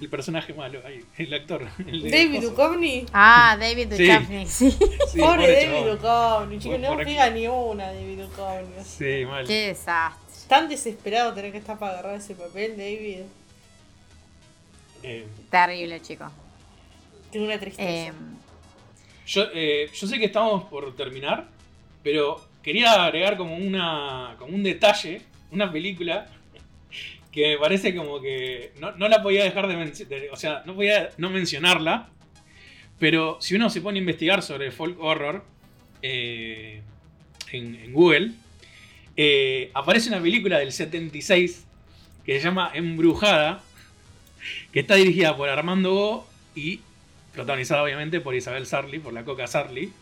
El personaje malo, el actor. el de David. Duchovny. Ah, David. Duchovny, sí. Sí, Pobre David. Duchovny, chicos, no pega ni una David Duchovny. Sí, mal. Qué desastre. Tan desesperado tener que estar para agarrar ese papel, David. Eh, Terrible, chico. Tengo una tristeza. Eh, yo, eh, yo sé que estamos por terminar, pero quería agregar como una como un detalle, una película que parece como que no, no la podía dejar de, mencionar, o sea, no podía no mencionarla, pero si uno se pone a investigar sobre folk horror eh, en, en Google, eh, aparece una película del 76 que se llama Embrujada, que está dirigida por Armando Go y protagonizada obviamente por Isabel Sarli, por la Coca Sarli,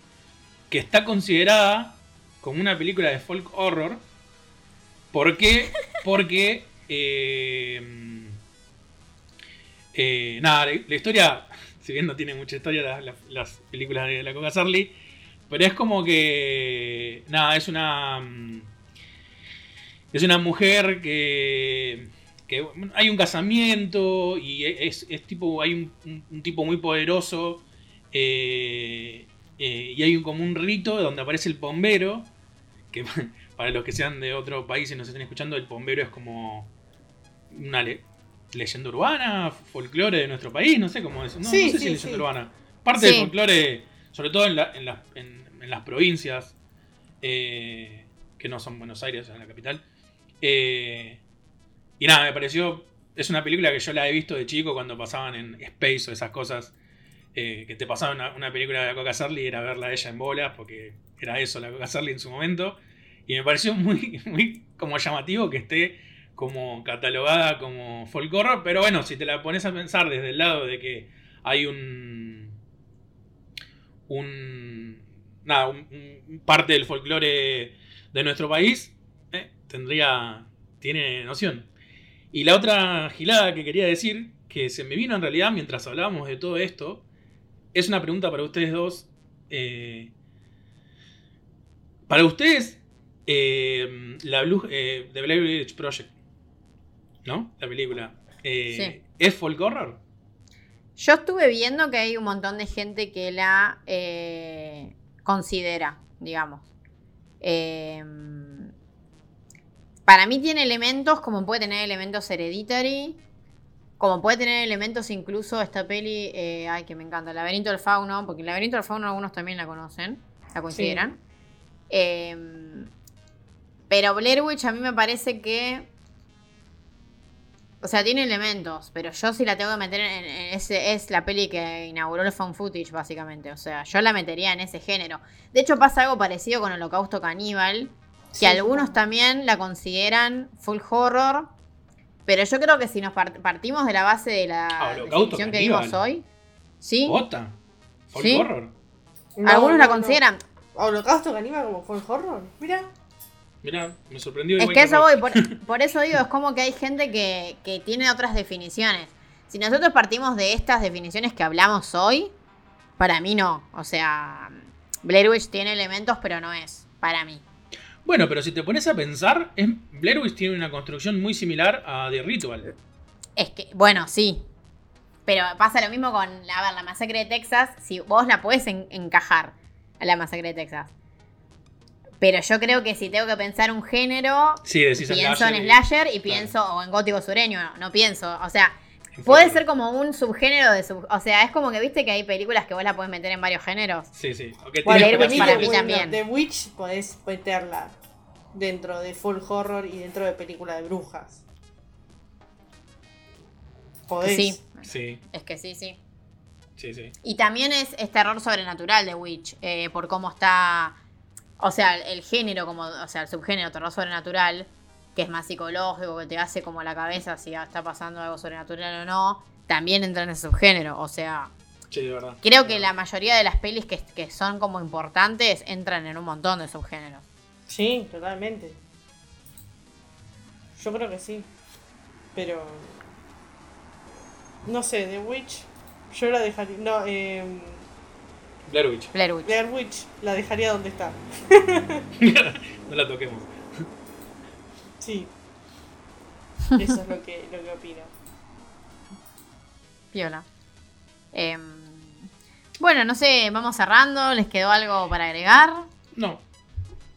que está considerada como una película de folk horror. ¿Por qué? Porque. Eh, eh, nada, la, historia, si bien no tiene mucha historia la- la- las películas de la Coca Sarli, pero es como que. Nada, es una. mm, Es una mujer que. hay un casamiento y es, es tipo. Hay un, tipo muy poderoso. eh, y hay como un rito donde aparece el bombero. Que para los que sean de otro país y nos estén escuchando, el bombero es como. Una le- leyenda urbana, folclore de nuestro país, no sé cómo es. No, Sí, no sé sí, si leyenda sí. urbana. Parte del folclore, sobre todo en, la- en las- en- en las provincias, eh, que no son Buenos Aires, es la capital. Eh, y nada, me pareció. Es una película que yo la he visto de chico cuando pasaban en Space o esas cosas. eh, que te pasaban una, una película de la Coca Sarli y era verla a ella en bolas, porque era eso, la Coca Sarli en su momento. Y me pareció muy, muy como llamativo que esté como catalogada como folk. Pero bueno, si te la pones a pensar desde el lado de que hay un. un. nada, parte del folclore de nuestro país, eh, tendría. tiene noción. Y la otra gilada que quería decir, que se me vino en realidad mientras hablábamos de todo esto, es una pregunta para ustedes dos. eh, para ustedes, eh, la Blue, The Blair Witch Project, ¿no? La película. eh, ¿Es folk horror? Yo estuve viendo que hay un montón de gente que la eh, considera, digamos. Eh, para mí tiene elementos, como puede tener elementos hereditary, como puede tener elementos incluso esta peli, eh, ay, que me encanta, Laberinto del Fauno, porque el Laberinto del Fauno algunos también la conocen, la consideran. Eh, pero Blair Witch a mí me parece que o sea, tiene elementos, pero yo sí la tengo que meter en, en ese. Es la peli que inauguró el found footage, básicamente. O sea, yo la metería en ese género. De hecho, pasa algo parecido con Holocausto Caníbal, que Sí, algunos sí. también la consideran full horror. Pero yo creo que si nos part- partimos de la base de la Ah, Holocausto definición que Caníbal. dimos hoy, ¿sí? ¿Bota? ¿Folk Sí. horror? No, algunos la no. consideran. Holocausto que anima como folk horror. Mira. Mirá, me sorprendió. Es que eso voy, por, por eso digo, es como que hay gente que, que tiene otras definiciones. Si nosotros partimos de estas definiciones que hablamos hoy, para mí no. O sea, Blair Witch tiene elementos, pero no es, para mí. Bueno, pero si te pones a pensar, es- Blair Witch tiene una construcción muy similar a The Ritual. Es que, bueno, sí. Pero pasa lo mismo con, a ver, la masacre de Texas, si vos la podés en- encajar a la masacre de Texas. Pero yo creo que si tengo que pensar un género, Sí, decís pienso en slasher y pienso, o en gótico sureño, no, no pienso, o sea, puede ser como un subgénero de sub, o sea, es como que viste que hay películas que vos la podés meter en varios géneros. Sí, sí. O que Bueno, Witch para para mí The- también. The Witch podés meterla dentro de folk horror y dentro de película de brujas. Podés. Sí, Sí, es que sí, sí. sí, sí. Y también es, es terror sobrenatural de Witch, eh, por cómo está, o sea, el, el género, como, o sea, el subgénero terror sobrenatural, que es más psicológico, que te hace como la cabeza si está pasando algo sobrenatural o no, también entra en ese subgénero, o sea, Sí, de verdad. creo que la mayoría de las pelis que, que son como importantes entran en un montón de subgéneros. Sí, totalmente. Yo creo que sí. Pero. No sé, The Witch. Yo la dejaría. No, eh, Blair Witch. Blair Witch. Blair Witch la dejaría donde está. no la toquemos. Sí. Eso es lo que, lo que opino. Piola. Em, bueno, no sé, vamos cerrando. ¿Les quedó algo para agregar? No.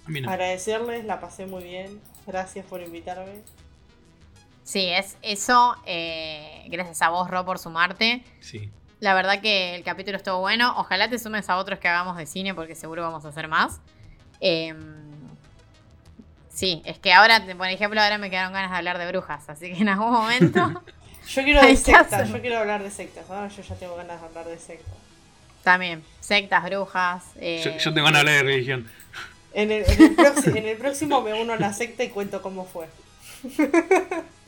A mí no. Agradecerles, la pasé muy bien. Gracias por invitarme. Sí, es eso. eh, gracias a vos, Ro, por sumarte. Sí. La verdad que el capítulo estuvo bueno. Ojalá te sumes a otros que hagamos de cine porque seguro vamos a hacer más. Em, sí, es que ahora, por ejemplo, ahora me quedaron ganas de hablar de brujas. Así que en algún momento Yo quiero de sectas, yo quiero hablar de sectas. Ahora yo ya tengo ganas de hablar de sectas. también. Sectas, brujas. eh, Yo, yo tengo ganas de hablar de religión. En el, en el proxi- en el próximo me uno a la secta y cuento cómo fue.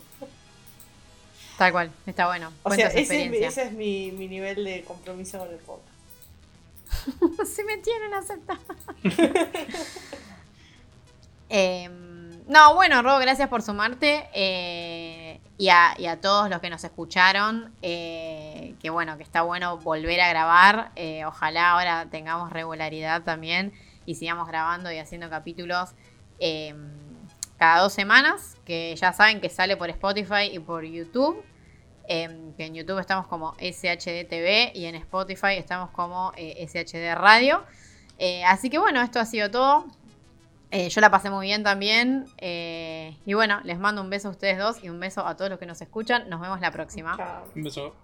Tal cual, está bueno. O Cuenta sea, ese, es mi- experiencia. ese es mi, mi nivel de compromiso con el podcast. Se metieron a aceptar. Em, no, bueno, Rob, gracias por sumarte. eh, y, a, y a todos los que nos escucharon. eh, que bueno, que está bueno volver a grabar. eh, ojalá ahora tengamos regularidad también. Y sigamos grabando y haciendo capítulos em, cada dos semanas. Que ya saben que sale por Spotify y por YouTube. em, que en YouTube estamos como SHD TV y en Spotify estamos como eh, SHD Radio. Eh, así que bueno, esto ha sido todo. Eh, yo la pasé muy bien también. eh, y bueno, les mando un beso a ustedes dos y un beso a todos los que nos escuchan. Nos vemos la próxima. Chao. Un beso.